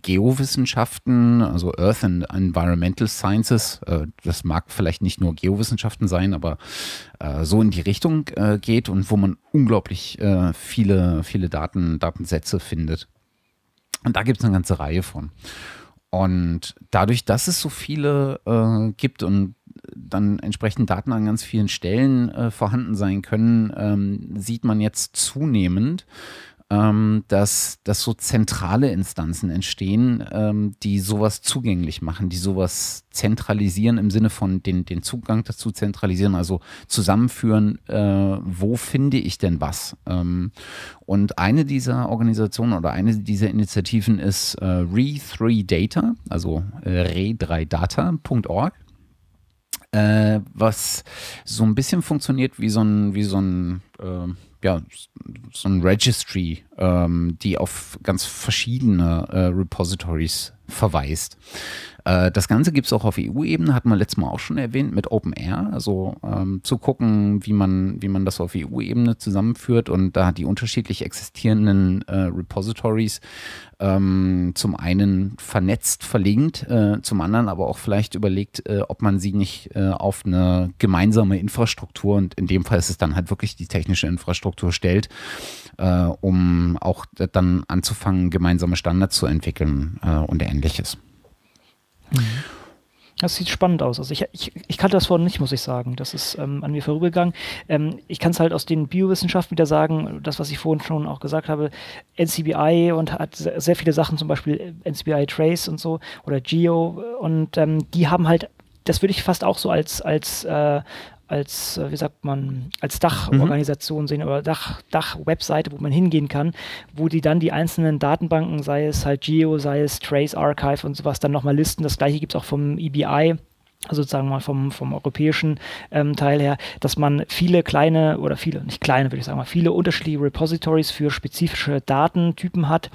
Geowissenschaften, also Earth and Environmental Sciences, äh, das mag vielleicht nicht nur Geowissenschaften sein, aber äh, so in die Richtung äh, geht und wo man unglaublich äh, viele, viele Daten, Datensätze findet. Und da gibt es eine ganze Reihe von. Und dadurch, dass es so viele äh, gibt und dann entsprechend Daten an ganz vielen Stellen äh, vorhanden sein können, ähm, sieht man jetzt zunehmend, ähm, dass, dass so zentrale Instanzen entstehen, ähm, die sowas zugänglich machen, die sowas zentralisieren im Sinne von den, den Zugang dazu zentralisieren, also zusammenführen, äh, wo finde ich denn was? Ähm, und eine dieser Organisationen oder eine dieser Initiativen ist äh, Re3Data, also äh, re3data.org. Äh, was so ein bisschen funktioniert wie so ein, wie so ein äh, ja, so ein Registry, ähm, die auf ganz verschiedene äh, Repositories verweist. Äh, das Ganze gibt es auch auf EU-Ebene, hat man letztes Mal auch schon erwähnt, mit OpenAir, also ähm, zu gucken, wie man, wie man das auf EU-Ebene zusammenführt und da die unterschiedlich existierenden äh, Repositories ähm, zum einen vernetzt, verlinkt, äh, zum anderen aber auch vielleicht überlegt, äh, ob man sie nicht äh, auf eine gemeinsame Infrastruktur und in dem Fall ist es dann halt wirklich die technische Infrastruktur stellt, äh, um auch dann anzufangen, gemeinsame Standards zu entwickeln und ähnliches. Mhm. Das sieht spannend aus. Also ich, ich, ich kannte das vorhin nicht, muss ich sagen. Das ist ähm, an mir vorübergegangen. Ähm, ich kann es halt aus den Biowissenschaften wieder sagen, das, was ich vorhin schon auch gesagt habe, NCBI und hat sehr viele Sachen, zum Beispiel NCBI Trace und so oder Geo und ähm, die haben halt das würde ich fast auch so als, als äh, als, äh, wie sagt man, als Dachorganisation mhm. sehen oder Dach, Dach-Webseite, wo man hingehen kann, wo die dann die einzelnen Datenbanken, sei es halt Geo, sei es Trace Archive und sowas, dann nochmal listen. Das gleiche gibt es auch vom EBI, also sozusagen mal vom, vom europäischen ähm, Teil her, dass man viele kleine oder viele, nicht kleine, würde ich sagen mal, viele unterschiedliche Repositories für spezifische Datentypen hat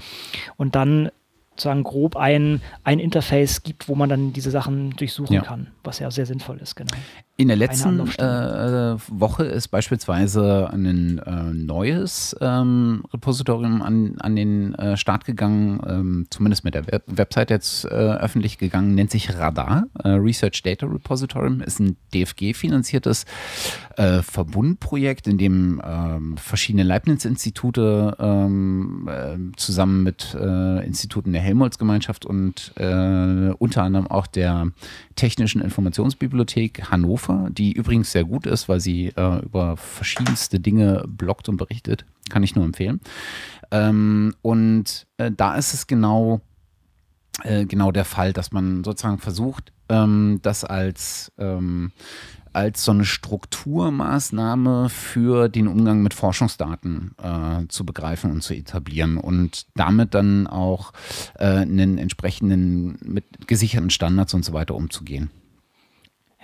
und dann sozusagen grob ein, ein Interface gibt, wo man dann diese Sachen durchsuchen ja. kann, was ja sehr sinnvoll ist, genau. In der letzten äh, Woche ist beispielsweise ein äh, neues ähm, Repositorium an, an den äh, Start gegangen, ähm, zumindest mit der Web Website jetzt äh, öffentlich gegangen, nennt sich Radar. Äh, Research Data Repository ist ein DFG-finanziertes äh, Verbundprojekt, in dem ähm, verschiedene Leibniz-Institute ähm, zusammen mit Instituten der Helmholtz-Gemeinschaft und unter anderem auch der Technischen Informationsbibliothek Hannover, die übrigens sehr gut ist, weil sie äh, über verschiedenste Dinge bloggt und berichtet. Kann ich nur empfehlen. Ähm, und äh, da ist es genau, äh, genau der Fall, dass man sozusagen versucht, ähm, das als ähm, als so eine Strukturmaßnahme für den Umgang mit Forschungsdaten äh, zu begreifen und zu etablieren und damit dann auch äh, einen entsprechenden mit gesicherten Standards und so weiter umzugehen.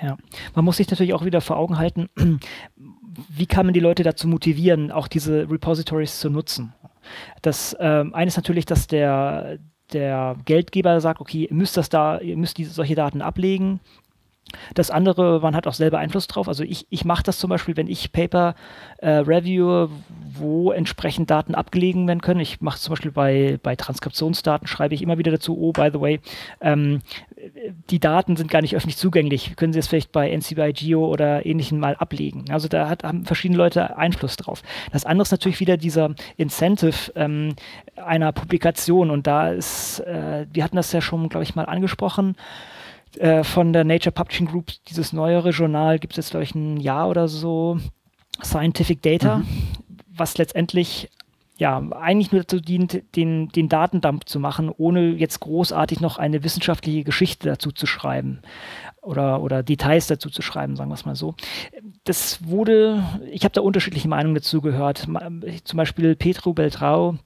Ja, man muss sich natürlich auch wieder vor Augen halten, *clears throat* wie kann man die Leute dazu motivieren, auch diese Repositories zu nutzen. Das äh, eine ist natürlich, dass der, der Geldgeber sagt, okay, ihr müsst das da, ihr müsst diese, solche Daten ablegen, das andere, man hat auch selber Einfluss drauf. Also ich, ich mache das zum Beispiel, wenn ich Paper äh, reviewe, wo entsprechend Daten abgelegen werden können. Ich mache zum Beispiel bei, bei Transkriptionsdaten, schreibe ich immer wieder dazu, oh, by the way, ähm, die Daten sind gar nicht öffentlich zugänglich. Können Sie es vielleicht bei NCBI Geo oder ähnlichem mal ablegen? Also da hat, haben verschiedene Leute Einfluss drauf. Das andere ist natürlich wieder dieser Incentive ähm, einer Publikation und da ist, äh, wir hatten das ja schon, glaube ich, mal angesprochen, äh, von der Nature Publishing Group, dieses neuere Journal, gibt es jetzt, glaube ich, ein Jahr oder so, Scientific Data, mhm. was letztendlich ja, eigentlich nur dazu dient, den, den Datendump zu machen, ohne jetzt großartig noch eine wissenschaftliche Geschichte dazu zu schreiben oder, oder Details dazu zu schreiben, sagen wir es mal so. Das wurde, ich habe da unterschiedliche Meinungen dazu gehört. Zum Beispiel Petro Beltrao,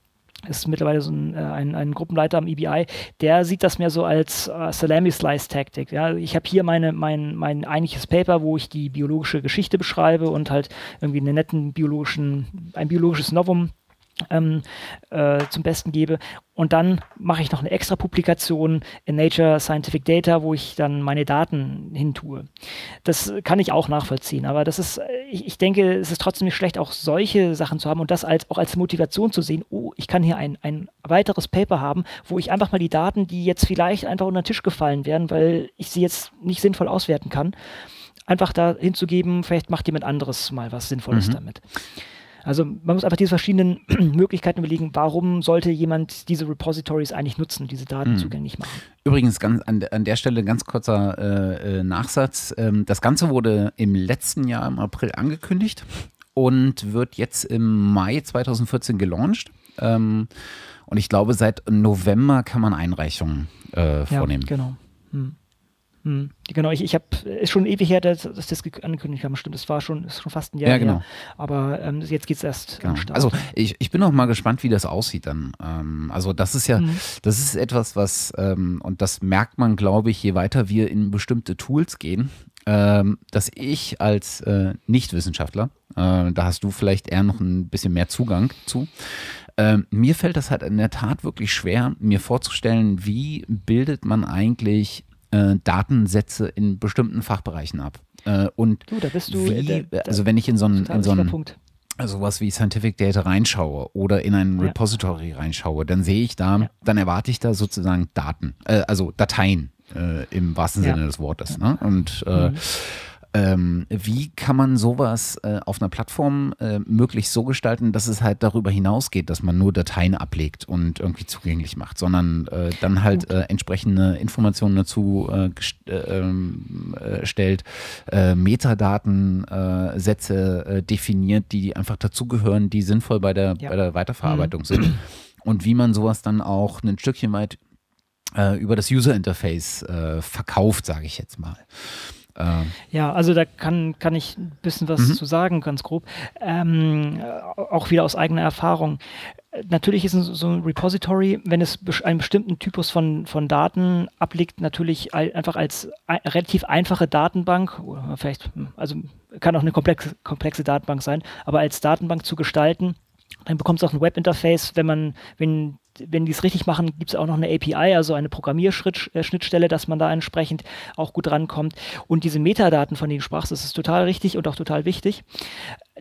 ist mittlerweile so ein, äh, ein, ein, Gruppenleiter am EBI, der sieht das mehr so als äh, Salami-Slice-Taktik. Ja? Ich habe hier meine, mein, mein eigentliches Paper, wo ich die biologische Geschichte beschreibe und halt irgendwie einen netten biologischen, ein biologisches Novum ähm, äh, zum Besten gebe. Und dann mache ich noch eine extra Publikation in Nature Scientific Data, wo ich dann meine Daten hintue. Das kann ich auch nachvollziehen, aber das ist, ich, ich denke, es ist trotzdem nicht schlecht, auch solche Sachen zu haben und das als, auch als Motivation zu sehen, oh, ich kann hier ein, ein weiteres Paper haben, wo ich einfach mal die Daten, die jetzt vielleicht einfach unter den Tisch gefallen wären, weil ich sie jetzt nicht sinnvoll auswerten kann, einfach da hinzugeben, vielleicht macht jemand anderes mal was Sinnvolles mhm. damit. Also man muss einfach diese verschiedenen *clears throat* Möglichkeiten überlegen, warum sollte jemand diese Repositories eigentlich nutzen, diese Daten mhm. zugänglich machen. Übrigens ganz an, an der Stelle ganz kurzer äh, äh, Nachsatz. Ähm, das Ganze wurde im letzten Jahr im April angekündigt und wird jetzt im Mai 2014 gelauncht. Ähm, und ich glaube, seit November kann man Einreichungen äh, vornehmen. Ja, genau. Hm. Hm, genau, ich, ich habe, ist schon ewig her, dass, dass das angekündigt haben, stimmt, das war schon, ist schon fast ein Jahr ja, genau. her. Aber ähm, jetzt geht es erst genau. Also ich, ich bin auch mal gespannt, wie das aussieht dann. Ähm, also das ist ja, hm. das ist etwas, was, ähm, und das merkt man, glaube ich, je weiter wir in bestimmte Tools gehen, ähm, dass ich als äh, Nichtwissenschaftler, äh, da hast du vielleicht eher noch ein bisschen mehr Zugang zu, ähm, mir fällt das halt in der Tat wirklich schwer, mir vorzustellen, wie bildet man eigentlich äh, Datensätze in bestimmten Fachbereichen ab. Äh, und du, da bist du, wie, äh, der, also wenn ich in so einen, in so einen also was wie Scientific Data reinschaue oder in ein ja. Repository reinschaue, dann sehe ich da, ja. dann erwarte ich da sozusagen Daten, äh, also Dateien äh, im wahrsten ja. Sinne des Wortes. Ne? Und äh, mhm. Ähm, wie kann man sowas äh, auf einer Plattform äh, möglichst so gestalten, dass es halt darüber hinausgeht, dass man nur Dateien ablegt und irgendwie zugänglich macht, sondern äh, dann halt äh, entsprechende Informationen dazu äh, äh, ähm, stellt, Metadatensätze definiert, die einfach dazugehören, die sinnvoll bei der, ja. bei der Weiterverarbeitung mhm. sind. Und wie man sowas dann auch ein Stückchen weit über das User Interface verkauft, sage ich jetzt mal. Ähm. Ja, also da kann, kann ich ein bisschen was mhm. zu sagen, ganz grob. Ähm, auch wieder aus eigener Erfahrung. Natürlich ist so ein Repository, wenn es einen bestimmten Typus von, von Daten ablegt, natürlich einfach als relativ einfache Datenbank, oder vielleicht, also kann auch eine komplexe, komplexe Datenbank sein, aber als Datenbank zu gestalten, dann bekommt es auch ein Webinterface, wenn man, wenn wenn die es richtig machen, gibt es auch noch eine API, also eine Programmierschnittstelle, äh, dass man da entsprechend auch gut rankommt. Und diese Metadaten, von denen du sprachst, das ist total richtig und auch total wichtig.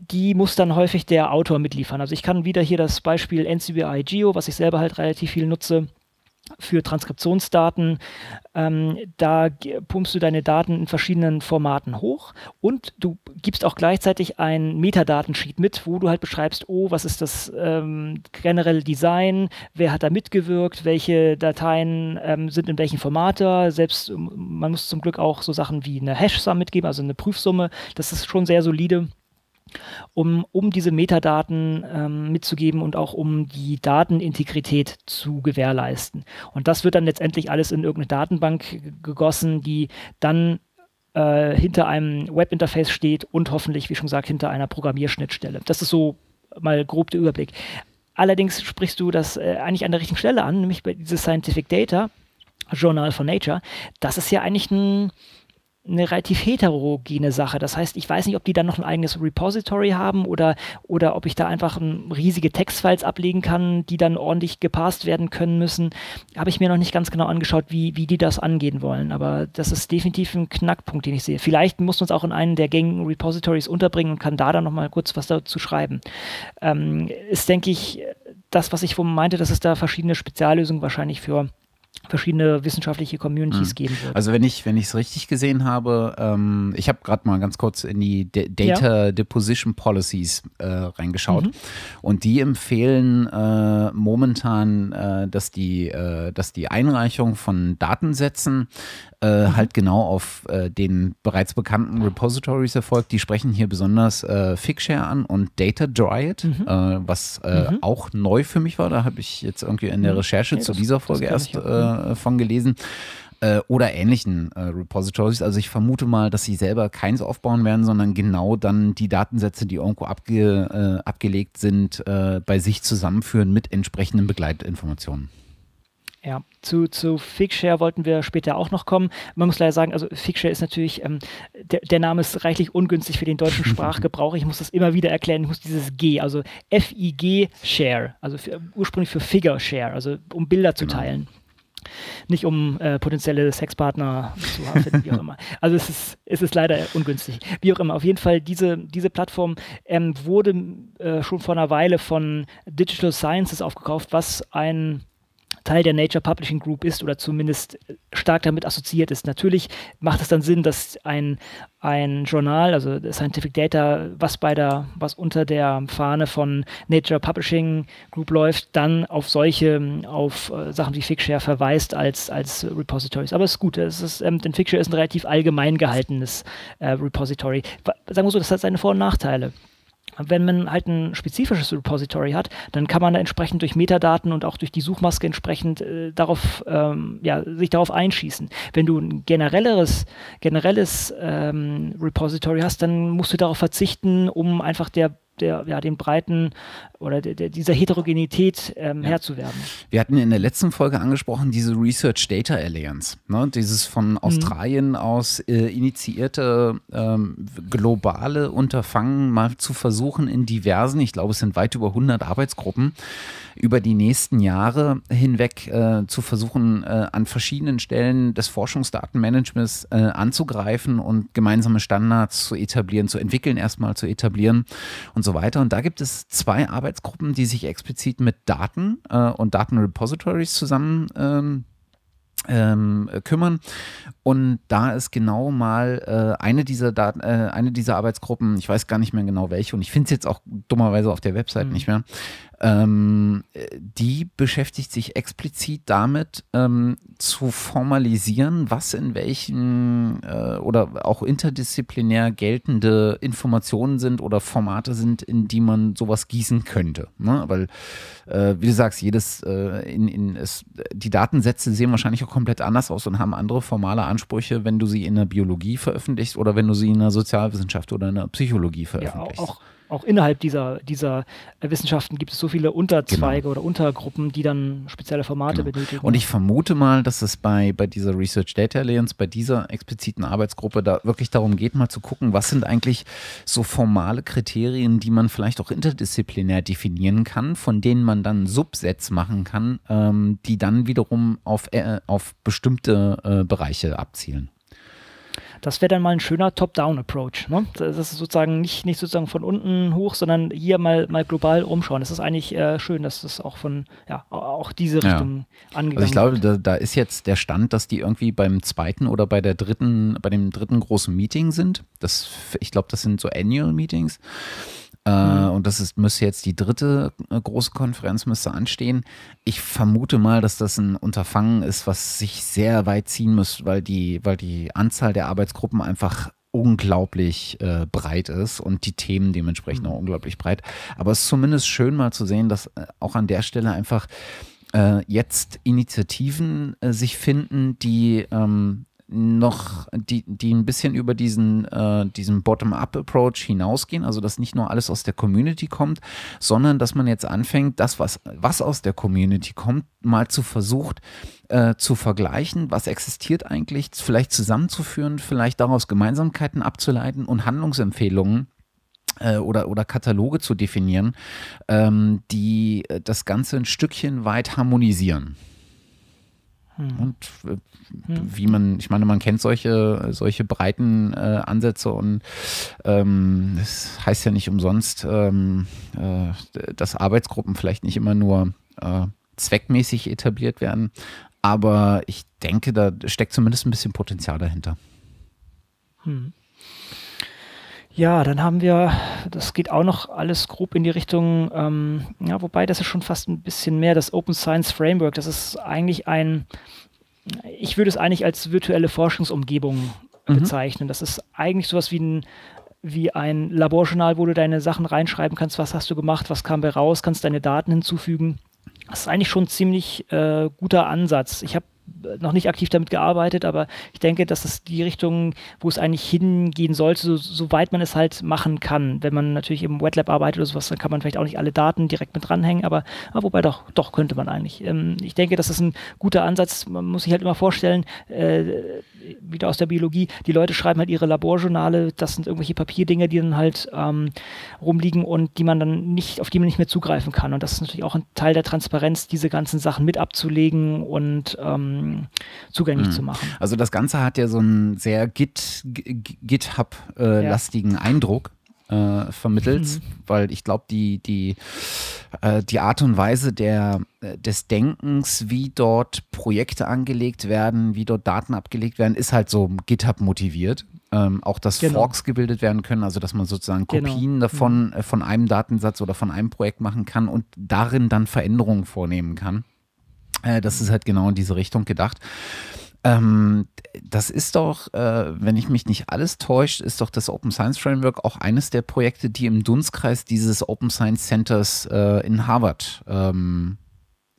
Die muss dann häufig der Autor mitliefern. Also ich kann wieder hier das Beispiel NCBI Geo, was ich selber halt relativ viel nutze, für Transkriptionsdaten. Ähm, da pumpst du deine Daten in verschiedenen Formaten hoch und du gibst auch gleichzeitig ein Metadatensheet mit, wo du halt beschreibst, oh, was ist das ähm, generelle Design, wer hat da mitgewirkt, welche Dateien ähm, sind in welchen Formate. Selbst man muss zum Glück auch so Sachen wie eine Hash-Sum mitgeben, also eine Prüfsumme. Das ist schon sehr solide um, um diese Metadaten ähm, mitzugeben und auch um die Datenintegrität zu gewährleisten. Und das wird dann letztendlich alles in irgendeine Datenbank gegossen, die dann äh, hinter einem Webinterface steht und hoffentlich, wie schon gesagt, hinter einer Programmierschnittstelle. Das ist so mal grob der Überblick. Allerdings sprichst du das äh, eigentlich an der richtigen Stelle an, nämlich bei dieses Scientific Data, Journal for Nature. Das ist ja eigentlich ein eine relativ heterogene Sache. Das heißt, ich weiß nicht, ob die dann noch ein eigenes Repository haben oder, oder ob ich da einfach ein, riesige Textfiles ablegen kann, die dann ordentlich gepasst werden können müssen. Habe ich mir noch nicht ganz genau angeschaut, wie, wie die das angehen wollen. Aber das ist definitiv ein Knackpunkt, den ich sehe. Vielleicht muss man es auch in einen der gängigen Repositories unterbringen und kann da dann nochmal kurz was dazu schreiben. Ähm, ist, denke ich, das, was ich vorhin meinte, dass es da verschiedene Speziallösungen wahrscheinlich für verschiedene wissenschaftliche Communities mhm. geben wird. Also wenn ich wenn ich es richtig gesehen habe, ähm, ich habe gerade mal ganz kurz in die D Data ja. Deposition Policies äh, reingeschaut mhm. und die empfehlen äh, momentan, äh, dass die äh, dass die Einreichung von Datensätzen äh, mhm. halt genau auf äh, den bereits bekannten Repositories erfolgt. Die sprechen hier besonders Figshare an und Data Dryad, mhm. was mhm. auch neu für mich war. Da habe ich jetzt irgendwie in der mhm. Recherche okay, zu das, dieser Folge erst äh, von gelesen oder ähnlichen äh, Repositories. Also ich vermute mal, dass sie selber keins aufbauen werden, sondern genau dann die Datensätze, die irgendwo abge, äh, abgelegt sind, äh, bei sich zusammenführen mit entsprechenden Begleitinformationen. Ja, zu, zu Figshare wollten wir später auch noch kommen. Man muss leider sagen, also Figshare ist natürlich, ähm, der, der Name ist reichlich ungünstig für den deutschen *laughs* Sprachgebrauch. Ich muss das immer wieder erklären. Ich muss dieses G, also F-I-G Share, also für, ursprünglich für Figure Share, also um Bilder zu genau. teilen. Nicht um äh, potenzielle Sexpartner zu haben, wie auch immer. Also es ist, es ist leider ungünstig. Wie auch immer, auf jeden Fall, diese, diese Plattform ähm, wurde äh, schon vor einer Weile von Digital Sciences aufgekauft, was ein Teil der Nature Publishing Group ist oder zumindest stark damit assoziiert ist. Natürlich macht es dann Sinn, dass ein, ein Journal, also Scientific Data, was bei der, was unter der Fahne von Nature Publishing Group läuft, dann auf solche, auf äh, Sachen wie Figshare verweist als, als Repositories. Aber es ist gut, es ist, ähm, denn Figshare ist ein relativ allgemein gehaltenes äh, Repository. Sagen wir so, das hat seine Vor- und Nachteile. Wenn man halt ein spezifisches Repository hat, dann kann man da entsprechend durch Metadaten und auch durch die Suchmaske entsprechend äh, darauf, ähm, ja, sich darauf einschießen. Wenn du ein generelleres, generelles ähm, Repository hast, dann musst du darauf verzichten, um einfach der der, ja, den breiten oder der, der, dieser Heterogenität ähm, ja. Herr zu werden. Wir hatten in der letzten Folge angesprochen, diese Research Data Alliance, ne? dieses von mhm. Australien mhm. aus äh, initiierte ähm, globale Unterfangen mal zu versuchen, in diversen, ich glaube es sind weit über 100 Arbeitsgruppen, über die nächsten Jahre hinweg äh, zu versuchen, äh, an verschiedenen Stellen des Forschungsdatenmanagements äh, anzugreifen und gemeinsame Standards zu etablieren, zu entwickeln, erstmal zu etablieren und so weiter. Und da gibt es zwei Arbeitsgruppen, die sich explizit mit Daten äh, und Datenrepositories zusammen ähm, ähm, kümmern. Und da ist genau mal äh, eine, dieser Daten, äh, eine dieser Arbeitsgruppen, ich weiß gar nicht mehr genau welche, und ich finde es jetzt auch dummerweise auf der Website mhm. nicht mehr, ähm, die beschäftigt sich explizit damit, ähm, zu formalisieren, was in welchen äh, oder auch interdisziplinär geltende Informationen sind oder Formate sind, in die man sowas gießen könnte. Ne? Weil, äh, wie du sagst, jedes, äh, in, in, es, die Datensätze sehen wahrscheinlich auch komplett anders aus und haben andere formale Ansprüche, wenn du sie in der Biologie veröffentlichst oder wenn du sie in der Sozialwissenschaft oder in der Psychologie veröffentlichst. Ja, auch, auch innerhalb dieser, dieser Wissenschaften gibt es so viele Unterzweige genau. oder Untergruppen, die dann spezielle Formate genau. benötigen. Und ich vermute mal, dass es bei, bei dieser Research Data Alliance, bei dieser expliziten Arbeitsgruppe da wirklich darum geht, mal zu gucken, was sind eigentlich so formale Kriterien, die man vielleicht auch interdisziplinär definieren kann, von denen man dann Subsets machen kann, ähm, die dann wiederum auf, äh, auf bestimmte äh, Bereiche abzielen. Das wäre dann mal ein schöner Top-Down-Approach. Ne? Das ist sozusagen nicht, nicht sozusagen von unten hoch, sondern hier mal, mal global umschauen. Das ist eigentlich äh, schön, dass das auch von, ja, auch diese Richtung ja. angegangen Also ich glaube, da, da, ist jetzt der Stand, dass die irgendwie beim zweiten oder bei der dritten, bei dem dritten großen Meeting sind. Das, ich glaube, das sind so Annual Meetings. Äh, mhm. Und das ist, müsste jetzt die dritte äh, große Konferenz müsste anstehen. Ich vermute mal, dass das ein Unterfangen ist, was sich sehr weit ziehen muss, weil die, weil die Anzahl der Arbeitsgruppen einfach unglaublich äh, breit ist und die Themen dementsprechend mhm. auch unglaublich breit. Aber es ist zumindest schön mal zu sehen, dass äh, auch an der Stelle einfach äh, jetzt Initiativen äh, sich finden, die ähm, noch, die, die ein bisschen über diesen, äh, diesen Bottom-up-Approach hinausgehen, also dass nicht nur alles aus der Community kommt, sondern dass man jetzt anfängt, das, was, was aus der Community kommt, mal zu versucht äh, zu vergleichen, was existiert eigentlich, vielleicht zusammenzuführen, vielleicht daraus Gemeinsamkeiten abzuleiten und Handlungsempfehlungen äh, oder, oder Kataloge zu definieren, ähm, die äh, das Ganze ein Stückchen weit harmonisieren. Hm. Und äh, hm. wie man, ich meine, man kennt solche, solche breiten äh, Ansätze und ähm, das heißt ja nicht umsonst, ähm, äh, dass Arbeitsgruppen vielleicht nicht immer nur äh, zweckmäßig etabliert werden, aber ich denke, da steckt zumindest ein bisschen Potenzial dahinter. Hm. Ja, dann haben wir, das geht auch noch alles grob in die Richtung, ähm, ja, wobei das ist schon fast ein bisschen mehr das Open Science Framework. Das ist eigentlich ein, ich würde es eigentlich als virtuelle Forschungsumgebung mhm. bezeichnen. Das ist eigentlich sowas wie ein, wie ein Laborjournal, wo du deine Sachen reinschreiben kannst, was hast du gemacht, was kam bei raus, kannst deine Daten hinzufügen. Das ist eigentlich schon ein ziemlich äh, guter Ansatz. Ich habe noch nicht aktiv damit gearbeitet, aber ich denke, dass es die Richtung, wo es eigentlich hingehen sollte, so, soweit man es halt machen kann. Wenn man natürlich im Wet Lab arbeitet oder sowas, dann kann man vielleicht auch nicht alle Daten direkt mit dranhängen, aber, aber wobei doch, doch könnte man eigentlich. Ähm, ich denke, das ist ein guter Ansatz. Man muss sich halt immer vorstellen, äh, wieder aus der Biologie, die Leute schreiben halt ihre Laborjournale, das sind irgendwelche Papierdinge, die dann halt ähm, rumliegen und die man dann nicht, auf die man nicht mehr zugreifen kann. Und das ist natürlich auch ein Teil der Transparenz, diese ganzen Sachen mit abzulegen und ähm, zugänglich mhm. zu machen. Also das Ganze hat ja so einen sehr Git, GitHub-lastigen äh, ja. Eindruck. Äh, vermittelt, mhm. weil ich glaube, die, die, äh, die Art und Weise der, äh, des Denkens, wie dort Projekte angelegt werden, wie dort Daten abgelegt werden, ist halt so GitHub motiviert. Ähm, auch dass genau. Forks gebildet werden können, also dass man sozusagen genau. Kopien genau. davon. Äh, von einem Datensatz oder von einem Projekt machen kann und darin dann Veränderungen vornehmen kann. Äh, das ist halt genau in diese Richtung gedacht. Ähm, das ist doch, äh, wenn ich mich nicht alles täuscht, ist doch das Open Science Framework auch eines der Projekte, die im Dunstkreis dieses Open Science Centers äh, in Harvard ähm,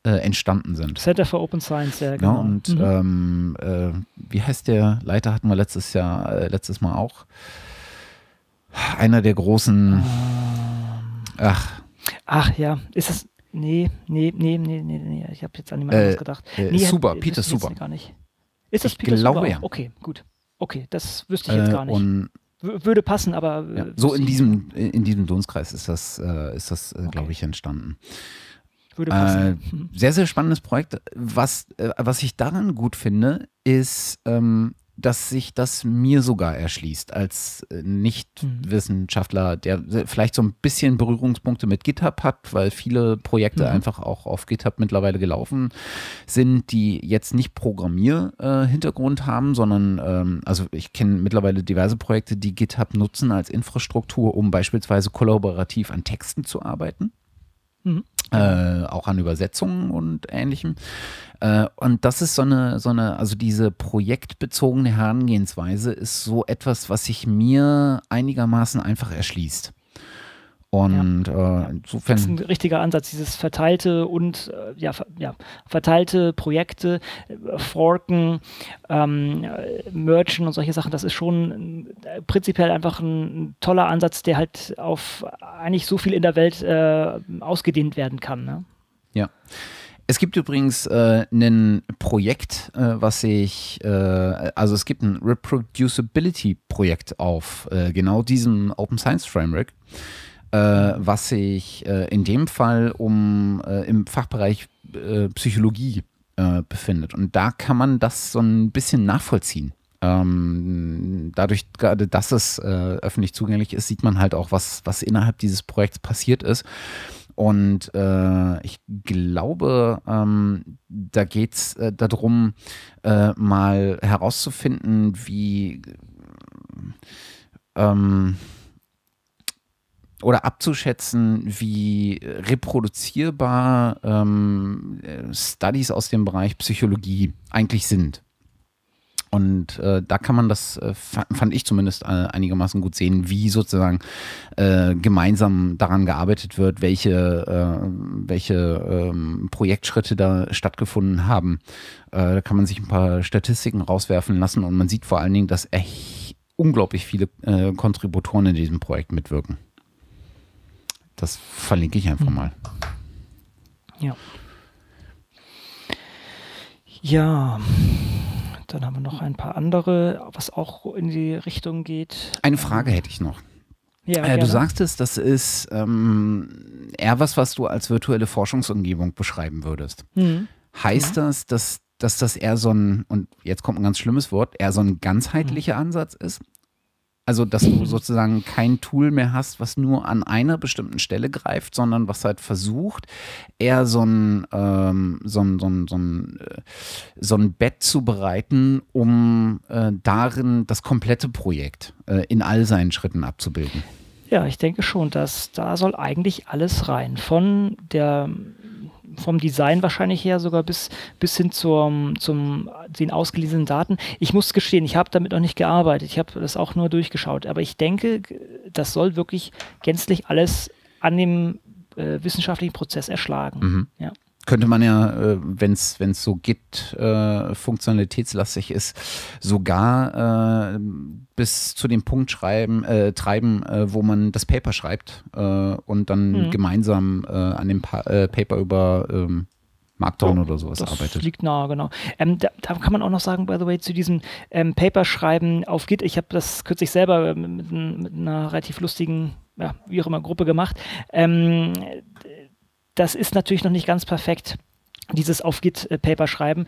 äh, entstanden sind. Center for Open Science, ja, genau. Ja, und mhm. ähm, äh, wie heißt der Leiter, hatten wir letztes Jahr, äh, letztes Mal auch. Einer der großen, ähm. ach. Ach ja, ist es, Nee, nee, nee, nee, nee, nee. Ich habe jetzt an anderes äh, gedacht. Äh, nee, super, Peter Super. Gar nicht. Ist das ich Peter glaube, Super? Ja. Okay, gut. Okay, das wüsste ich jetzt äh, gar nicht. Würde passen, aber. Ja, so in diesem, in diesem Dunstkreis ist das, äh, ist das äh, okay. glaube ich, entstanden. Würde passen. Äh, mhm. sehr, sehr spannendes Projekt. Was, äh, was ich daran gut finde, ist, ähm, dass sich das mir sogar erschließt als äh, Nichtwissenschaftler, der vielleicht so ein bisschen Berührungspunkte mit GitHub hat, weil viele Projekte mhm. einfach auch auf GitHub mittlerweile gelaufen sind, die jetzt nicht Programmier-Hintergrund äh, haben, sondern ähm, also ich kenne mittlerweile diverse Projekte, die GitHub nutzen als Infrastruktur, um beispielsweise kollaborativ an Texten zu arbeiten. Mhm. Äh, auch an Übersetzungen und ähnlichem. Äh, und das ist so eine, so eine, also diese projektbezogene Herangehensweise ist so etwas, was sich mir einigermaßen einfach erschließt. Und ja. äh, insofern. Das ist ein richtiger Ansatz, dieses verteilte und äh, ja, ver ja, verteilte Projekte, äh, Forken, ähm, Merchen und solche Sachen, das ist schon äh, prinzipiell einfach ein, toller Ansatz, der halt auf eigentlich so viel in der Welt äh, ausgedehnt werden kann. Ne? Ja. Es gibt übrigens äh, ein Projekt, äh, was sich, äh, also es gibt ein Reproducibility-Projekt auf äh, genau diesem Open Science Framework, äh, was sich äh, in dem Fall um im Fachbereich Psychologie befindet. Und da kann man das so ein bisschen nachvollziehen. Ähm, dadurch, gerade dass es öffentlich zugänglich ist, sieht man halt auch, was, was innerhalb dieses Projekts passiert ist. Und äh, ich glaube, ähm, da geht es äh, darum, äh, mal herauszufinden, wie ähm, oder abzuschätzen, wie reproduzierbar ähm, Studies aus dem Bereich Psychologie eigentlich sind. Und äh, da kann man das, äh, fand ich zumindest äh, einigermaßen gut sehen, wie sozusagen äh, gemeinsam daran gearbeitet wird, welche, äh, welche ähm, Projektschritte da stattgefunden haben. Äh, da kann man sich ein paar Statistiken rauswerfen lassen und man sieht vor allen Dingen, dass echt unglaublich viele Kontributoren in diesem Projekt mitwirken. Das verlinke ich einfach hm. mal. Ja. Ja. Dann haben wir noch ein paar andere, was auch in die Richtung geht. Eine Frage hätte ich noch. Ja, äh, du sagst es, das ist ähm, eher was, was du als virtuelle Forschungsumgebung beschreiben würdest. Mhm. Heißt ja. das, dass, dass das eher so ein, und jetzt kommt ein ganz schlimmes Wort, eher so ein ganzheitlicher mhm. Ansatz ist? Also, dass du sozusagen kein Tool mehr hast, was nur an einer bestimmten Stelle greift, sondern was halt versucht, eher so ein, ähm, so ein, so ein, so ein, äh, so ein Bett zu bereiten, um äh, darin das komplette Projekt äh, in all seinen Schritten abzubilden. Ja, ich denke schon, dass da soll eigentlich alles rein. Von der vom Design wahrscheinlich her sogar bis, bis hin zum, zum den ausgelesenen Daten. Ich muss gestehen, ich habe damit noch nicht gearbeitet. Ich habe das auch nur durchgeschaut. Aber ich denke, das soll wirklich gänzlich alles an dem äh, wissenschaftlichen Prozess erschlagen. Mhm. Ja könnte man ja, äh, wenn es so Git äh, funktionalitätslastig ist, sogar äh, bis zu dem Punkt schreiben, äh, treiben, äh, wo man das Paper schreibt äh, und dann mhm. gemeinsam an dem pa Paper über ähm, Markdown oh, oder sowas das arbeitet. liegt nahe, genau. Ähm, da, da, kann man auch noch sagen, by the way, zu diesem ähm, Paper-Schreiben auf Git. Ich habe das kürzlich selber mit, mit, einer relativ lustigen, ja, wie auch immer, Gruppe gemacht. Ähm, das ist natürlich noch nicht ganz perfekt dieses auf Git-Paper schreiben.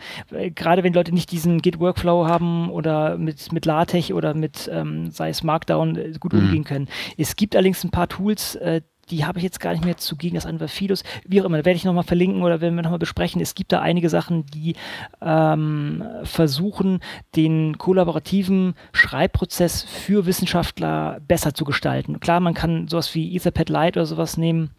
Gerade wenn Leute nicht diesen Git-Workflow haben oder mit, mit LaTeX oder mit, ähm, sei es Markdown, äh, gut mhm. umgehen können. Es gibt allerdings ein paar Tools, äh, die habe ich jetzt gar nicht mehr zugegen, das andere Fidos, wie auch immer, werde ich nochmal verlinken oder werden wir nochmal besprechen. Es gibt da einige Sachen, die ähm, versuchen, den kollaborativen Schreibprozess für Wissenschaftler besser zu gestalten. Klar, man kann sowas wie Etherpad Lite oder sowas nehmen,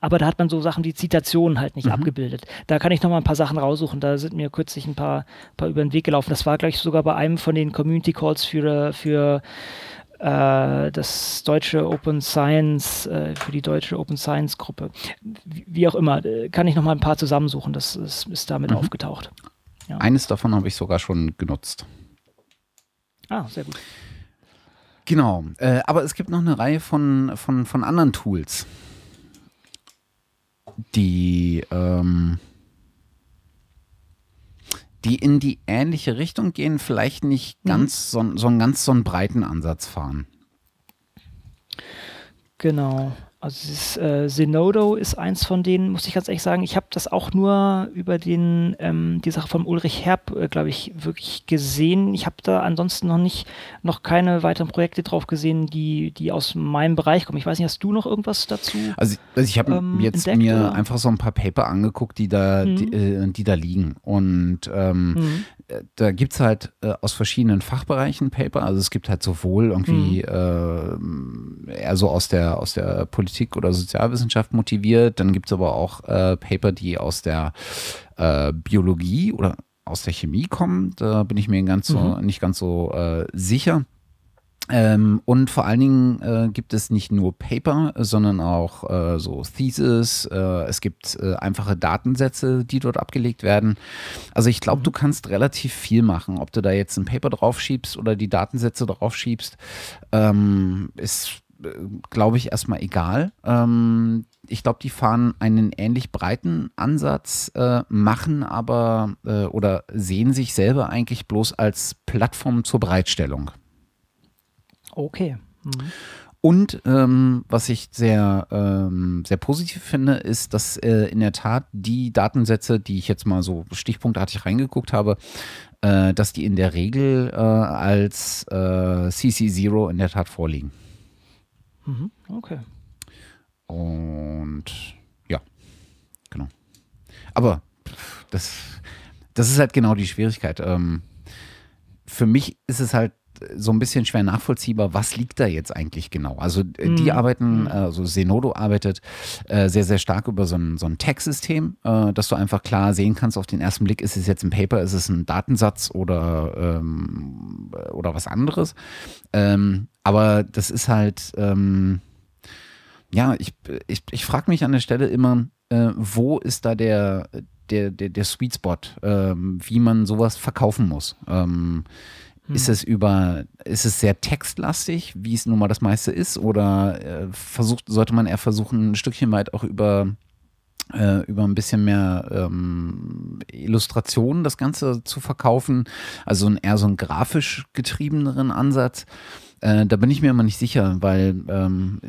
aber da hat man so Sachen wie Zitationen halt nicht mhm. abgebildet. Da kann ich noch mal ein paar Sachen raussuchen. Da sind mir kürzlich ein paar, paar über den Weg gelaufen. Das war, glaube ich, sogar bei einem von den Community Calls für, für äh, das deutsche Open Science, äh, für die deutsche Open Science Gruppe. Wie, wie, auch immer, äh, kann ich noch mal ein paar zusammensuchen. Das ist, ist damit mhm. aufgetaucht. Ja. Eines davon habe ich sogar schon genutzt. Ah, sehr gut. Genau, äh, aber es gibt noch eine Reihe von, von, von anderen Tools die, ähm, die in die ähnliche Richtung gehen, vielleicht nicht mhm. ganz so, so einen ganz so einen breiten Ansatz fahren. Genau. Also dieses, äh, Zenodo ist eins von denen, muss ich ganz ehrlich sagen, ich habe das auch nur über den, ähm, die Sache von Ulrich Herb, äh, glaube ich, wirklich gesehen. Ich habe da ansonsten noch nicht, noch keine weiteren Projekte drauf gesehen, die, die aus meinem Bereich kommen. Ich weiß nicht, hast du noch irgendwas dazu? Also, also ich habe ähm, jetzt entdeckt, mir oder? einfach so ein paar Paper angeguckt, die da, mhm. die, äh, die, da liegen. Und ähm, mhm da gibt es halt äh, aus verschiedenen Fachbereichen Paper. Also es gibt halt sowohl irgendwie mhm. äh, eher so aus der, aus der Politik oder Sozialwissenschaft motiviert, dann gibt es aber auch äh, Paper, die aus der äh, Biologie oder aus der Chemie kommen. Da bin ich mir ganz so, mhm. nicht ganz so äh, sicher. Ähm, und vor allen Dingen äh, gibt es nicht nur Paper, sondern auch äh, so Thesis. Äh, es gibt äh, einfache Datensätze, die dort abgelegt werden. Also ich glaube, mhm. du kannst relativ viel machen. Ob du da jetzt ein Paper draufschiebst oder die Datensätze draufschiebst, ähm, ist, glaube ich, erstmal egal. Ähm, ich glaube, die fahren einen ähnlich breiten Ansatz, äh, machen aber oder sehen sich selber eigentlich bloß als Plattform zur Bereitstellung. Okay. Mhm. Und ähm, was ich sehr, ähm, sehr positiv finde, ist, dass äh, in der Tat die Datensätze, die ich jetzt mal so stichpunktartig reingeguckt habe, äh, dass die in der Regel äh, als äh, CC0 in der Tat vorliegen. Mhm. Okay. Und ja, genau. Aber das, das ist halt genau die Schwierigkeit. Ähm, für mich ist es halt so ein bisschen schwer nachvollziehbar, was liegt da jetzt eigentlich genau. Also äh, die mhm. arbeiten, mhm. also Zenodo arbeitet äh, sehr, sehr stark über so ein, so ein Tag-System, äh, dass du einfach klar sehen kannst, auf den ersten Blick, ist es jetzt ein Paper, ist es ein Datensatz oder, ähm, oder was anderes. Ähm, aber das ist halt, ähm, ja, ich, ich, ich frage mich an der Stelle immer, äh, wo ist da der, der, der, der Sweet Spot, ähm, wie man sowas verkaufen muss. Ähm, hm. Ist es über, ist es sehr textlastig, wie es nun mal das meiste ist, oder äh, versucht, sollte man eher versuchen, ein Stückchen weit auch über äh, über ein bisschen mehr ähm, Illustrationen das Ganze zu verkaufen, also eher so einen grafisch getriebeneren Ansatz. Äh, da bin ich mir immer nicht sicher, weil ähm,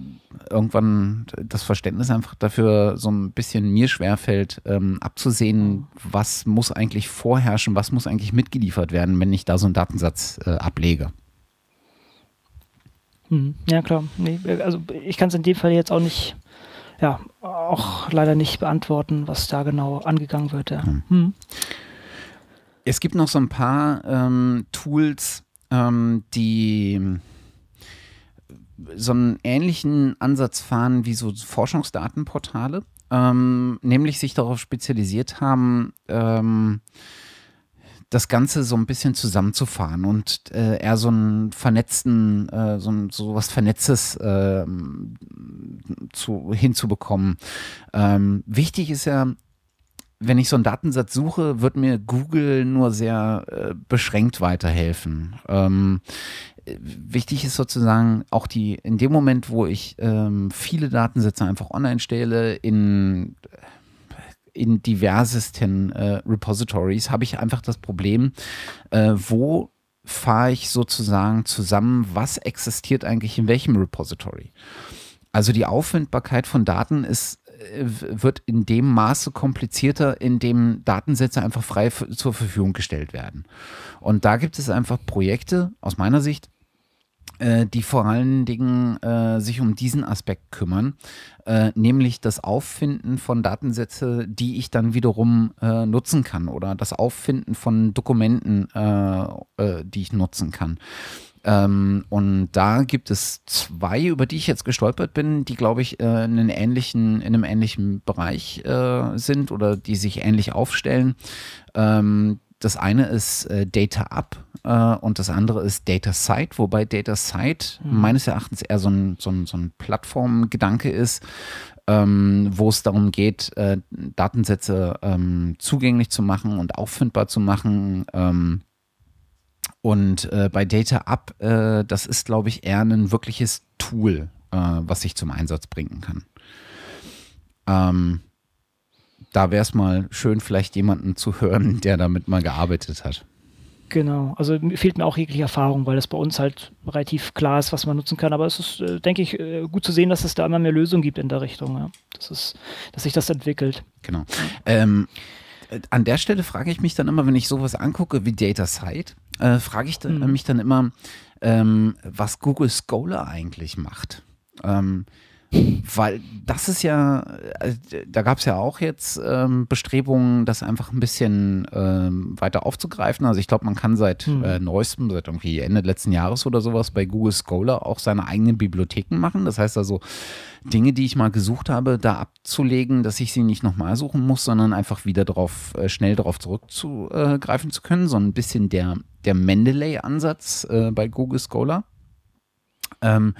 irgendwann das Verständnis einfach dafür so ein bisschen mir schwerfällt, ähm, abzusehen, was muss eigentlich vorherrschen, was muss eigentlich mitgeliefert werden, wenn ich da so einen Datensatz äh, ablege. Mhm. Ja, klar. Nee, also ich kann es in dem Fall jetzt auch nicht, ja, auch leider nicht beantworten, was da genau angegangen wird. Ja. Mhm. Mhm. Es gibt noch so ein paar ähm, Tools, ähm, die so einen ähnlichen Ansatz fahren wie so Forschungsdatenportale, ähm, nämlich sich darauf spezialisiert haben, ähm, das Ganze so ein bisschen zusammenzufahren und äh, eher so einen vernetzten, äh, so, ein, so was Vernetztes äh, zu, hinzubekommen. Ähm, wichtig ist ja, wenn ich so einen Datensatz suche, wird mir Google nur sehr äh, beschränkt weiterhelfen. Ähm, wichtig ist sozusagen auch die, in dem Moment, wo ich ähm, viele Datensätze einfach online stelle, in in diversesten äh, Repositories habe ich einfach das Problem, äh, wo fahre ich sozusagen zusammen, was existiert eigentlich in welchem Repository. Also die Auffindbarkeit von Daten ist äh, wird in dem Maße komplizierter, in dem Datensätze einfach frei zur Verfügung gestellt werden. Und da gibt es einfach Projekte, aus meiner Sicht, die vor allen Dingen äh, sich um diesen Aspekt kümmern, äh, nämlich das Auffinden von Datensätze, die ich dann wiederum äh, nutzen kann oder das Auffinden von Dokumenten, äh, äh, die ich nutzen kann. Ähm, und da gibt es zwei, über die ich jetzt gestolpert bin, die, glaube ich, in, einen ähnlichen, in einem ähnlichen Bereich sind oder die sich ähnlich aufstellen. Ähm, das eine ist äh, Data Up äh, und das andere ist Data Site, wobei Data Site mhm. meines Erachtens eher so ein, so ein, so ein Plattformgedanke ist, ähm, wo es darum geht, äh, Datensätze ähm, zugänglich zu machen und auffindbar zu machen. Ähm, und äh, bei Data Up, äh, das ist, glaube ich, eher ein wirkliches Tool, äh, was ich zum Einsatz bringen kann. Ähm, da wäre es mal schön, vielleicht jemanden zu hören, *laughs* der damit mal gearbeitet hat. Genau, also fehlt mir auch jegliche Erfahrung, weil das bei uns halt relativ klar ist, was man nutzen kann. Aber es ist, äh, denke ich, äh, gut zu sehen, dass es da immer mehr Lösungen gibt in der Richtung. Ja. Das ist, dass sich das entwickelt. Genau. Ähm, an der Stelle frage ich mich dann immer, wenn ich sowas angucke wie Data Site, äh, frage ich dann, mhm. mich dann immer, ähm, was Google Scholar eigentlich macht. Ähm, weil das ist ja, äh, da gab es ja auch jetzt ähm, Bestrebungen, das einfach ein bisschen ähm, weiter aufzugreifen. Also ich glaube, man kann seit hm. äh, neuestem, seit irgendwie Ende letzten Jahres oder sowas bei Google Scholar auch seine eigenen Bibliotheken machen. Das heißt also, Dinge, die ich mal gesucht habe, da abzulegen, dass ich sie nicht nochmal suchen muss, sondern einfach wieder darauf, äh, schnell darauf zurückzugreifen zu können. So ein bisschen der, der Mendeley-Ansatz äh, bei Google Scholar. Ähm,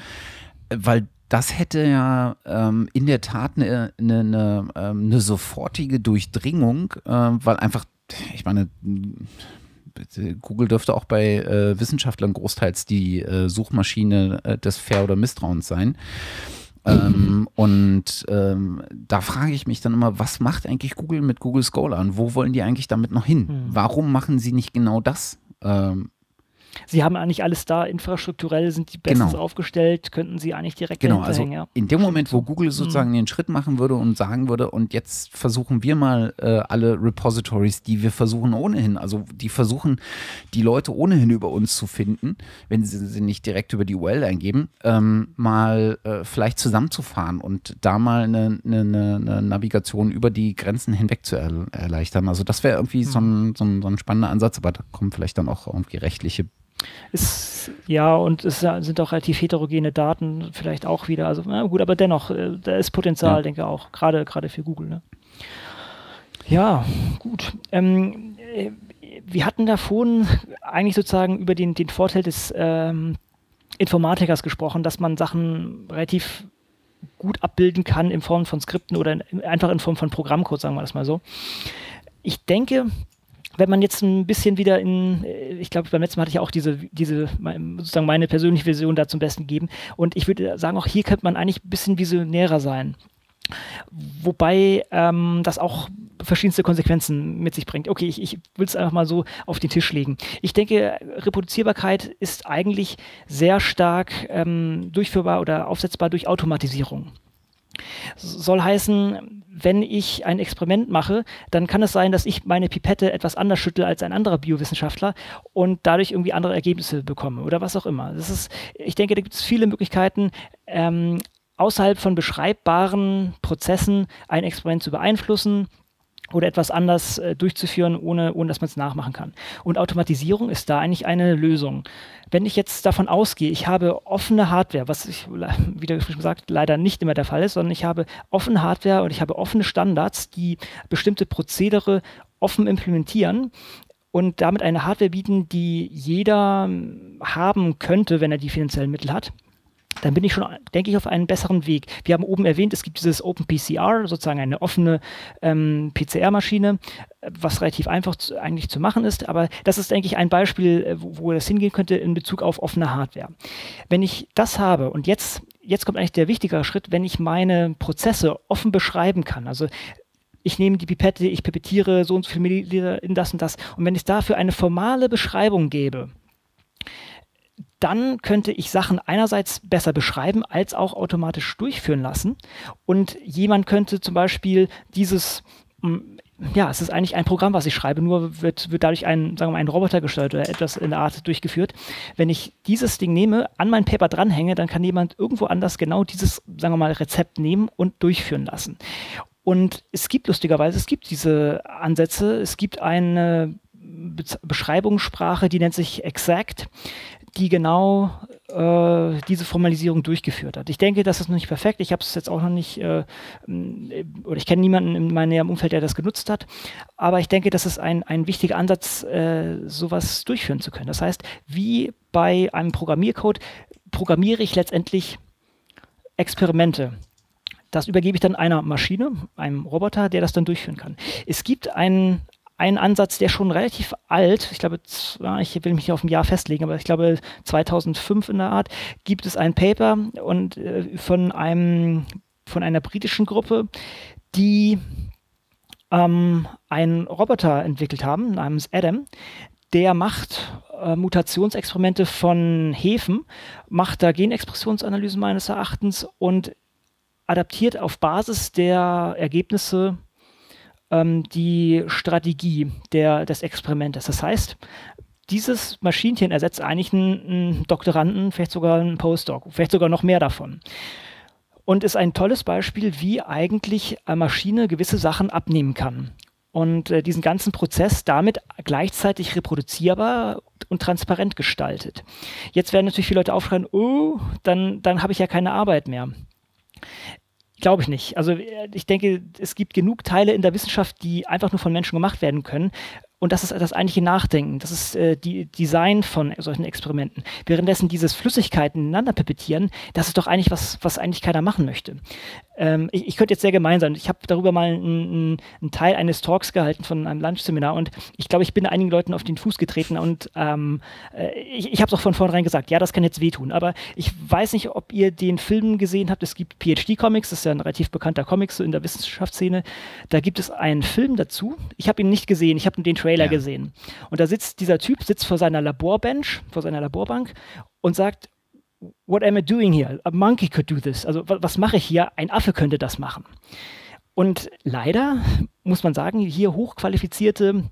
weil das hätte ja ähm, in der Tat eine, eine, eine, ähm, eine sofortige Durchdringung, äh, weil einfach, ich meine, Google dürfte auch bei äh, Wissenschaftlern großteils die äh, Suchmaschine äh, des Fair- oder Misstrauens sein. Ähm, und ähm, da frage ich mich dann immer, was macht eigentlich Google mit Google Scholar und wo wollen die eigentlich damit noch hin? Hm. Warum machen sie nicht genau das? Ähm, Sie haben eigentlich alles da, infrastrukturell sind die bestens genau. aufgestellt, könnten Sie eigentlich direkt Genau, also ja. in dem Moment, wo Google sozusagen mhm. den Schritt machen würde und sagen würde, und jetzt versuchen wir mal äh, alle Repositories, die wir versuchen ohnehin, also die versuchen, die Leute ohnehin über uns zu finden, wenn sie sie nicht direkt über die URL eingeben, ähm, mal äh, vielleicht zusammenzufahren und da mal eine, eine, eine, Navigation über die Grenzen hinweg zu er erleichtern. Also das wäre irgendwie mhm. so, ein, so, ein, so ein spannender Ansatz, aber da kommen vielleicht dann auch irgendwie rechtliche ist, ja, und es sind auch relativ heterogene Daten vielleicht auch wieder. Also, na gut, aber dennoch, äh, da ist Potenzial, ja. denke ich auch, gerade für Google. Ne? Ja, gut. Ähm, äh, wir hatten da vorhin eigentlich sozusagen über den, den Vorteil des ähm, Informatikers gesprochen, dass man Sachen relativ gut abbilden kann in Form von Skripten oder in, einfach in Form von Programmcode, sagen wir das mal so. Ich denke, wenn man jetzt ein bisschen wieder in, äh, ich glaube, beim letzten Mal hatte ich auch diese, diese, sozusagen meine persönliche Vision da zum Besten geben. Und ich würde sagen, auch hier könnte man eigentlich ein bisschen visionärer sein. Wobei ähm, das auch verschiedenste Konsequenzen mit sich bringt. Okay, ich, ich will es einfach mal so auf den Tisch legen. Ich denke, Reproduzierbarkeit ist eigentlich sehr stark ähm, durchführbar oder aufsetzbar durch Automatisierung. Soll heißen, wenn ich ein Experiment mache, dann kann es sein, dass ich meine Pipette etwas anders schüttle als ein anderer Biowissenschaftler und dadurch irgendwie andere Ergebnisse bekomme oder was auch immer. Das ist, ich denke, da gibt es viele Möglichkeiten, ähm, außerhalb von beschreibbaren Prozessen ein Experiment zu beeinflussen, oder etwas anders äh, durchzuführen, ohne, ohne dass man es nachmachen kann. Und Automatisierung ist da eigentlich eine Lösung. Wenn ich jetzt davon ausgehe, ich habe offene Hardware, was ich, *laughs* wie gesagt, leider nicht immer der Fall ist, sondern ich habe offene Hardware und ich habe offene Standards, die bestimmte Prozedere offen implementieren, und damit eine Hardware bieten, die jeder hm, haben könnte, wenn er die finanziellen Mittel hat dann bin ich schon, denke ich, auf einen besseren Weg. Wir haben oben erwähnt, es gibt dieses OpenPCR, sozusagen eine offene ähm, PCR-Maschine, was relativ einfach zu, eigentlich zu machen ist. Aber das ist, denke ich, ein Beispiel, äh, wo, wo das hingehen könnte in Bezug auf offene Hardware. Wenn ich das habe und jetzt, jetzt kommt eigentlich der wichtigere Schritt, wenn ich meine Prozesse offen beschreiben kann, also ich nehme die Pipette, ich pipettiere so und so viele Milliliter in das und das. Und wenn ich dafür eine formale Beschreibung gebe, dann könnte ich Sachen einerseits besser beschreiben, als auch automatisch durchführen lassen. Und jemand könnte zum Beispiel dieses mm, ja, es ist eigentlich ein Programm, was ich schreibe, nur wird, wird dadurch ein, sagen wir mal, ein Roboter gesteuert oder etwas in der Art durchgeführt. Wenn ich dieses Ding nehme, an mein Paper dranhänge, dann kann jemand irgendwo anders genau dieses, sagen wir mal, Rezept nehmen und durchführen lassen. Und es gibt lustigerweise, es gibt diese Ansätze, es gibt eine Beschreibungssprache, die nennt sich Exact die genau äh, diese Formalisierung durchgeführt hat. Ich denke, das ist noch nicht perfekt. Ich habe es jetzt auch noch nicht, äh, oder ich kenne niemanden in meinem näheren Umfeld, der das genutzt hat. Aber ich denke, das ist ein, ein wichtiger Ansatz, äh, sowas durchführen zu können. Das heißt, wie bei einem Programmiercode programmiere ich letztendlich Experimente. Das übergebe ich dann einer Maschine, einem Roboter, der das dann durchführen kann. Es gibt einen, ein Ansatz, der schon relativ alt, ich glaube, ich will mich nicht auf ein Jahr festlegen, aber ich glaube 2005 in der Art, gibt es ein Paper und äh, von einem von einer britischen Gruppe, die ähm, einen Roboter entwickelt haben namens Adam, der macht äh, Mutationsexperimente von Hefen, macht da Genexpressionsanalysen meines Erachtens und adaptiert auf Basis der Ergebnisse ähm, die Strategie der, des Experimentes. Das heißt, dieses Maschinchen ersetzt eigentlich einen, einen Doktoranden, vielleicht sogar einen Postdoc, vielleicht sogar noch mehr davon. Und ist ein tolles Beispiel, wie eigentlich eine Maschine gewisse Sachen abnehmen kann. Und äh, diesen ganzen Prozess damit gleichzeitig reproduzierbar und transparent gestaltet. Jetzt werden natürlich viele Leute aufschreien, oh, dann, dann habe ich ja keine Arbeit mehr. Glaube ich nicht. Also äh, ich denke, es gibt genug Teile in der Wissenschaft, die einfach nur von Menschen gemacht werden können. Und das ist das eigentliche Nachdenken. Das ist äh, die Design von solchen Experimenten. Währenddessen dieses Flüssigkeiten ineinander pipettieren, das ist doch eigentlich was, was eigentlich keiner machen möchte. Ähm, ich, ich, könnte jetzt sehr gemein sein. Ich habe darüber mal einen, einen, Teil eines Talks gehalten von einem Lunchseminar und ich glaube, ich bin einigen Leuten auf den Fuß getreten und ähm, äh, ich, ich habe es auch von vornherein gesagt, ja, das kann jetzt wehtun. Aber ich weiß nicht, ob ihr den Film gesehen habt. Es gibt PhD-Comics, das ist ja ein relativ bekannter Comic so in der Wissenschaftsszene. Da gibt es einen Film dazu. Ich habe ihn nicht gesehen. Ich habe den Trailer Trailer ja. gesehen. Und da sitzt dieser Typ, sitzt vor seiner Laborbench, vor seiner Laborbank und sagt, What am I doing here? A monkey could do this. Also was mache ich hier? Ein Affe könnte das machen. Und leider muss man sagen, hier hochqualifizierte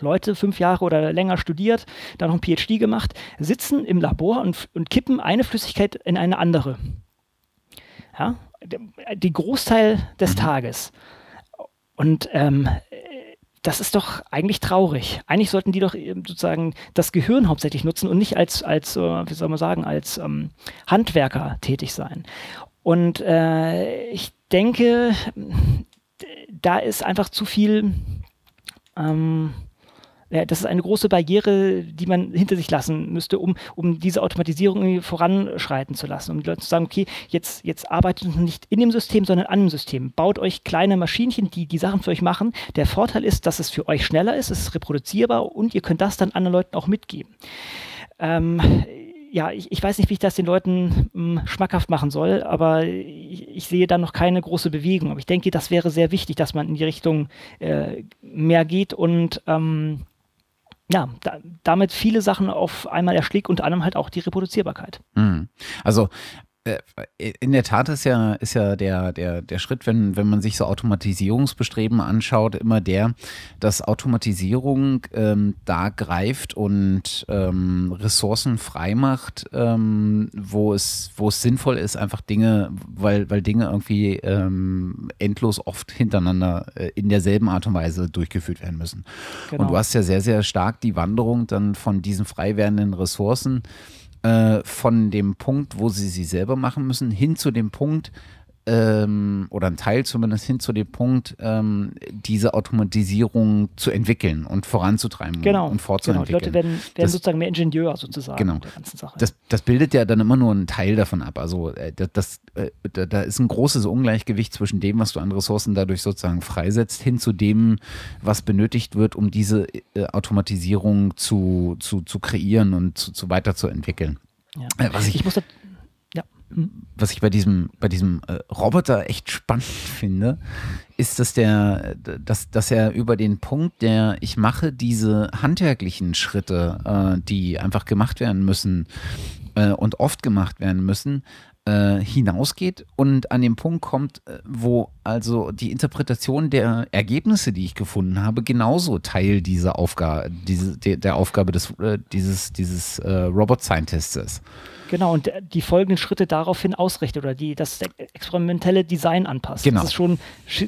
Leute, fünf Jahre oder länger studiert, dann noch ein PhD gemacht, sitzen im Labor und, und kippen eine Flüssigkeit in eine andere. Ja, den Großteil des mhm. Tages. Und ähm, das ist doch eigentlich traurig. Eigentlich sollten die doch sozusagen das Gehirn hauptsächlich nutzen und nicht als, als äh, wie soll man sagen, als ähm, Handwerker tätig sein. Und äh, ich denke, da ist einfach zu viel ähm, das ist eine große Barriere, die man hinter sich lassen müsste, um, um diese Automatisierung voranschreiten zu lassen. Um die Leute zu sagen, okay, jetzt, jetzt arbeitet nicht in dem System, sondern an dem System. Baut euch kleine Maschinchen, die die Sachen für euch machen. Der Vorteil ist, dass es für euch schneller ist, es ist reproduzierbar und ihr könnt das dann anderen Leuten auch mitgeben. Ähm, ja, ich, ich, weiß nicht, wie ich das den Leuten mh, hm, schmackhaft machen soll, aber ich, ich, sehe da noch keine große Bewegung. Aber ich denke, das wäre sehr wichtig, dass man in die Richtung äh, mehr geht und ähm, ja, da, damit viele Sachen auf einmal erschlägt, unter anderem halt auch die Reproduzierbarkeit. Mhm. Also in der Tat ist ja, ist ja der, der, der Schritt, wenn, wenn man sich so Automatisierungsbestreben anschaut, immer der, dass Automatisierung ähm, da greift und ähm, Ressourcen freimacht, ähm, wo, es, wo es sinnvoll ist, einfach Dinge, weil, weil Dinge irgendwie ähm, endlos oft hintereinander äh, in derselben Art und Weise durchgeführt werden müssen. Genau. Und du hast ja sehr, sehr stark die Wanderung dann von diesen frei werdenden Ressourcen äh, von dem Punkt, wo sie sie selber machen müssen, hin zu dem Punkt, ähm, oder ein Teil zumindest hin zu dem Punkt, ähm, diese Automatisierung zu entwickeln und voranzutreiben genau, und fortzuentwickeln. Genau. Die Leute werden, werden das, sozusagen mehr Ingenieur sozusagen genau. der ganzen Sache. Das, das, bildet ja dann immer nur einen Teil davon ab. Also äh, das, äh, da, da, ist ein großes Ungleichgewicht zwischen dem, was du an Ressourcen dadurch sozusagen freisetzt, hin zu dem, was benötigt wird, um diese äh, Automatisierung zu, zu, zu kreieren und zu, zu weiterzuentwickeln. Ja. Äh, was ich, ich muss was ich bei diesem, bei diesem äh, Roboter echt spannend *laughs* finde, ist, dass der, dass, dass er über den Punkt, der ich mache diese handwerklichen Schritte, äh, die einfach gemacht werden müssen äh, und oft gemacht werden müssen, äh, hinausgeht und an den Punkt kommt, äh, wo also die Interpretation der Ergebnisse, die ich gefunden habe, genauso Teil dieser Aufgabe, diese, der, Aufgabe des, äh, dieses, dieses Robot Scientists ist. Genau, und die folgenden Schritte daraufhin ausrichtet oder die das experimentelle Design anpasst. Genau. Das ist schon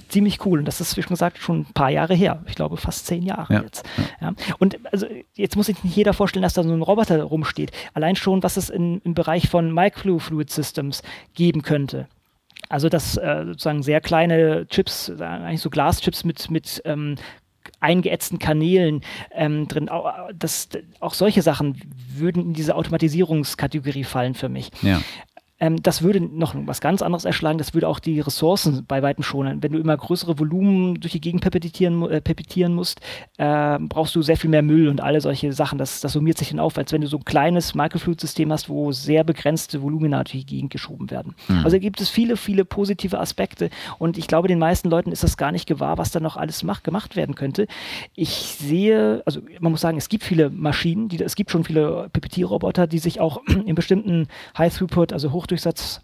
ziemlich cool. Und das ist, wie schon gesagt, schon ein paar Jahre her. Ich glaube, fast zehn Jahre ja. jetzt. Ja. Und also jetzt muss sich nicht jeder vorstellen, dass da so ein Roboter rumsteht. Allein schon, was es in, im Bereich von Microfluid Systems geben könnte. Also dass äh, sozusagen sehr kleine Chips, eigentlich so Glaschips mit, mit ähm, eingeätzten Kanälen ähm, drin. Das, auch solche Sachen würden in diese Automatisierungskategorie fallen für mich. Ja. Ähm, das würde noch was ganz anderes erschlagen. Das würde auch die Ressourcen bei weitem schonen. Wenn du immer größere Volumen durch die Gegend pepetitieren, äh, pepetieren musst, äh, brauchst du sehr viel mehr Müll und alle solche Sachen. Das, das summiert sich dann auf, als wenn du so ein kleines Microfluid-System hast, wo sehr begrenzte Volumina durch die Gegend geschoben werden. Mhm. Also gibt es viele, viele positive Aspekte und ich glaube, den meisten Leuten ist das gar nicht gewahr, was da noch alles macht, gemacht werden könnte. Ich sehe, also man muss sagen, es gibt viele Maschinen, die, es gibt schon viele Pepetierroboter, die sich auch *clears throat* in bestimmten High-Throughput, also hoch Hochdurchsatz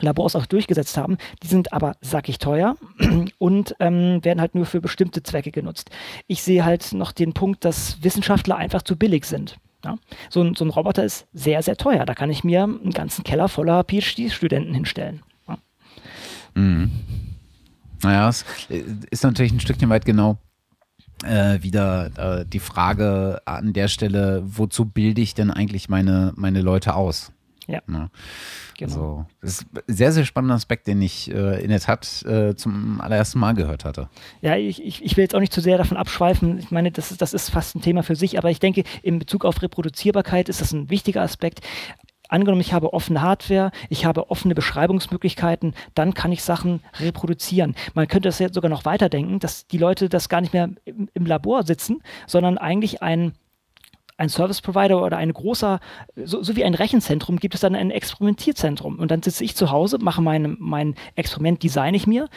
Labors auch durchgesetzt haben. Die sind aber sackig teuer *clears throat* und ähm, werden halt nur für bestimmte Zwecke genutzt. Ich sehe halt noch den Punkt, dass Wissenschaftler einfach zu billig sind. Ja? So, ein, so, ein, Roboter ist sehr, sehr teuer. Da kann ich mir einen ganzen Keller voller PhD-Studenten hinstellen. Ja? Mhm. Naja, es ist natürlich ein Stückchen weit genau äh, wieder äh, die Frage an der Stelle, wozu bilde ich denn eigentlich meine, meine Leute aus? Ja. Ne? Genau. Also, das ist ein sehr, sehr spannender Aspekt, den ich äh, in der Tat äh, zum allerersten Mal gehört hatte. Ja, ich, ich, ich will jetzt auch nicht zu sehr davon abschweifen. Ich meine, das ist, das ist fast ein Thema für sich, aber ich denke, in Bezug auf Reproduzierbarkeit ist das ein wichtiger Aspekt. Angenommen, ich habe offene Hardware, ich habe offene Beschreibungsmöglichkeiten, dann kann ich Sachen reproduzieren. Man könnte das jetzt sogar noch weiterdenken, dass die Leute das gar nicht mehr im, im Labor sitzen, sondern eigentlich ein ein Service Provider oder ein großer, so, so, wie ein Rechenzentrum, gibt es dann ein Experimentierzentrum. Und dann sitze ich zu Hause, mache mein, mein Experiment, designe ich mir,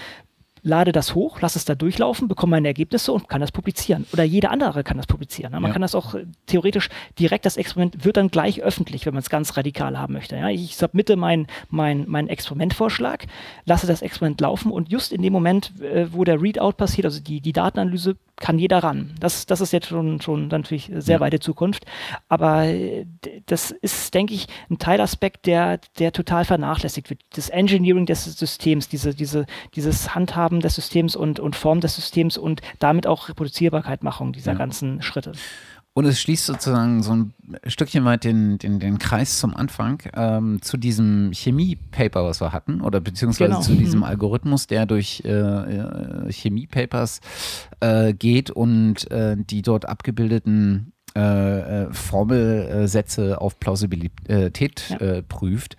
lade das hoch, lasse es da durchlaufen, bekomme meine Ergebnisse und kann das publizieren. Oder jeder andere kann das publizieren. Ne? Man ja. kann das auch äh, theoretisch direkt, das Experiment wird dann gleich öffentlich, wenn man es ganz radikal haben möchte. Ja? Ich submitte meinen mein, mein Experimentvorschlag, lasse das Experiment laufen und just in dem Moment, äh, wo der Readout passiert, also die, die Datenanalyse, kann jeder ran. Das, das ist jetzt schon, schon natürlich sehr ja. weite Zukunft. Aber äh, das ist, denke ich, ein Teilaspekt, der, der total vernachlässigt wird. Das Engineering des Systems, diese, diese, dieses Handhaben Handhaben des Systems und, und Form des Systems und damit auch Reproduzierbarkeit Machung dieser ja. ganzen Schritte. Und es schließt sozusagen so ein Stückchen weit den, den, den Kreis zum Anfang ähm, zu diesem Chemie-Paper, was wir hatten, oder beziehungsweise genau. zu diesem mhm. Algorithmus, der durch äh, äh, Chemie-Papers äh, geht und äh, die dort abgebildeten äh, äh, Formelsätze auf Plausibilität ja. prüft.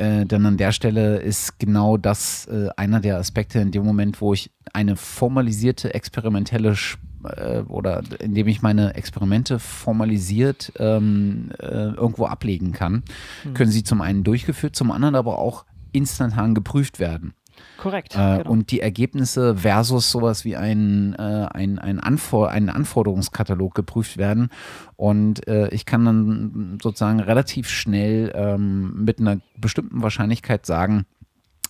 Äh, denn an der Stelle ist genau das äh, einer der Aspekte in dem Moment, wo ich eine formalisierte experimentelle äh, oder indem ich meine Experimente formalisiert ähm, äh, irgendwo ablegen kann, mhm. können sie zum einen durchgeführt, zum anderen aber auch instantan geprüft werden. Korrekt. Äh, genau. Und die Ergebnisse versus sowas wie ein, äh, ein, ein, Anfor ein Anforderungskatalog geprüft werden. Und äh, ich kann dann sozusagen relativ schnell ähm, mit einer bestimmten Wahrscheinlichkeit sagen,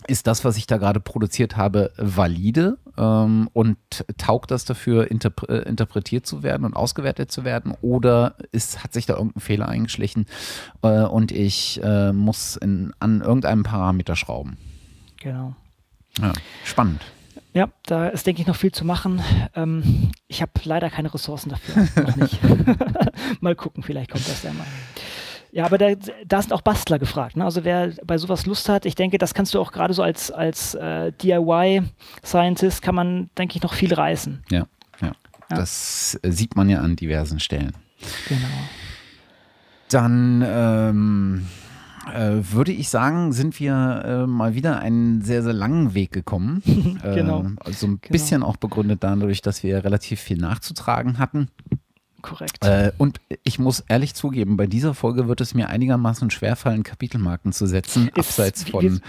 ist das, was ich da gerade produziert habe, valide ähm, und taugt das dafür, interp äh, interpretiert zu werden und ausgewertet zu werden? Oder ist, hat sich da irgendein Fehler eingeschlichen äh, und ich äh, muss in, an irgendeinem Parameter schrauben? Genau. Ja, spannend. Ja, da ist, denke ich, noch viel zu machen. Ähm, ich habe leider keine Ressourcen dafür. *laughs* noch nicht. *laughs* mal gucken, vielleicht kommt das ja mal. Ja, aber da, da sind auch Bastler gefragt. Ne? Also wer bei sowas Lust hat, ich denke, das kannst du auch gerade so als, als äh, DIY-Scientist kann man, denke ich, noch viel reißen. Ja, ja, ja. Das äh, sieht man ja an diversen Stellen. Genau. Dann ähm, äh, würde ich sagen, sind wir äh, mal wieder einen sehr, sehr langen Weg gekommen. *laughs* genau. Äh, also ein genau. bisschen auch begründet dadurch, dass wir relativ viel nachzutragen hatten. Korrekt. Äh, und ich muss ehrlich zugeben, bei dieser Folge wird es mir einigermaßen schwerfallen, Kapitelmarken zu setzen, Ist, abseits von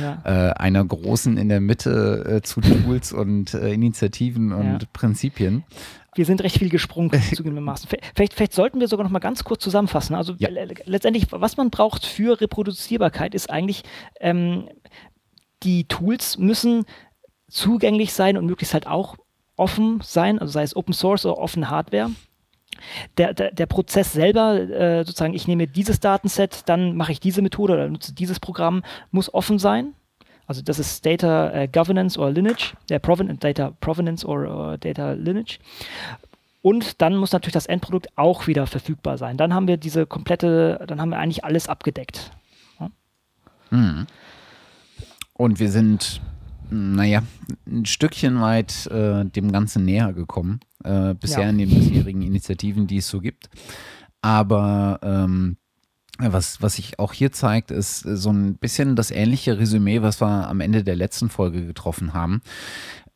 ja. äh, einer großen in der Mitte äh, zu Tools und äh, Initiativen und ja. Prinzipien. Wir sind recht viel gesprungen *laughs* zugegebenermaßen. Vielleicht, vielleicht sollten wir sogar noch mal ganz kurz zusammenfassen. Also ja. letztendlich, was man braucht für Reproduzierbarkeit, ist eigentlich, ähm, die Tools müssen zugänglich sein und möglichst halt auch offen sein, also sei es Open Source oder offene Hardware der, der, der Prozess selber, äh, sozusagen, ich nehme dieses Datenset, dann mache ich diese Methode oder nutze dieses Programm, muss offen sein. Also das ist Data äh, Governance oder Lineage, der Proven Data Provenance oder Data Lineage. Und dann muss natürlich das Endprodukt auch wieder verfügbar sein. Dann haben wir diese komplette, dann haben wir eigentlich alles abgedeckt. Ja. Mhm. Und wir sind naja, ein Stückchen weit äh, dem Ganzen näher gekommen, äh, bisher ja. in den bisherigen Initiativen, die es so gibt. Aber ähm, was, was sich auch hier zeigt, ist so ein bisschen das ähnliche Resümee, was wir am Ende der letzten Folge getroffen haben.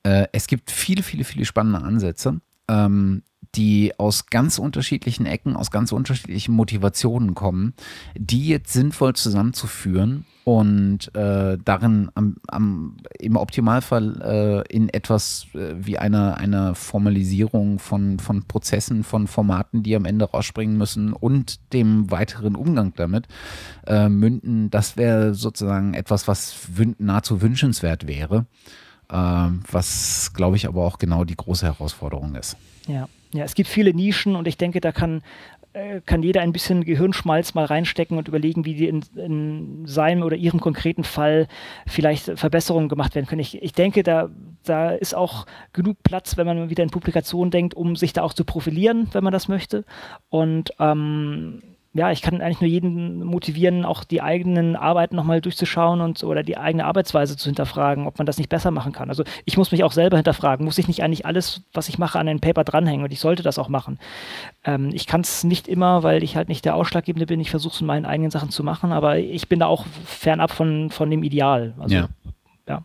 Äh, es gibt viele, viele, viele spannende Ansätze. Ähm, die aus ganz unterschiedlichen Ecken, aus ganz unterschiedlichen Motivationen kommen, die jetzt sinnvoll zusammenzuführen und äh, darin am, am, im Optimalfall äh, in etwas äh, wie einer eine Formalisierung von, von Prozessen, von Formaten, die am Ende rausspringen müssen und dem weiteren Umgang damit äh, münden, das wäre sozusagen etwas, was nahezu wünschenswert wäre, äh, was glaube ich aber auch genau die große Herausforderung ist. Ja. Ja, es gibt viele Nischen und ich denke, da kann äh, kann jeder ein bisschen Gehirnschmalz mal reinstecken und überlegen, wie die in, in seinem oder ihrem konkreten Fall vielleicht Verbesserungen gemacht werden können. Ich, ich denke, da, da ist auch genug Platz, wenn man wieder in Publikationen denkt, um sich da auch zu profilieren, wenn man das möchte. Und ähm, ja, ich kann eigentlich nur jeden motivieren, auch die eigenen Arbeiten nochmal durchzuschauen und oder die eigene Arbeitsweise zu hinterfragen, ob man das nicht besser machen kann. Also ich muss mich auch selber hinterfragen. Muss ich nicht eigentlich alles, was ich mache, an ein Paper dranhängen? Und ich sollte das auch machen. Ähm, ich kann es nicht immer, weil ich halt nicht der Ausschlaggebende bin. Ich versuche es in meinen eigenen Sachen zu machen, aber ich bin da auch fernab von, von dem Ideal. Also, ja. ja.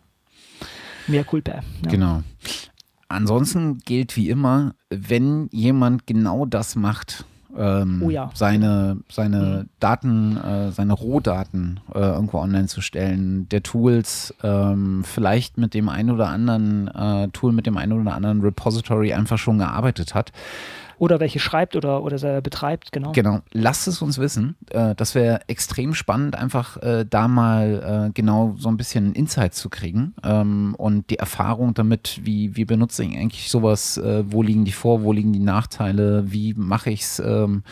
Mehr Culpa. Ja. Genau. Ansonsten gilt wie immer, wenn jemand genau das macht, ähm, oh ja. seine, seine mhm. Daten, äh, seine Rohdaten äh, irgendwo online zu stellen, der Tools, ähm, vielleicht mit dem einen oder anderen äh, Tool, mit dem einen oder anderen Repository einfach schon gearbeitet hat oder welche schreibt oder, oder betreibt, genau. Genau, lasst es uns wissen. Äh, das wäre extrem spannend, einfach äh, da mal äh, genau so ein bisschen Insight zu kriegen ähm, und die Erfahrung damit, wie, wie benutze ich eigentlich sowas, wo liegen die vor, wo liegen die Nachteile, wie mache ich es, ähm,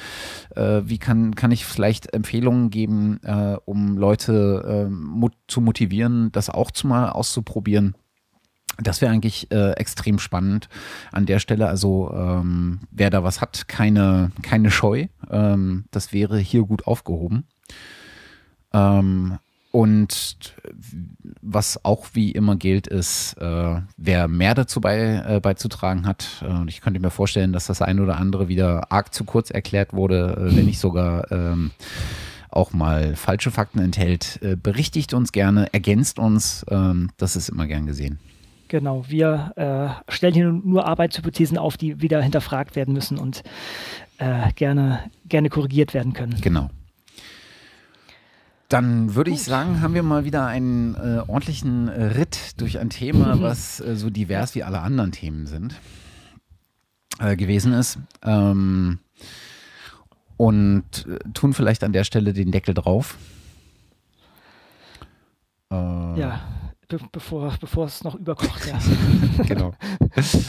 äh, wie kann, kann ich vielleicht Empfehlungen geben, um Leute mot zu motivieren, das auch zu mal auszuprobieren. Das wäre eigentlich äh, extrem spannend an der Stelle. Also ähm, wer da was hat, keine, keine Scheu. Ähm, das wäre hier gut aufgehoben. Ähm, und was auch wie immer gilt, ist, äh, wer mehr dazu bei, äh, beizutragen hat. Äh, ich könnte mir vorstellen, dass das ein oder andere wieder arg zu kurz erklärt wurde, äh, wenn nicht sogar ähm, auch mal falsche Fakten enthält. Äh, berichtigt uns gerne, ergänzt uns. Ähm, das ist immer gern gesehen. Genau, wir äh, stellen hier nur Arbeitshypothesen auf, die wieder hinterfragt werden müssen und äh, gerne, gerne korrigiert werden können. Genau. Dann würde ich sagen, haben wir mal wieder einen äh, ordentlichen äh, Ritt durch ein Thema, was äh, so divers wie alle anderen Themen sind, äh, gewesen ist. Ähm, und tun vielleicht an der Stelle den Deckel drauf. Ja, be bevor, bevor es noch überkocht, *laughs* ja. genau.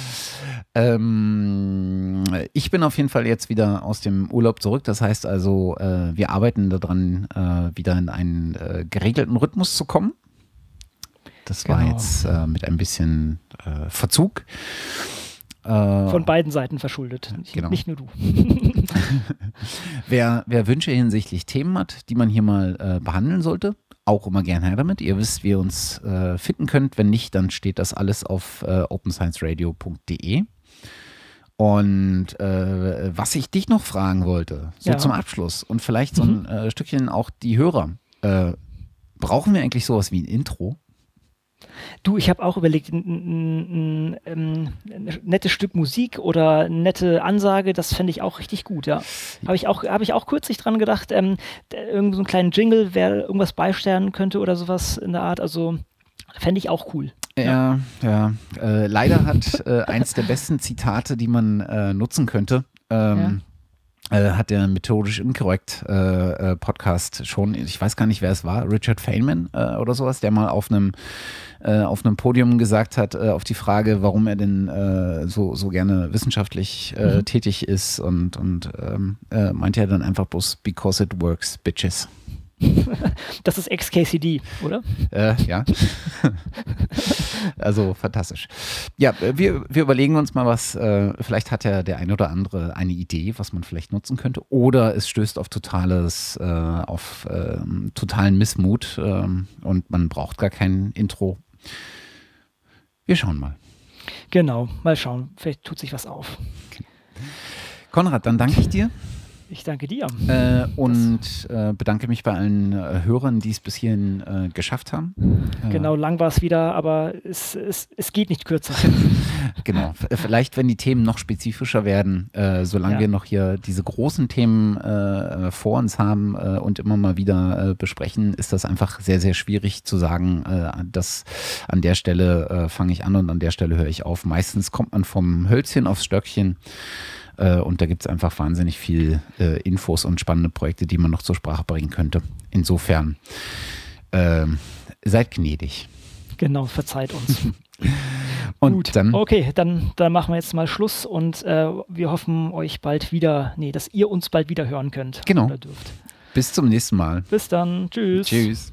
*laughs* ähm, ich bin auf jeden Fall jetzt wieder aus dem Urlaub zurück. Das heißt also, äh, wir arbeiten daran, äh, wieder in einen äh, geregelten Rhythmus zu kommen. Das genau. war jetzt äh, mit ein bisschen äh, Verzug. Äh, Von beiden Seiten verschuldet, nicht, genau. nicht nur du. *laughs* wer, wer Wünsche hinsichtlich Themen hat, die man hier mal behandeln sollte, auch immer gerne her damit. Ihr wisst, wie ihr uns äh, finden könnt. Wenn nicht, dann steht das alles auf äh, openscienceradio.de. Und äh, was ich dich noch fragen wollte, so ja. zum Abschluss und vielleicht so ein mhm. Äh, Stückchen auch die Hörer. Äh, brauchen wir eigentlich sowas wie ein Intro? Du, ich habe auch überlegt, ein, ein, ein, ein, nettes Stück Musik oder eine nette Ansage, das fände ich auch richtig gut, ja. Habe ich, auch, hab ich auch kürzlich dran gedacht, ähm, irgend so einen kleinen Jingle, wer irgendwas beisteuern könnte oder sowas in der Art, also fände ich auch cool. Ja, ja. ja. Äh, leider hat äh, eins der besten Zitate, die man äh, nutzen könnte, ähm, ja äh, hat der methodisch inkorrekt äh, äh, Podcast schon, ich weiß gar nicht, wer es war, Richard Feynman äh, oder sowas, der mal auf einem äh, auf einem Podium gesagt hat, auf die Frage, warum er denn so, so gerne wissenschaftlich mhm. tätig ist und, und ähm, meinte er dann einfach bloß, because it works, bitches. *laughs* Das ist XKCD, oder? Äh, ja. also fantastisch. Ja, wir, wir überlegen uns mal was. Äh, vielleicht hat ja der ein oder andere eine Idee, was man vielleicht nutzen könnte. Oder es stößt auf totales, äh, auf äh, totalen Missmut ähm, und man braucht gar kein Intro. Wir schauen mal. Genau, mal schauen. Vielleicht tut sich was auf. Konrad, dann danke ich dir. Ich danke dir. Äh, und äh, bedanke mich bei allen äh, Hörern, die es bis hierhin äh, geschafft haben. Äh, genau, lang war es wieder, aber es, es, es geht nicht kürzer. *laughs* genau. Vielleicht, wenn die Themen noch spezifischer werden, äh, solange ja. wir noch hier diese großen Themen vor uns haben und immer mal wieder besprechen, ist das einfach sehr, sehr schwierig zu sagen, dass an der Stelle fange ich an und an der Stelle höre ich auf. Meistens kommt man vom Hölzchen aufs Stöckchen. Äh, und da gibt es einfach wahnsinnig viel äh, Infos und spannende Projekte, die man noch zur Sprache bringen könnte. Insofern äh, seid gnädig. Genau, verzeiht uns. *laughs* und Gut. dann. Okay, dann, dann machen wir jetzt mal Schluss und äh, wir hoffen euch bald wieder, nee, dass ihr uns bald wieder hören könnt. Genau. Bis zum nächsten Mal. Bis dann. Tschüss. Tschüss.